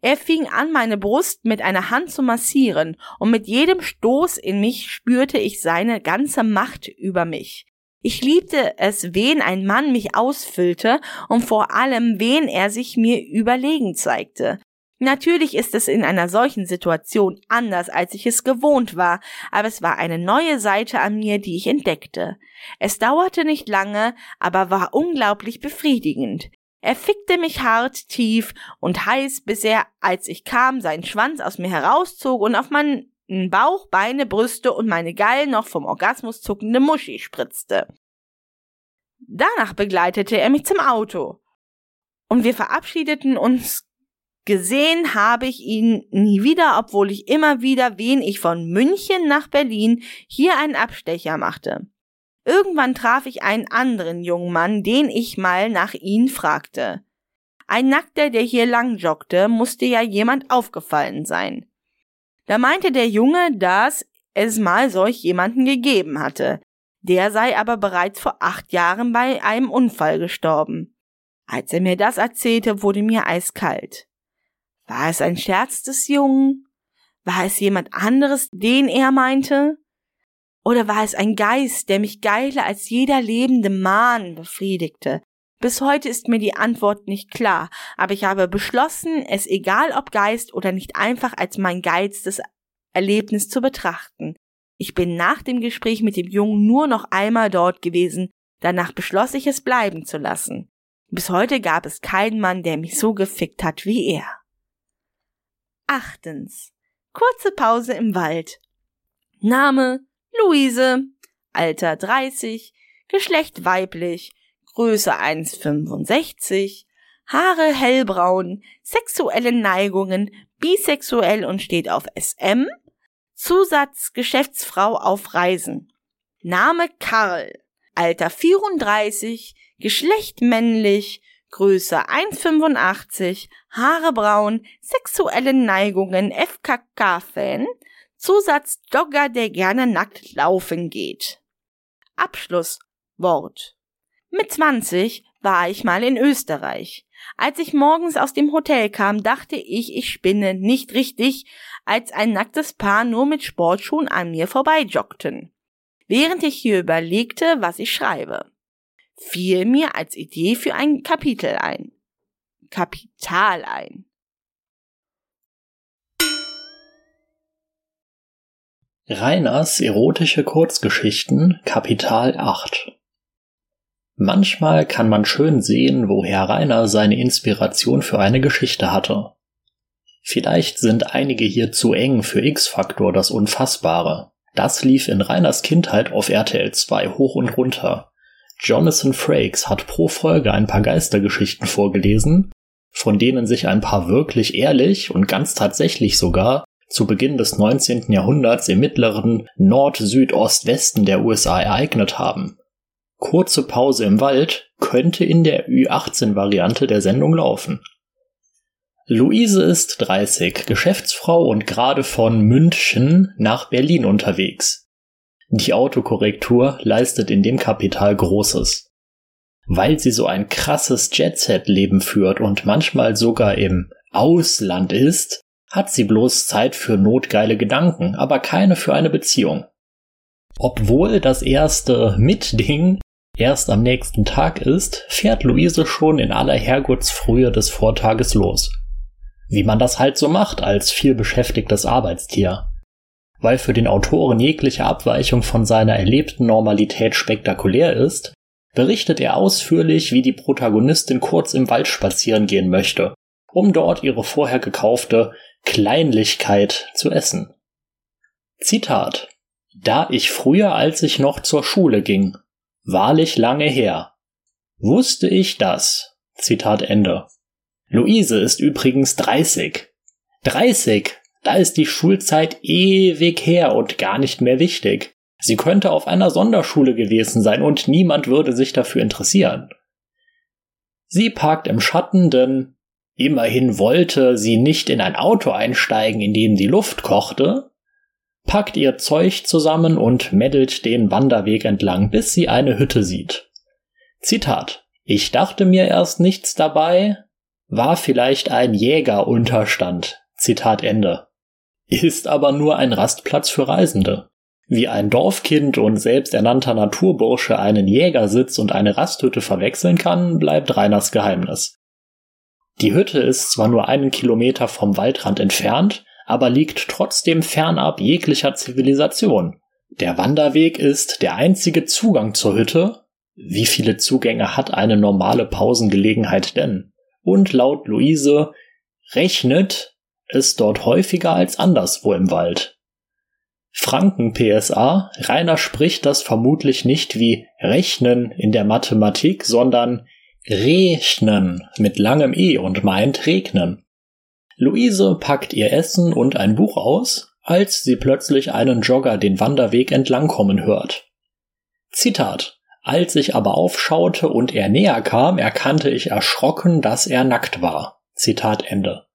Speaker 2: Er fing an, meine Brust mit einer Hand zu massieren, und mit jedem Stoß in mich spürte ich seine ganze Macht über mich. Ich liebte es, wen ein Mann mich ausfüllte und vor allem, wen er sich mir überlegen zeigte. Natürlich ist es in einer solchen Situation anders, als ich es gewohnt war, aber es war eine neue Seite an mir, die ich entdeckte. Es dauerte nicht lange, aber war unglaublich befriedigend. Er fickte mich hart, tief und heiß, bis er, als ich kam, seinen Schwanz aus mir herauszog und auf meinen Bauch, Beine, Brüste und meine geil noch vom Orgasmus zuckende Muschi spritzte. Danach begleitete er mich zum Auto. Und wir verabschiedeten uns Gesehen habe ich ihn nie wieder, obwohl ich immer wieder, wen ich von München nach Berlin hier einen Abstecher machte. Irgendwann traf ich einen anderen jungen Mann, den ich mal nach ihn fragte. Ein Nackter, der hier lang joggte, musste ja jemand aufgefallen sein. Da meinte der Junge, dass es mal solch jemanden gegeben hatte. Der sei aber bereits vor acht Jahren bei einem Unfall gestorben. Als er mir das erzählte, wurde mir eiskalt. War es ein Scherz des Jungen? War es jemand anderes, den er meinte? Oder war es ein Geist, der mich geiler als jeder lebende Mahn befriedigte? Bis heute ist mir die Antwort nicht klar, aber ich habe beschlossen, es egal ob Geist oder nicht einfach als mein geilstes Erlebnis zu betrachten. Ich bin nach dem Gespräch mit dem Jungen nur noch einmal dort gewesen, danach beschloss ich es bleiben zu lassen. Bis heute gab es keinen Mann, der mich so gefickt hat wie er. Achtens. Kurze Pause im Wald. Name Luise. Alter 30. Geschlecht weiblich. Größe 1,65. Haare hellbraun. Sexuelle Neigungen. Bisexuell und steht auf SM. Zusatz Geschäftsfrau auf Reisen. Name Karl. Alter 34. Geschlecht männlich. Größe 1,85, Haare braun, sexuelle Neigungen, FKK-Fan, Zusatz Jogger, der gerne nackt laufen geht. Abschluss Wort. Mit 20 war ich mal in Österreich. Als ich morgens aus dem Hotel kam, dachte ich, ich spinne nicht richtig, als ein nacktes Paar nur mit Sportschuhen an mir vorbeijoggten. Während ich hier überlegte, was ich schreibe fiel mir als Idee für ein Kapitel ein. Kapital ein.
Speaker 1: Reiners erotische Kurzgeschichten Kapital 8 Manchmal kann man schön sehen, woher Rainer seine Inspiration für eine Geschichte hatte. Vielleicht sind einige hier zu eng für X-Faktor das Unfassbare. Das lief in Rainers Kindheit auf RTL 2 hoch und runter. Jonathan Frakes hat pro Folge ein paar Geistergeschichten vorgelesen, von denen sich ein paar wirklich ehrlich und ganz tatsächlich sogar zu Beginn des 19. Jahrhunderts im mittleren Nord-, Süd-, Westen der USA ereignet haben. Kurze Pause im Wald könnte in der Ü18-Variante der Sendung laufen. Luise ist 30, Geschäftsfrau und gerade von München nach Berlin unterwegs. Die Autokorrektur leistet in dem Kapital Großes. Weil sie so ein krasses Jet-Set-Leben führt und manchmal sogar im Ausland ist, hat sie bloß Zeit für notgeile Gedanken, aber keine für eine Beziehung. Obwohl das erste Mitding erst am nächsten Tag ist, fährt Luise schon in aller Herrgottsfrühe des Vortages los. Wie man das halt so macht als vielbeschäftigtes Arbeitstier. Weil für den Autoren jegliche Abweichung von seiner erlebten Normalität spektakulär ist, berichtet er ausführlich, wie die Protagonistin kurz im Wald spazieren gehen möchte, um dort ihre vorher gekaufte Kleinlichkeit zu essen. Zitat Da ich früher, als ich noch zur Schule ging, wahrlich lange her, wusste ich das. Zitat Ende. Luise ist übrigens 30. 30! Da ist die Schulzeit ewig her und gar nicht mehr wichtig. Sie könnte auf einer Sonderschule gewesen sein und niemand würde sich dafür interessieren. Sie parkt im Schatten, denn immerhin wollte sie nicht in ein Auto einsteigen, in dem die Luft kochte, packt ihr Zeug zusammen und meddelt den Wanderweg entlang, bis sie eine Hütte sieht. Zitat. Ich dachte mir erst nichts dabei, war vielleicht ein Jägerunterstand. Zitat Ende. Ist aber nur ein Rastplatz für Reisende. Wie ein Dorfkind und selbsternannter Naturbursche einen Jägersitz und eine Rasthütte verwechseln kann, bleibt Reiners Geheimnis. Die Hütte ist zwar nur einen Kilometer vom Waldrand entfernt, aber liegt trotzdem fernab jeglicher Zivilisation. Der Wanderweg ist der einzige Zugang zur Hütte. Wie viele Zugänge hat eine normale Pausengelegenheit denn? Und laut Luise rechnet es dort häufiger als anderswo im Wald. Franken PSA, Rainer spricht das vermutlich nicht wie rechnen in der Mathematik, sondern rechnen mit langem E und meint regnen. Luise packt ihr Essen und ein Buch aus, als sie plötzlich einen Jogger den Wanderweg entlangkommen hört. Zitat Als ich aber aufschaute und er näher kam, erkannte ich erschrocken, dass er nackt war. Zitat Ende.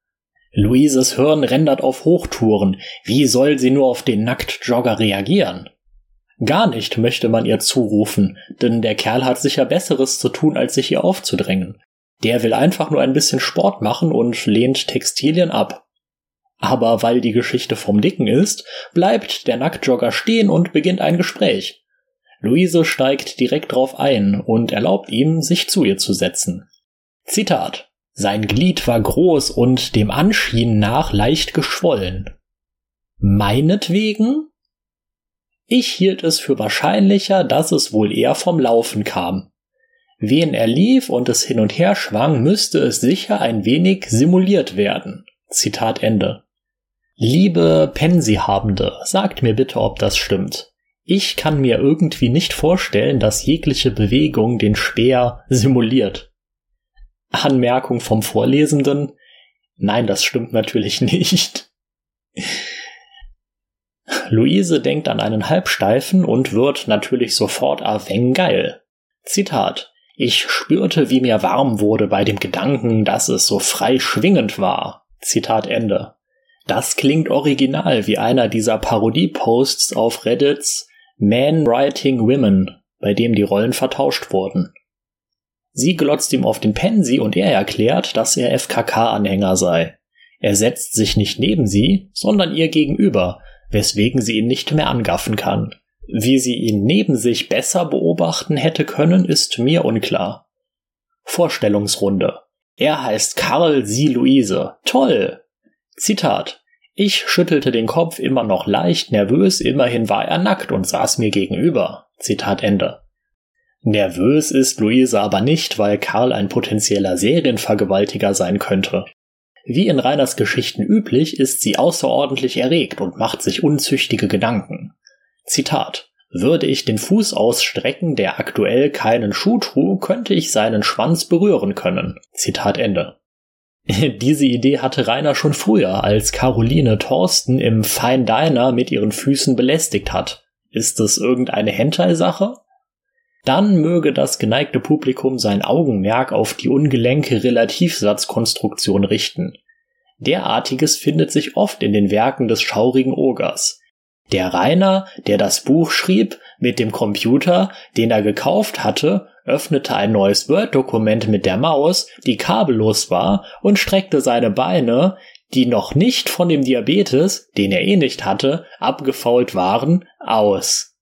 Speaker 1: Luises Hirn rendert auf Hochtouren. Wie soll sie nur auf den Nacktjogger reagieren? Gar nicht möchte man ihr zurufen, denn der Kerl hat sicher Besseres zu tun, als sich ihr aufzudrängen. Der will einfach nur ein bisschen Sport machen und lehnt Textilien ab. Aber weil die Geschichte vom Dicken ist, bleibt der Nacktjogger stehen und beginnt ein Gespräch. Luise steigt direkt drauf ein und erlaubt ihm, sich zu ihr zu setzen. Zitat sein Glied war groß und dem Anschienen nach leicht geschwollen. Meinetwegen? Ich hielt es für wahrscheinlicher, dass es wohl eher vom Laufen kam. Wen er lief und es hin und her schwang, müsste es sicher ein wenig simuliert werden. Zitat Ende. Liebe Pensihabende, sagt mir bitte, ob das stimmt. Ich kann mir irgendwie nicht vorstellen, dass jegliche Bewegung den Speer simuliert. Anmerkung vom Vorlesenden. Nein, das stimmt natürlich nicht. Luise denkt an einen Halbsteifen und wird natürlich sofort Aveng geil. Zitat. Ich spürte, wie mir warm wurde bei dem Gedanken, dass es so frei schwingend war. Zitat Ende. Das klingt original wie einer dieser Parodie-Posts auf Reddits Man Writing Women, bei dem die Rollen vertauscht wurden. Sie glotzt ihm auf den Pensi und er erklärt, dass er FKK-Anhänger sei. Er setzt sich nicht neben sie, sondern ihr gegenüber, weswegen sie ihn nicht mehr angaffen kann. Wie sie ihn neben sich besser beobachten hätte können, ist mir unklar. Vorstellungsrunde. Er heißt Karl, sie Luise. Toll! Zitat. Ich schüttelte den Kopf immer noch leicht nervös, immerhin war er nackt und saß mir gegenüber. Zitat Ende. Nervös ist Luise aber nicht, weil Karl ein potenzieller Serienvergewaltiger sein könnte. Wie in Reiners Geschichten üblich ist sie außerordentlich erregt und macht sich unzüchtige Gedanken. Zitat Würde ich den Fuß ausstrecken, der aktuell keinen Schuh trug, könnte ich seinen Schwanz berühren können. Zitat Ende. Diese Idee hatte Rainer schon früher, als Caroline Thorsten im Fine Diner mit ihren Füßen belästigt hat. Ist es irgendeine Hentai-Sache? Dann möge das geneigte Publikum sein Augenmerk auf die ungelenke Relativsatzkonstruktion richten. Derartiges findet sich oft in den Werken des schaurigen Ogers. Der Rainer, der das Buch schrieb, mit dem Computer, den er gekauft hatte, öffnete ein neues Word-Dokument mit der Maus, die kabellos war, und streckte seine Beine, die noch nicht von dem Diabetes, den er eh nicht hatte, abgefault waren, aus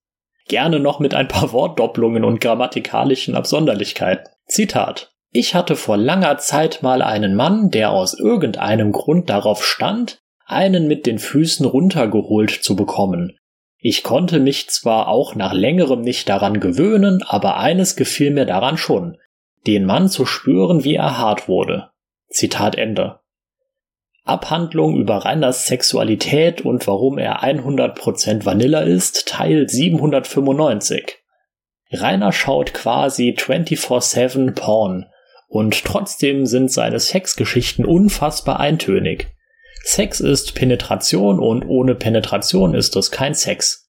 Speaker 1: gerne noch mit ein paar Wortdopplungen und grammatikalischen Absonderlichkeiten. Zitat. Ich hatte vor langer Zeit mal einen Mann, der aus irgendeinem Grund darauf stand, einen mit den Füßen runtergeholt zu bekommen. Ich konnte mich zwar auch nach längerem nicht daran gewöhnen, aber eines gefiel mir daran schon, den Mann zu spüren, wie er hart wurde. Zitat Ende. Abhandlung über Reiners Sexualität und warum er 100% Vanilla ist, Teil 795. Rainer schaut quasi 24-7 Porn und trotzdem sind seine Sexgeschichten unfassbar eintönig. Sex ist Penetration und ohne Penetration ist es kein Sex.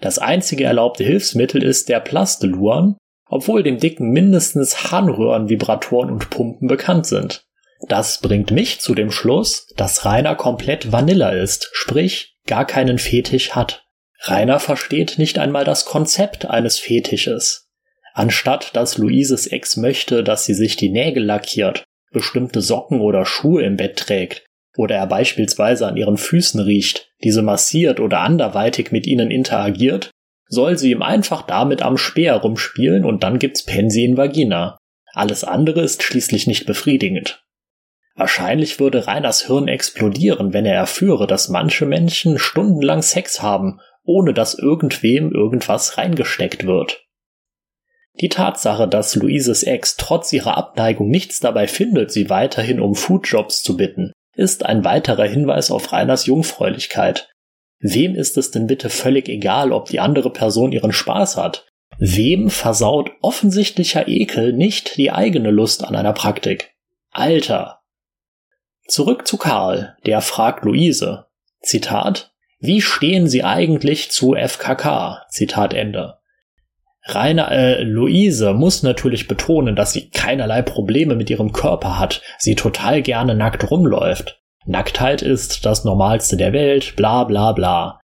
Speaker 1: Das einzige erlaubte Hilfsmittel ist der Plasteluan, obwohl dem Dicken mindestens Harnröhren, Vibratoren und Pumpen bekannt sind. Das bringt mich zu dem Schluss, dass Rainer komplett Vanilla ist, sprich gar keinen Fetisch hat. Rainer versteht nicht einmal das Konzept eines Fetisches. Anstatt dass Luises Ex möchte, dass sie sich die Nägel lackiert, bestimmte Socken oder Schuhe im Bett trägt, oder er beispielsweise an ihren Füßen riecht, diese massiert oder anderweitig mit ihnen interagiert, soll sie ihm einfach damit am Speer rumspielen und dann gibt's Pensi in Vagina. Alles andere ist schließlich nicht befriedigend. Wahrscheinlich würde Reiners Hirn explodieren, wenn er erführe, dass manche Menschen stundenlang Sex haben, ohne dass irgendwem irgendwas reingesteckt wird. Die Tatsache, dass Luises Ex trotz ihrer Abneigung nichts dabei findet, sie weiterhin um Foodjobs zu bitten, ist ein weiterer Hinweis auf Reiners Jungfräulichkeit. Wem ist es denn bitte völlig egal, ob die andere Person ihren Spaß hat? Wem versaut offensichtlicher Ekel nicht die eigene Lust an einer Praktik? Alter. Zurück zu Karl, der fragt Luise. Zitat. Wie stehen Sie eigentlich zu FKK? Zitat Ende. Rainer, äh, Luise muss natürlich betonen, dass sie keinerlei Probleme mit ihrem Körper hat, sie total gerne nackt rumläuft. Nacktheit ist das Normalste der Welt, bla bla bla.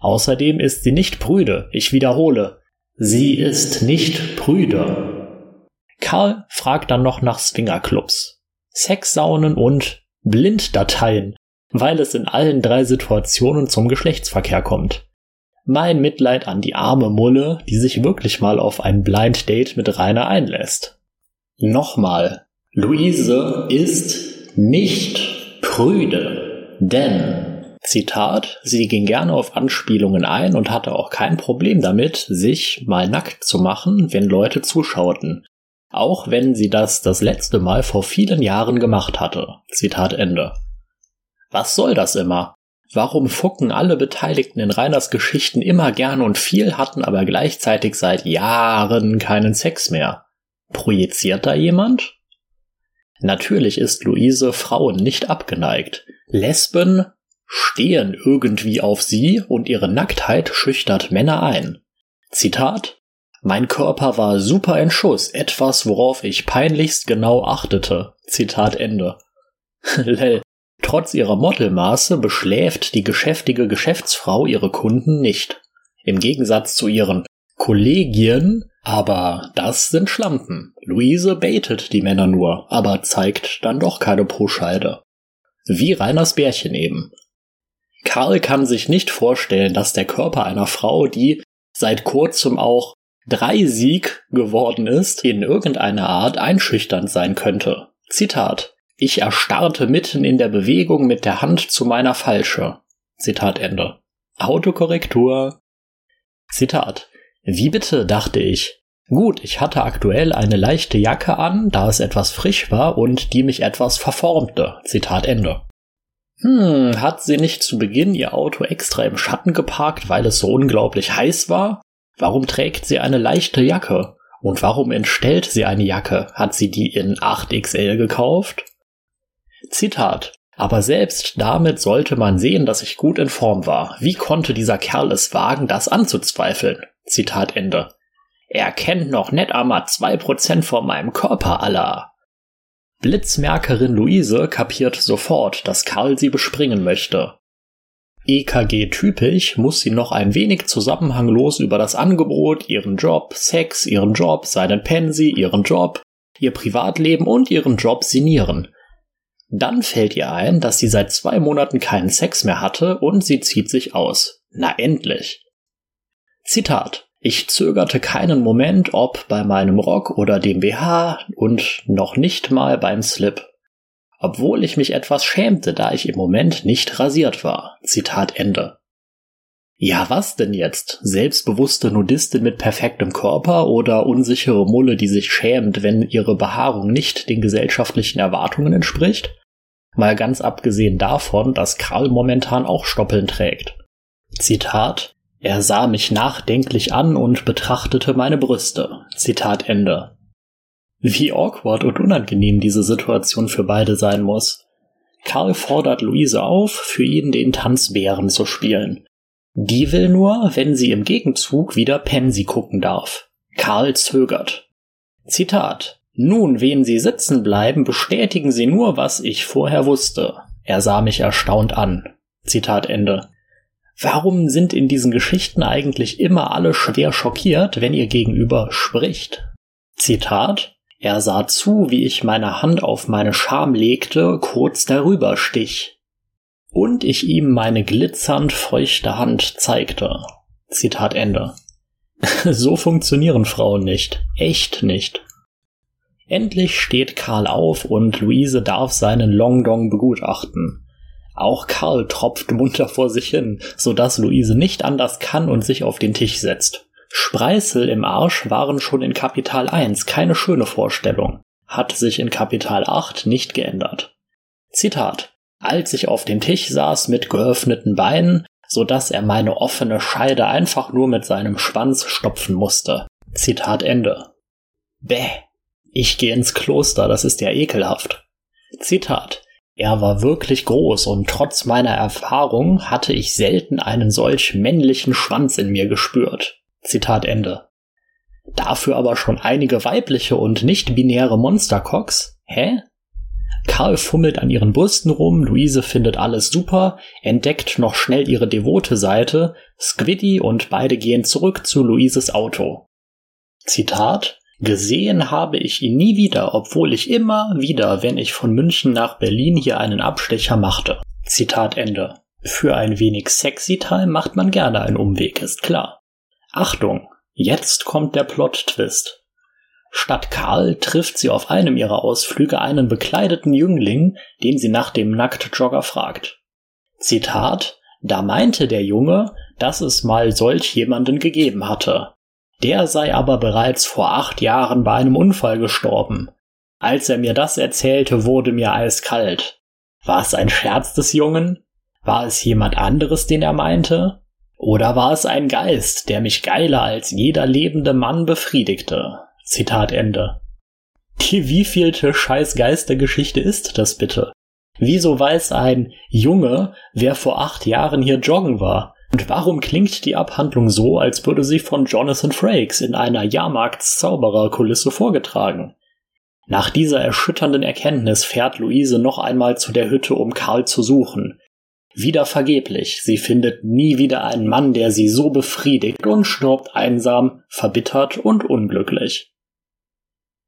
Speaker 1: Außerdem ist sie nicht prüde, ich wiederhole. Sie ist nicht prüde. Karl fragt dann noch nach Swingerclubs, Sexsaunen und Blinddateien, weil es in allen drei Situationen zum Geschlechtsverkehr kommt. Mein Mitleid an die arme Mulle, die sich wirklich mal auf ein Blind Date mit Rainer einlässt. Nochmal. Luise ist nicht prüde. Denn, Zitat, sie ging gerne auf Anspielungen ein und hatte auch kein Problem damit, sich mal nackt zu machen, wenn Leute zuschauten. Auch wenn sie das das letzte Mal vor vielen Jahren gemacht hatte. Zitat Ende. Was soll das immer? Warum fucken alle Beteiligten in Reiners Geschichten immer gern und viel, hatten aber gleichzeitig seit Jahren keinen Sex mehr? Projiziert da jemand? Natürlich ist Luise Frauen nicht abgeneigt. Lesben stehen irgendwie auf sie und ihre Nacktheit schüchtert Männer ein. Zitat Mein Körper war super in Schuss, etwas, worauf ich peinlichst genau achtete. Zitat Ende. Lell, Trotz ihrer Modelmaße beschläft die geschäftige Geschäftsfrau ihre Kunden nicht. Im Gegensatz zu ihren Kollegien, aber das sind Schlampen. Luise baitet die Männer nur, aber zeigt dann doch keine Proscheide. Wie Reiners Bärchen eben. Karl kann sich nicht vorstellen, dass der Körper einer Frau, die seit kurzem auch drei Sieg geworden ist, in irgendeiner Art einschüchternd sein könnte. Zitat. Ich erstarrte mitten in der Bewegung mit der Hand zu meiner Falsche. Zitat Ende. Autokorrektur. Zitat. Wie bitte, dachte ich. Gut, ich hatte aktuell eine leichte Jacke an, da es etwas frisch war und die mich etwas verformte. Zitat Ende. Hm, hat sie nicht zu Beginn ihr Auto extra im Schatten geparkt, weil es so unglaublich heiß war? Warum trägt sie eine leichte Jacke? Und warum entstellt sie eine Jacke? Hat sie die in 8XL gekauft? Zitat. Aber selbst damit sollte man sehen, dass ich gut in Form war. Wie konnte dieser Kerl es wagen, das anzuzweifeln? Zitat Ende. Er kennt noch net einmal zwei Prozent von meinem Körper, Allah. Blitzmerkerin Luise kapiert sofort, dass Karl sie bespringen möchte. EKG-typisch muss sie noch ein wenig zusammenhanglos über das Angebot, ihren Job, Sex, ihren Job, seinen Pensi, ihren Job, ihr Privatleben und ihren Job sinnieren. Dann fällt ihr ein, dass sie seit zwei Monaten keinen Sex mehr hatte und sie zieht sich aus. Na endlich. Zitat. Ich zögerte keinen Moment, ob bei meinem Rock oder dem BH und noch nicht mal beim Slip. Obwohl ich mich etwas schämte, da ich im Moment nicht rasiert war. Zitat Ende. Ja, was denn jetzt? Selbstbewusste Nudistin mit perfektem Körper oder unsichere Mulle, die sich schämt, wenn ihre Behaarung nicht den gesellschaftlichen Erwartungen entspricht? Mal ganz abgesehen davon, dass Karl momentan auch Stoppeln trägt. Zitat Er sah mich nachdenklich an und betrachtete meine Brüste. Zitat Ende. Wie awkward und unangenehm diese Situation für beide sein muss. Karl fordert Luise auf, für ihn den Tanzbären zu spielen. Die will nur, wenn sie im Gegenzug wieder Pansy gucken darf. Karl zögert. Zitat. Nun, wen Sie sitzen bleiben, bestätigen Sie nur, was ich vorher wusste. Er sah mich erstaunt an. Zitat Ende. Warum sind in diesen Geschichten eigentlich immer alle schwer schockiert, wenn ihr Gegenüber spricht? Zitat. Er sah zu, wie ich meine Hand auf meine Scham legte, kurz darüber stich und ich ihm meine glitzernd feuchte Hand zeigte. Zitat Ende. so funktionieren Frauen nicht. Echt nicht. Endlich steht Karl auf und Luise darf seinen Longdong begutachten. Auch Karl tropft munter vor sich hin, so dass Luise nicht anders kann und sich auf den Tisch setzt. Spreißel im Arsch waren schon in Kapital 1 keine schöne Vorstellung, hat sich in Kapital 8 nicht geändert. Zitat als ich auf dem Tisch saß mit geöffneten Beinen, so dass er meine offene Scheide einfach nur mit seinem Schwanz stopfen musste. Zitat Ende. Bäh. Ich gehe ins Kloster, das ist ja ekelhaft. Zitat. Er war wirklich groß und trotz meiner Erfahrung hatte ich selten einen solch männlichen Schwanz in mir gespürt. Zitat Ende. Dafür aber schon einige weibliche und nicht binäre Monstercocks? Hä? Karl fummelt an ihren Brüsten rum, Luise findet alles super, entdeckt noch schnell ihre devote Seite, Squiddy und beide gehen zurück zu Luises Auto. Zitat Gesehen habe ich ihn nie wieder, obwohl ich immer wieder, wenn ich von München nach Berlin hier einen Abstecher machte. Zitat Ende. Für ein wenig Sexy Time macht man gerne einen Umweg, ist klar. Achtung, jetzt kommt der Plot-Twist. Statt Karl trifft sie auf einem ihrer Ausflüge einen bekleideten Jüngling, den sie nach dem Nacktjogger fragt. Zitat Da meinte der Junge, dass es mal solch jemanden gegeben hatte. Der sei aber bereits vor acht Jahren bei einem Unfall gestorben. Als er mir das erzählte, wurde mir eiskalt. War es ein Scherz des Jungen? War es jemand anderes, den er meinte? Oder war es ein Geist, der mich geiler als jeder lebende Mann befriedigte? Zitat Ende. Die wievielte scheiß Geistergeschichte ist das bitte? Wieso weiß ein Junge, wer vor acht Jahren hier joggen war? Und warum klingt die Abhandlung so, als würde sie von Jonathan Frakes in einer Jahrmarktszaubererkulisse vorgetragen? Nach dieser erschütternden Erkenntnis fährt Luise noch einmal zu der Hütte, um Karl zu suchen. Wieder vergeblich, sie findet nie wieder einen Mann, der sie so befriedigt und stirbt einsam, verbittert und unglücklich.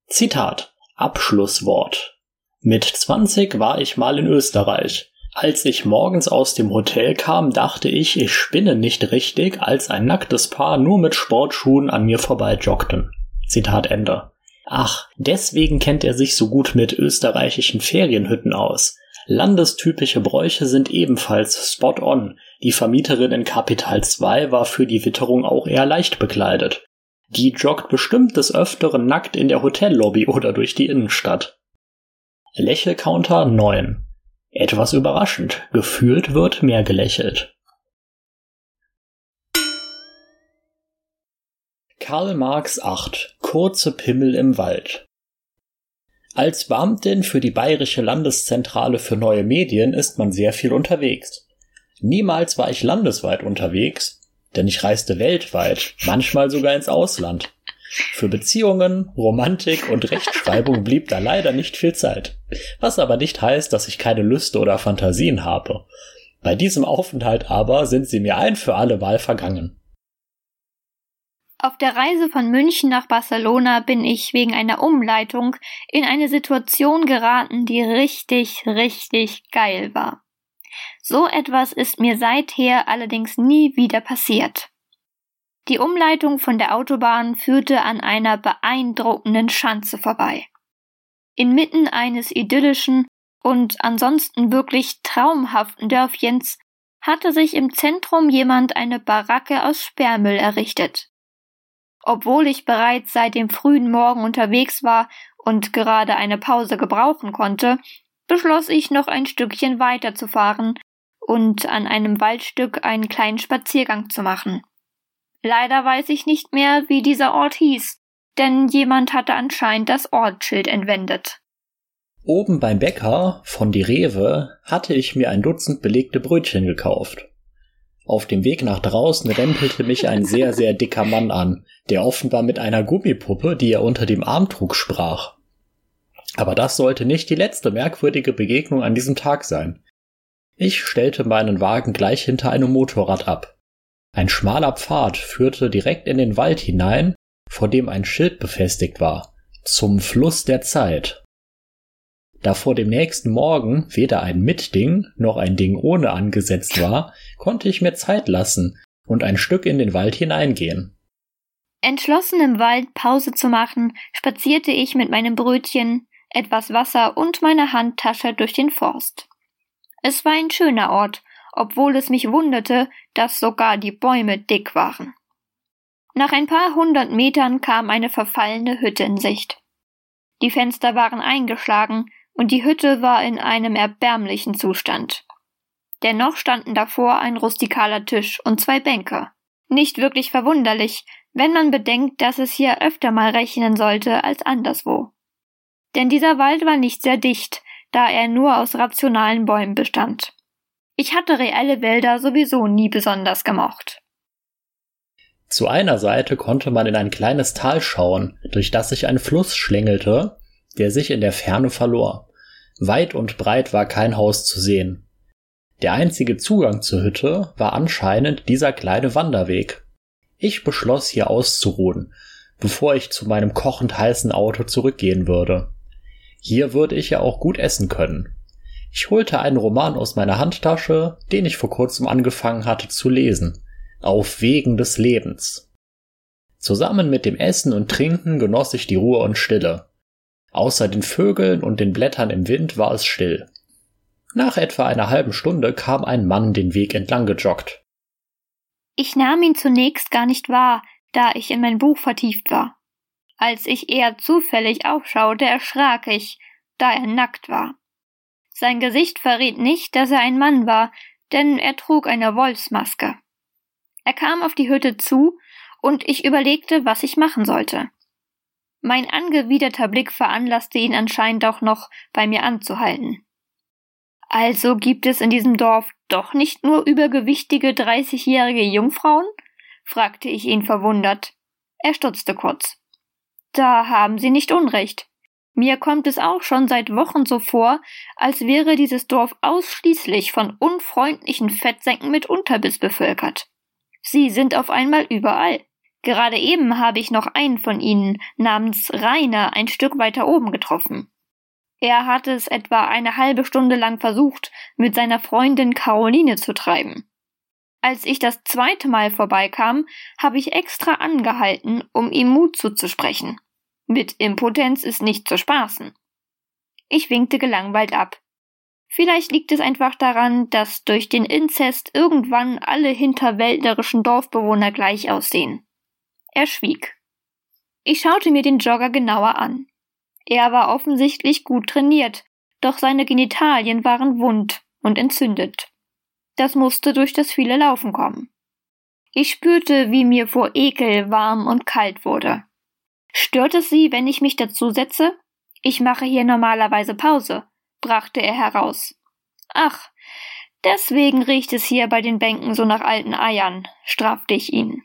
Speaker 1: Zitat Abschlusswort Mit 20 war ich mal in Österreich. Als ich morgens aus dem Hotel kam, dachte ich, ich spinne nicht richtig, als ein nacktes Paar nur mit Sportschuhen an mir vorbei joggten. Zitat Ende. Ach, deswegen kennt er sich so gut mit österreichischen Ferienhütten aus. Landestypische Bräuche sind ebenfalls spot on. Die Vermieterin in Kapital 2 war für die Witterung auch eher leicht bekleidet. Die joggt bestimmt des Öfteren nackt in der Hotellobby oder durch die Innenstadt. Lächelcounter 9. Etwas überraschend, gefühlt wird mehr gelächelt. Karl Marx 8. Kurze Pimmel im Wald. Als Beamtin für die Bayerische Landeszentrale für neue Medien ist man sehr viel unterwegs. Niemals war ich landesweit unterwegs, denn ich reiste weltweit, manchmal sogar ins Ausland. Für Beziehungen, Romantik und Rechtschreibung blieb da leider nicht viel Zeit. Was aber nicht heißt, dass ich keine Lüste oder Fantasien habe. Bei diesem Aufenthalt aber sind sie mir ein für alle Mal vergangen.
Speaker 3: Auf der Reise von München nach Barcelona bin ich wegen einer Umleitung in eine Situation geraten, die richtig, richtig geil war. So etwas ist mir seither allerdings nie wieder passiert. Die Umleitung von der Autobahn führte an einer beeindruckenden Schanze vorbei. Inmitten eines idyllischen, und ansonsten wirklich traumhaften Dörfchens hatte sich im Zentrum jemand eine Baracke aus Sperrmüll errichtet. Obwohl ich bereits seit dem frühen Morgen unterwegs war und gerade eine Pause gebrauchen konnte, beschloss ich noch ein Stückchen weiterzufahren und an einem Waldstück einen kleinen Spaziergang zu machen. Leider weiß ich nicht mehr, wie dieser Ort hieß, denn jemand hatte anscheinend das Ortsschild entwendet.
Speaker 1: Oben beim Bäcker von die Rewe hatte ich mir ein Dutzend belegte Brötchen gekauft. Auf dem Weg nach draußen rempelte mich ein sehr, sehr dicker Mann an, der offenbar mit einer Gummipuppe, die er unter dem Arm trug, sprach. Aber das sollte nicht die letzte merkwürdige Begegnung an diesem Tag sein. Ich stellte meinen Wagen gleich hinter einem Motorrad ab. Ein schmaler Pfad führte direkt in den Wald hinein, vor dem ein Schild befestigt war. Zum Fluss der Zeit. Da vor dem nächsten Morgen weder ein Mitding noch ein Ding ohne angesetzt war, konnte ich mir Zeit lassen und ein Stück in den Wald hineingehen.
Speaker 3: Entschlossen im Wald Pause zu machen, spazierte ich mit meinem Brötchen, etwas Wasser und meiner Handtasche durch den Forst. Es war ein schöner Ort, obwohl es mich wunderte, dass sogar die Bäume dick waren. Nach ein paar hundert Metern kam eine verfallene Hütte in Sicht. Die Fenster waren eingeschlagen und die Hütte war in einem erbärmlichen Zustand. Dennoch standen davor ein rustikaler Tisch und zwei Bänke. Nicht wirklich verwunderlich, wenn man bedenkt, dass es hier öfter mal rechnen sollte als anderswo. Denn dieser Wald war nicht sehr dicht, da er nur aus rationalen Bäumen bestand. Ich hatte reelle Wälder sowieso nie besonders gemocht.
Speaker 1: Zu einer Seite konnte man in ein kleines Tal schauen, durch das sich ein Fluss schlängelte, der sich in der Ferne verlor. Weit und breit war kein Haus zu sehen. Der einzige Zugang zur Hütte war anscheinend dieser kleine Wanderweg. Ich beschloss hier auszuruhen, bevor ich zu meinem kochend heißen Auto zurückgehen würde. Hier würde ich ja auch gut essen können. Ich holte einen Roman aus meiner Handtasche, den ich vor kurzem angefangen hatte zu lesen. Auf Wegen des Lebens. Zusammen mit dem Essen und Trinken genoss ich die Ruhe und Stille. Außer den Vögeln und den Blättern im Wind war es still. Nach etwa einer halben Stunde kam ein Mann den Weg entlang gejoggt.
Speaker 3: Ich nahm ihn zunächst gar nicht wahr, da ich in mein Buch vertieft war. Als ich eher zufällig aufschaute, erschrak ich, da er nackt war. Sein Gesicht verriet nicht, dass er ein Mann war, denn er trug eine Wolfsmaske. Er kam auf die Hütte zu, und ich überlegte, was ich machen sollte. Mein angewiderter Blick veranlasste ihn anscheinend auch noch, bei mir anzuhalten. Also gibt es in diesem Dorf doch nicht nur übergewichtige dreißigjährige Jungfrauen? fragte ich ihn verwundert. Er stutzte kurz. Da haben Sie nicht Unrecht. Mir kommt es auch schon seit Wochen so vor, als wäre dieses Dorf ausschließlich von unfreundlichen Fettsäcken mit Unterbiss bevölkert. Sie sind auf einmal überall. Gerade eben habe ich noch einen von ihnen namens Rainer ein Stück weiter oben getroffen. Er hatte es etwa eine halbe Stunde lang versucht, mit seiner Freundin Caroline zu treiben. Als ich das zweite Mal vorbeikam, habe ich extra angehalten, um ihm Mut zuzusprechen. Mit Impotenz ist nicht zu spaßen. Ich winkte gelangweilt ab. Vielleicht liegt es einfach daran, dass durch den Inzest irgendwann alle hinterwäldlerischen Dorfbewohner gleich aussehen. Er schwieg. Ich schaute mir den Jogger genauer an. Er war offensichtlich gut trainiert, doch seine Genitalien waren wund und entzündet. Das musste durch das viele Laufen kommen. Ich spürte, wie mir vor Ekel warm und kalt wurde. Stört es Sie, wenn ich mich dazu setze? Ich mache hier normalerweise Pause, brachte er heraus. Ach, deswegen riecht es hier bei den Bänken so nach alten Eiern, strafte ich ihn.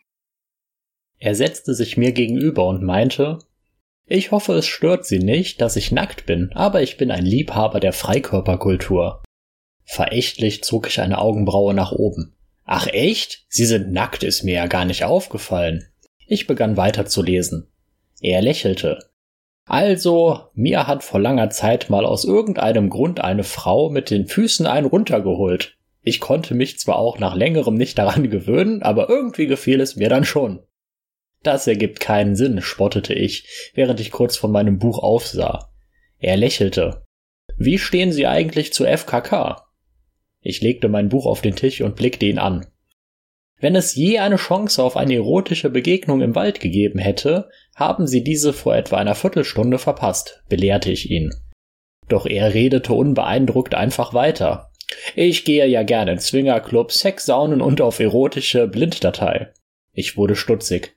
Speaker 1: Er setzte sich mir gegenüber und meinte, ich hoffe, es stört Sie nicht, dass ich nackt bin, aber ich bin ein Liebhaber der Freikörperkultur. Verächtlich zog ich eine Augenbraue nach oben. Ach echt? Sie sind nackt, ist mir ja gar nicht aufgefallen. Ich begann weiterzulesen. Er lächelte. Also, mir hat vor langer Zeit mal aus irgendeinem Grund eine Frau mit den Füßen einen runtergeholt. Ich konnte mich zwar auch nach längerem nicht daran gewöhnen, aber irgendwie gefiel es mir dann schon. Das ergibt keinen Sinn, spottete ich, während ich kurz von meinem Buch aufsah. Er lächelte. Wie stehen Sie eigentlich zu FKK? Ich legte mein Buch auf den Tisch und blickte ihn an. Wenn es je eine Chance auf eine erotische Begegnung im Wald gegeben hätte, haben Sie diese vor etwa einer Viertelstunde verpasst, belehrte ich ihn. Doch er redete unbeeindruckt einfach weiter. Ich gehe ja gerne in Swingerclub, Sexsaunen und auf erotische Blinddatei. Ich wurde stutzig.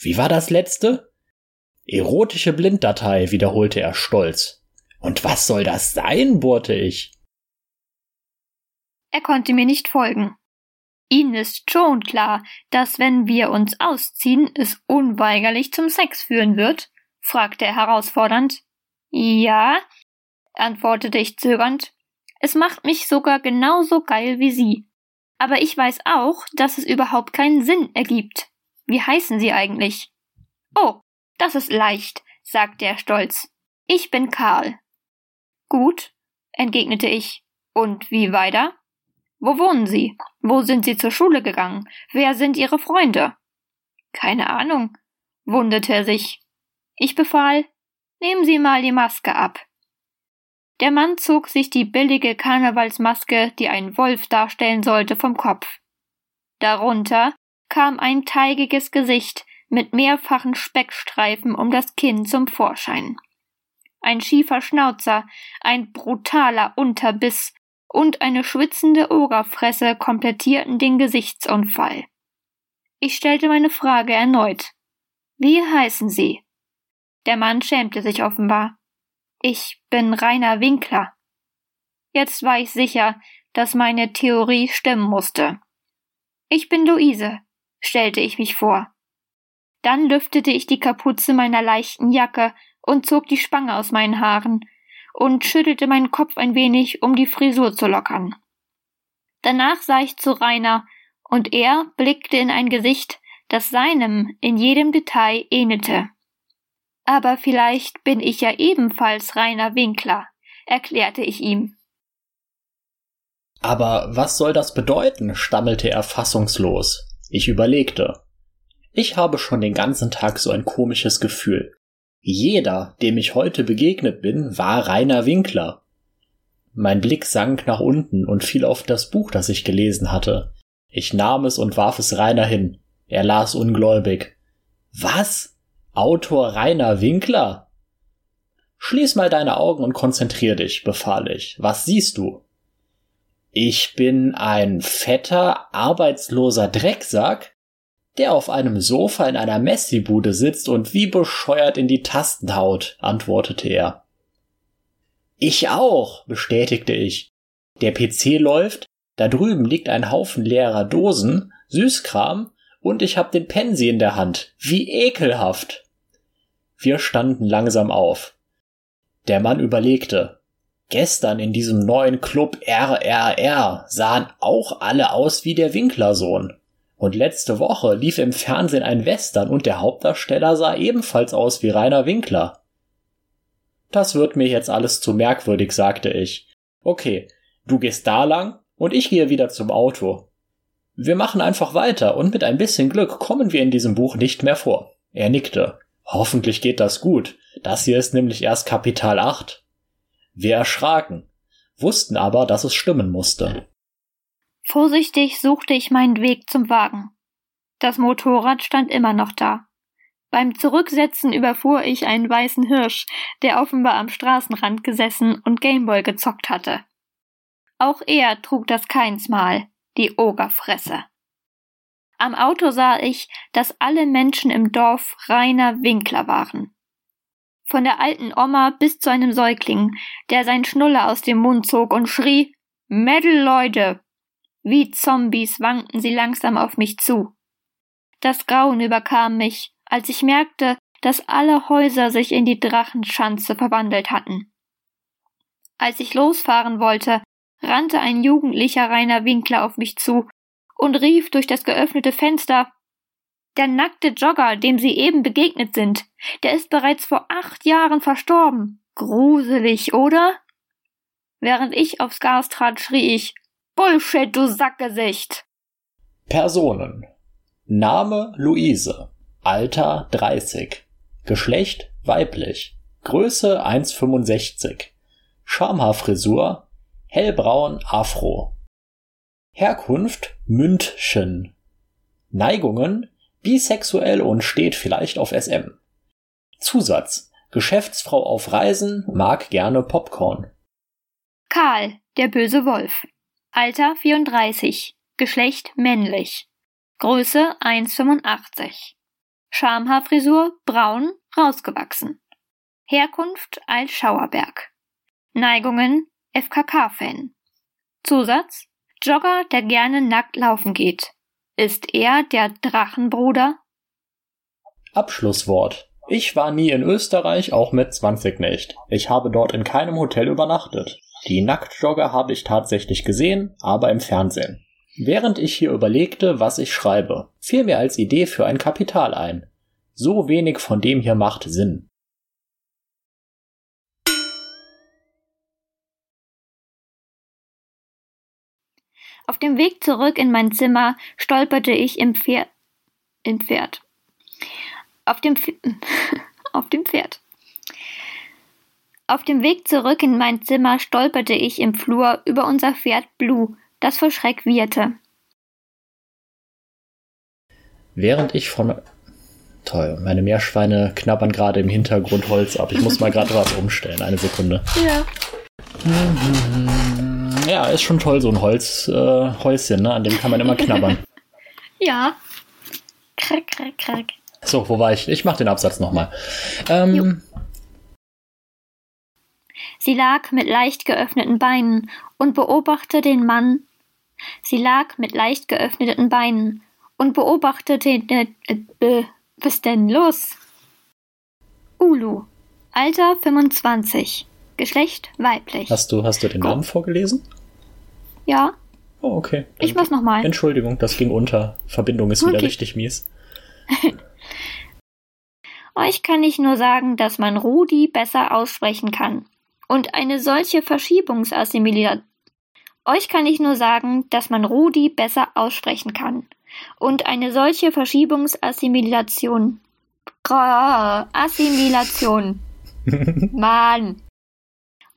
Speaker 1: Wie war das letzte? Erotische Blinddatei, wiederholte er stolz. Und was soll das sein? bohrte ich.
Speaker 3: Er konnte mir nicht folgen. Ihnen ist schon klar, dass wenn wir uns ausziehen, es unweigerlich zum Sex führen wird? fragte er herausfordernd. Ja, antwortete ich zögernd. Es macht mich sogar genauso geil wie Sie. Aber ich weiß auch, dass es überhaupt keinen Sinn ergibt. Wie heißen Sie eigentlich? Oh, das ist leicht, sagte er stolz. Ich bin Karl. Gut, entgegnete ich. Und wie weiter? Wo wohnen Sie? Wo sind Sie zur Schule gegangen? Wer sind Ihre Freunde? Keine Ahnung, wunderte er sich. Ich befahl, nehmen Sie mal die Maske ab. Der Mann zog sich die billige Karnevalsmaske, die einen Wolf darstellen sollte, vom Kopf. Darunter kam ein teigiges Gesicht mit mehrfachen Speckstreifen um das Kinn zum Vorschein. Ein schiefer Schnauzer, ein brutaler Unterbiss und eine schwitzende Ogerfresse komplettierten den Gesichtsunfall. Ich stellte meine Frage erneut. Wie heißen Sie? Der Mann schämte sich offenbar. Ich bin Rainer Winkler. Jetzt war ich sicher, dass meine Theorie stimmen musste. Ich bin Luise, stellte ich mich vor. Dann lüftete ich die Kapuze meiner leichten Jacke und zog die Spange aus meinen Haaren und schüttelte meinen Kopf ein wenig, um die Frisur zu lockern. Danach sah ich zu Rainer, und er blickte in ein Gesicht, das seinem in jedem Detail ähnelte. Aber vielleicht bin ich ja ebenfalls reiner Winkler, erklärte ich ihm.
Speaker 1: Aber was soll das bedeuten? stammelte er fassungslos. Ich überlegte. Ich habe schon den ganzen Tag so ein komisches Gefühl. Jeder, dem ich heute begegnet bin, war reiner Winkler. Mein Blick sank nach unten und fiel auf das Buch, das ich gelesen hatte. Ich nahm es und warf es Rainer hin. Er las ungläubig. Was? Autor Rainer Winkler? Schließ mal deine Augen und konzentrier dich, befahl ich. Was siehst du? Ich bin ein fetter, arbeitsloser Drecksack, der auf einem Sofa in einer Messibude sitzt und wie bescheuert in die Tasten haut, antwortete er. Ich auch, bestätigte ich. Der PC läuft, da drüben liegt ein Haufen leerer Dosen, Süßkram, und ich hab den Pensi in der Hand. Wie ekelhaft. Wir standen langsam auf. Der Mann überlegte. Gestern in diesem neuen Club RRR sahen auch alle aus wie der Winklersohn. Und letzte Woche lief im Fernsehen ein Western und der Hauptdarsteller sah ebenfalls aus wie Rainer Winkler. Das wird mir jetzt alles zu merkwürdig, sagte ich. Okay, du gehst da lang und ich gehe wieder zum Auto. Wir machen einfach weiter und mit ein bisschen Glück kommen wir in diesem Buch nicht mehr vor. Er nickte. Hoffentlich geht das gut. Das hier ist nämlich erst Kapital 8. Wir erschraken, wussten aber, dass es stimmen musste.
Speaker 3: Vorsichtig suchte ich meinen Weg zum Wagen. Das Motorrad stand immer noch da. Beim Zurücksetzen überfuhr ich einen weißen Hirsch, der offenbar am Straßenrand gesessen und Gameboy gezockt hatte. Auch er trug das Keinsmal, die Ogerfresse. Am Auto sah ich, dass alle Menschen im Dorf reiner Winkler waren. Von der alten Oma bis zu einem Säugling, der sein Schnuller aus dem Mund zog und schrie Mädel, Leute. Wie Zombies wankten sie langsam auf mich zu. Das Grauen überkam mich, als ich merkte, dass alle Häuser sich in die Drachenschanze verwandelt hatten. Als ich losfahren wollte, rannte ein jugendlicher reiner Winkler auf mich zu und rief durch das geöffnete Fenster Der nackte Jogger, dem Sie eben begegnet sind, der ist bereits vor acht Jahren verstorben. Gruselig, oder? Während ich aufs Gas trat, schrie ich Bullshit, du Sackgesicht.
Speaker 1: Personen. Name Luise. Alter 30. Geschlecht weiblich. Größe 1,65. Schamhaarfrisur, hellbraun Afro. Herkunft München. Neigungen bisexuell und steht vielleicht auf SM. Zusatz Geschäftsfrau auf Reisen, mag gerne Popcorn.
Speaker 3: Karl, der böse Wolf. Alter 34. Geschlecht männlich. Größe 1,85. Schamhaarfrisur braun, rausgewachsen. Herkunft Altschauerberg. Neigungen FKK-Fan. Zusatz Jogger, der gerne nackt laufen geht. Ist er der Drachenbruder?
Speaker 1: Abschlusswort. Ich war nie in Österreich, auch mit 20 nicht. Ich habe dort in keinem Hotel übernachtet. Die Nacktjogger habe ich tatsächlich gesehen, aber im Fernsehen. Während ich hier überlegte, was ich schreibe, fiel mir als Idee für ein Kapital ein. So wenig von dem hier macht Sinn.
Speaker 3: Auf dem Weg zurück in mein Zimmer stolperte ich im Pferd. Im Pferd. Auf dem, Pf auf dem Pferd. Auf dem Weg zurück in mein Zimmer stolperte ich im Flur über unser Pferd Blue, das vor Schreck wieherte.
Speaker 1: Während ich von. Toll, meine Meerschweine knabbern gerade im Hintergrund Holz ab. Ich muss mal gerade was umstellen. Eine Sekunde.
Speaker 3: Ja.
Speaker 1: Ja, ist schon toll, so ein Holz, äh, Häuschen, ne? An dem kann man immer knabbern.
Speaker 3: Ja. Krack, krack, krack.
Speaker 1: So, wo war ich? Ich mach den Absatz nochmal. Ähm,
Speaker 3: Sie lag mit leicht geöffneten Beinen und beobachtete den Mann. Sie lag mit leicht geöffneten Beinen und beobachtete den. Äh, was denn los? Ulu. Alter 25. Geschlecht weiblich.
Speaker 1: hast du, hast du den Namen vorgelesen?
Speaker 3: Ja,
Speaker 1: Oh, okay.
Speaker 3: ich mach's nochmal.
Speaker 1: Entschuldigung, das ging unter. Verbindung ist wieder
Speaker 3: Okay.
Speaker 1: richtig mies.
Speaker 3: Euch kann ich nur sagen, dass man Rudi besser aussprechen kann. Und eine solche Verschiebungsassimilation. Euch kann ich nur sagen, dass man Rudi besser aussprechen kann. Und eine solche Verschiebungsassimilation. Assimilation. Mann.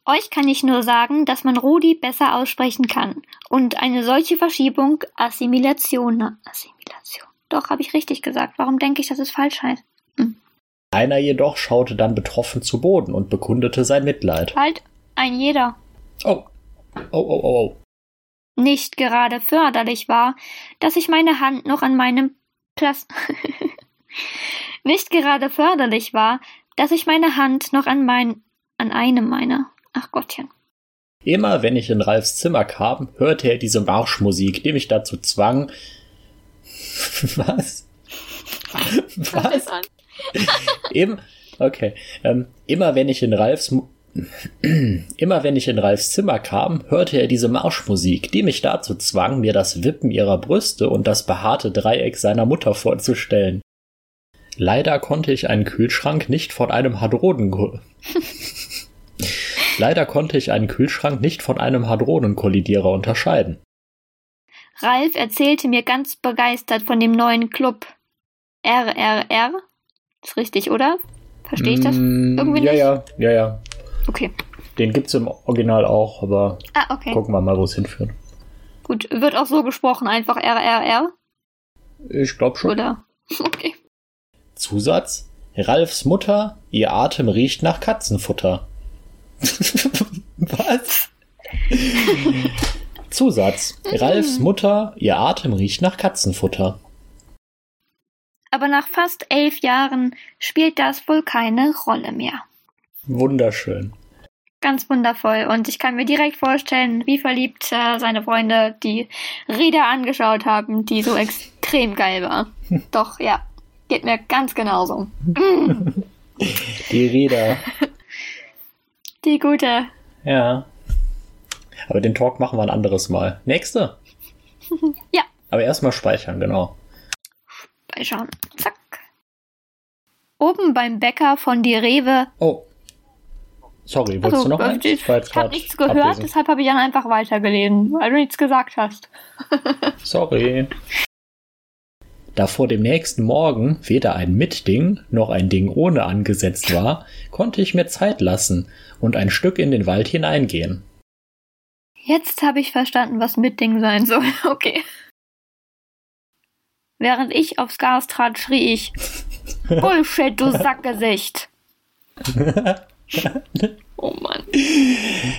Speaker 3: Euch kann ich nur sagen, dass man Rudi besser aussprechen kann. Und eine solche Verschiebung Assimilation. Assimilation. Doch, habe ich richtig gesagt. Warum denke ich, dass es falsch heißt?
Speaker 1: Einer jedoch schaute dann betroffen zu Boden und bekundete sein Mitleid.
Speaker 3: Halt, ein jeder.
Speaker 1: Oh. Oh, oh, oh, oh.
Speaker 3: nicht gerade förderlich war, dass ich meine Hand noch an meinem Plas nicht gerade förderlich war, dass ich meine Hand noch an mein an einem meiner ach Gottchen.
Speaker 1: Immer wenn ich in Ralfs Zimmer kam, hörte er diese Marschmusik, die mich dazu zwang. Was? Was? Eben, okay. Ähm, immer wenn ich in Ralfs Immer wenn ich in Ralfs Zimmer kam, hörte er diese Marschmusik, die mich dazu zwang, mir das Wippen ihrer Brüste und das behaarte Dreieck seiner Mutter vorzustellen. Leider konnte ich einen Kühlschrank nicht von einem Hadronen Leider konnte ich einen Kühlschrank nicht von einem Hadronenkollidierer unterscheiden.
Speaker 3: Ralf erzählte mir ganz begeistert von dem neuen Club. RRR? Ist richtig, oder? Verstehe ich das
Speaker 1: Mm,
Speaker 3: irgendwie
Speaker 1: ja,
Speaker 3: nicht?
Speaker 1: ja, ja, ja.
Speaker 3: Okay.
Speaker 1: Den gibt's im Original auch, aber
Speaker 3: Ah, okay.
Speaker 1: gucken wir mal, wo es hinführt.
Speaker 3: Gut, wird auch so gesprochen, einfach RRR,
Speaker 1: Ich glaube schon.
Speaker 3: oder? Okay.
Speaker 1: Zusatz: Ralfs Mutter, ihr Atem riecht nach Katzenfutter. Was? Zusatz: Ralfs Mutter, ihr Atem riecht nach Katzenfutter.
Speaker 3: Aber nach fast elf Jahren spielt das wohl keine Rolle mehr.
Speaker 1: Wunderschön.
Speaker 3: Ganz wundervoll. Und ich kann mir direkt vorstellen, wie verliebt äh, seine Freunde die Rede angeschaut haben, die so extrem geil war. Doch, ja. Geht mir ganz genauso.
Speaker 1: Die Räder.
Speaker 3: Die gute.
Speaker 1: Ja. Aber den Talk machen wir ein anderes Mal. Nächste.
Speaker 3: Ja.
Speaker 1: Aber erstmal speichern, genau.
Speaker 3: Beischauen. Zack. Oben beim Bäcker von die Rewe.
Speaker 1: Oh. Sorry, wolltest
Speaker 3: Also,
Speaker 1: du noch
Speaker 3: äh,
Speaker 1: eins?
Speaker 3: ich ich habe nichts gehört,
Speaker 1: abwesend.
Speaker 3: deshalb habe ich dann einfach weitergelesen, weil du nichts gesagt hast.
Speaker 1: Sorry. Da vor dem nächsten Morgen weder ein Mitding noch ein Ding ohne angesetzt war, konnte ich mir Zeit lassen und ein Stück in den Wald hineingehen.
Speaker 3: Jetzt habe ich verstanden, was Mitding sein soll. Okay. Während ich aufs Gas trat, schrie ich: Bullshit, du Sackgesicht! Oh Mann.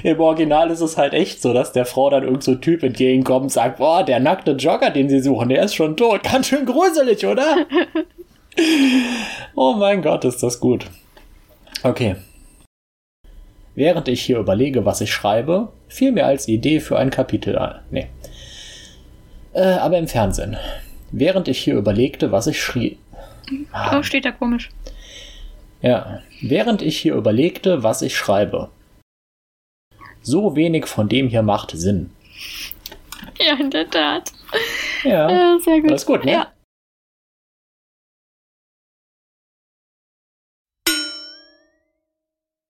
Speaker 1: Im Original ist es halt echt so, dass der Frau dann irgend so ein Typ entgegenkommt und sagt, boah, der nackte Jogger, den sie suchen, der ist schon tot. Ganz schön gruselig, oder? oh mein Gott, ist das gut. Okay. Während ich hier überlege, was ich schreibe, fiel mir als Idee für ein Kapitel ein. Nee. Äh, aber im Fernsehen. Während ich hier überlegte, was ich schrieb.
Speaker 3: Oh, steht da komisch.
Speaker 1: Ja, während ich hier überlegte, was ich schreibe. So wenig von dem hier macht Sinn.
Speaker 3: Ja, in der Tat.
Speaker 1: Ja,
Speaker 3: Ja, sehr gut.
Speaker 1: alles gut, ne?
Speaker 3: Ja.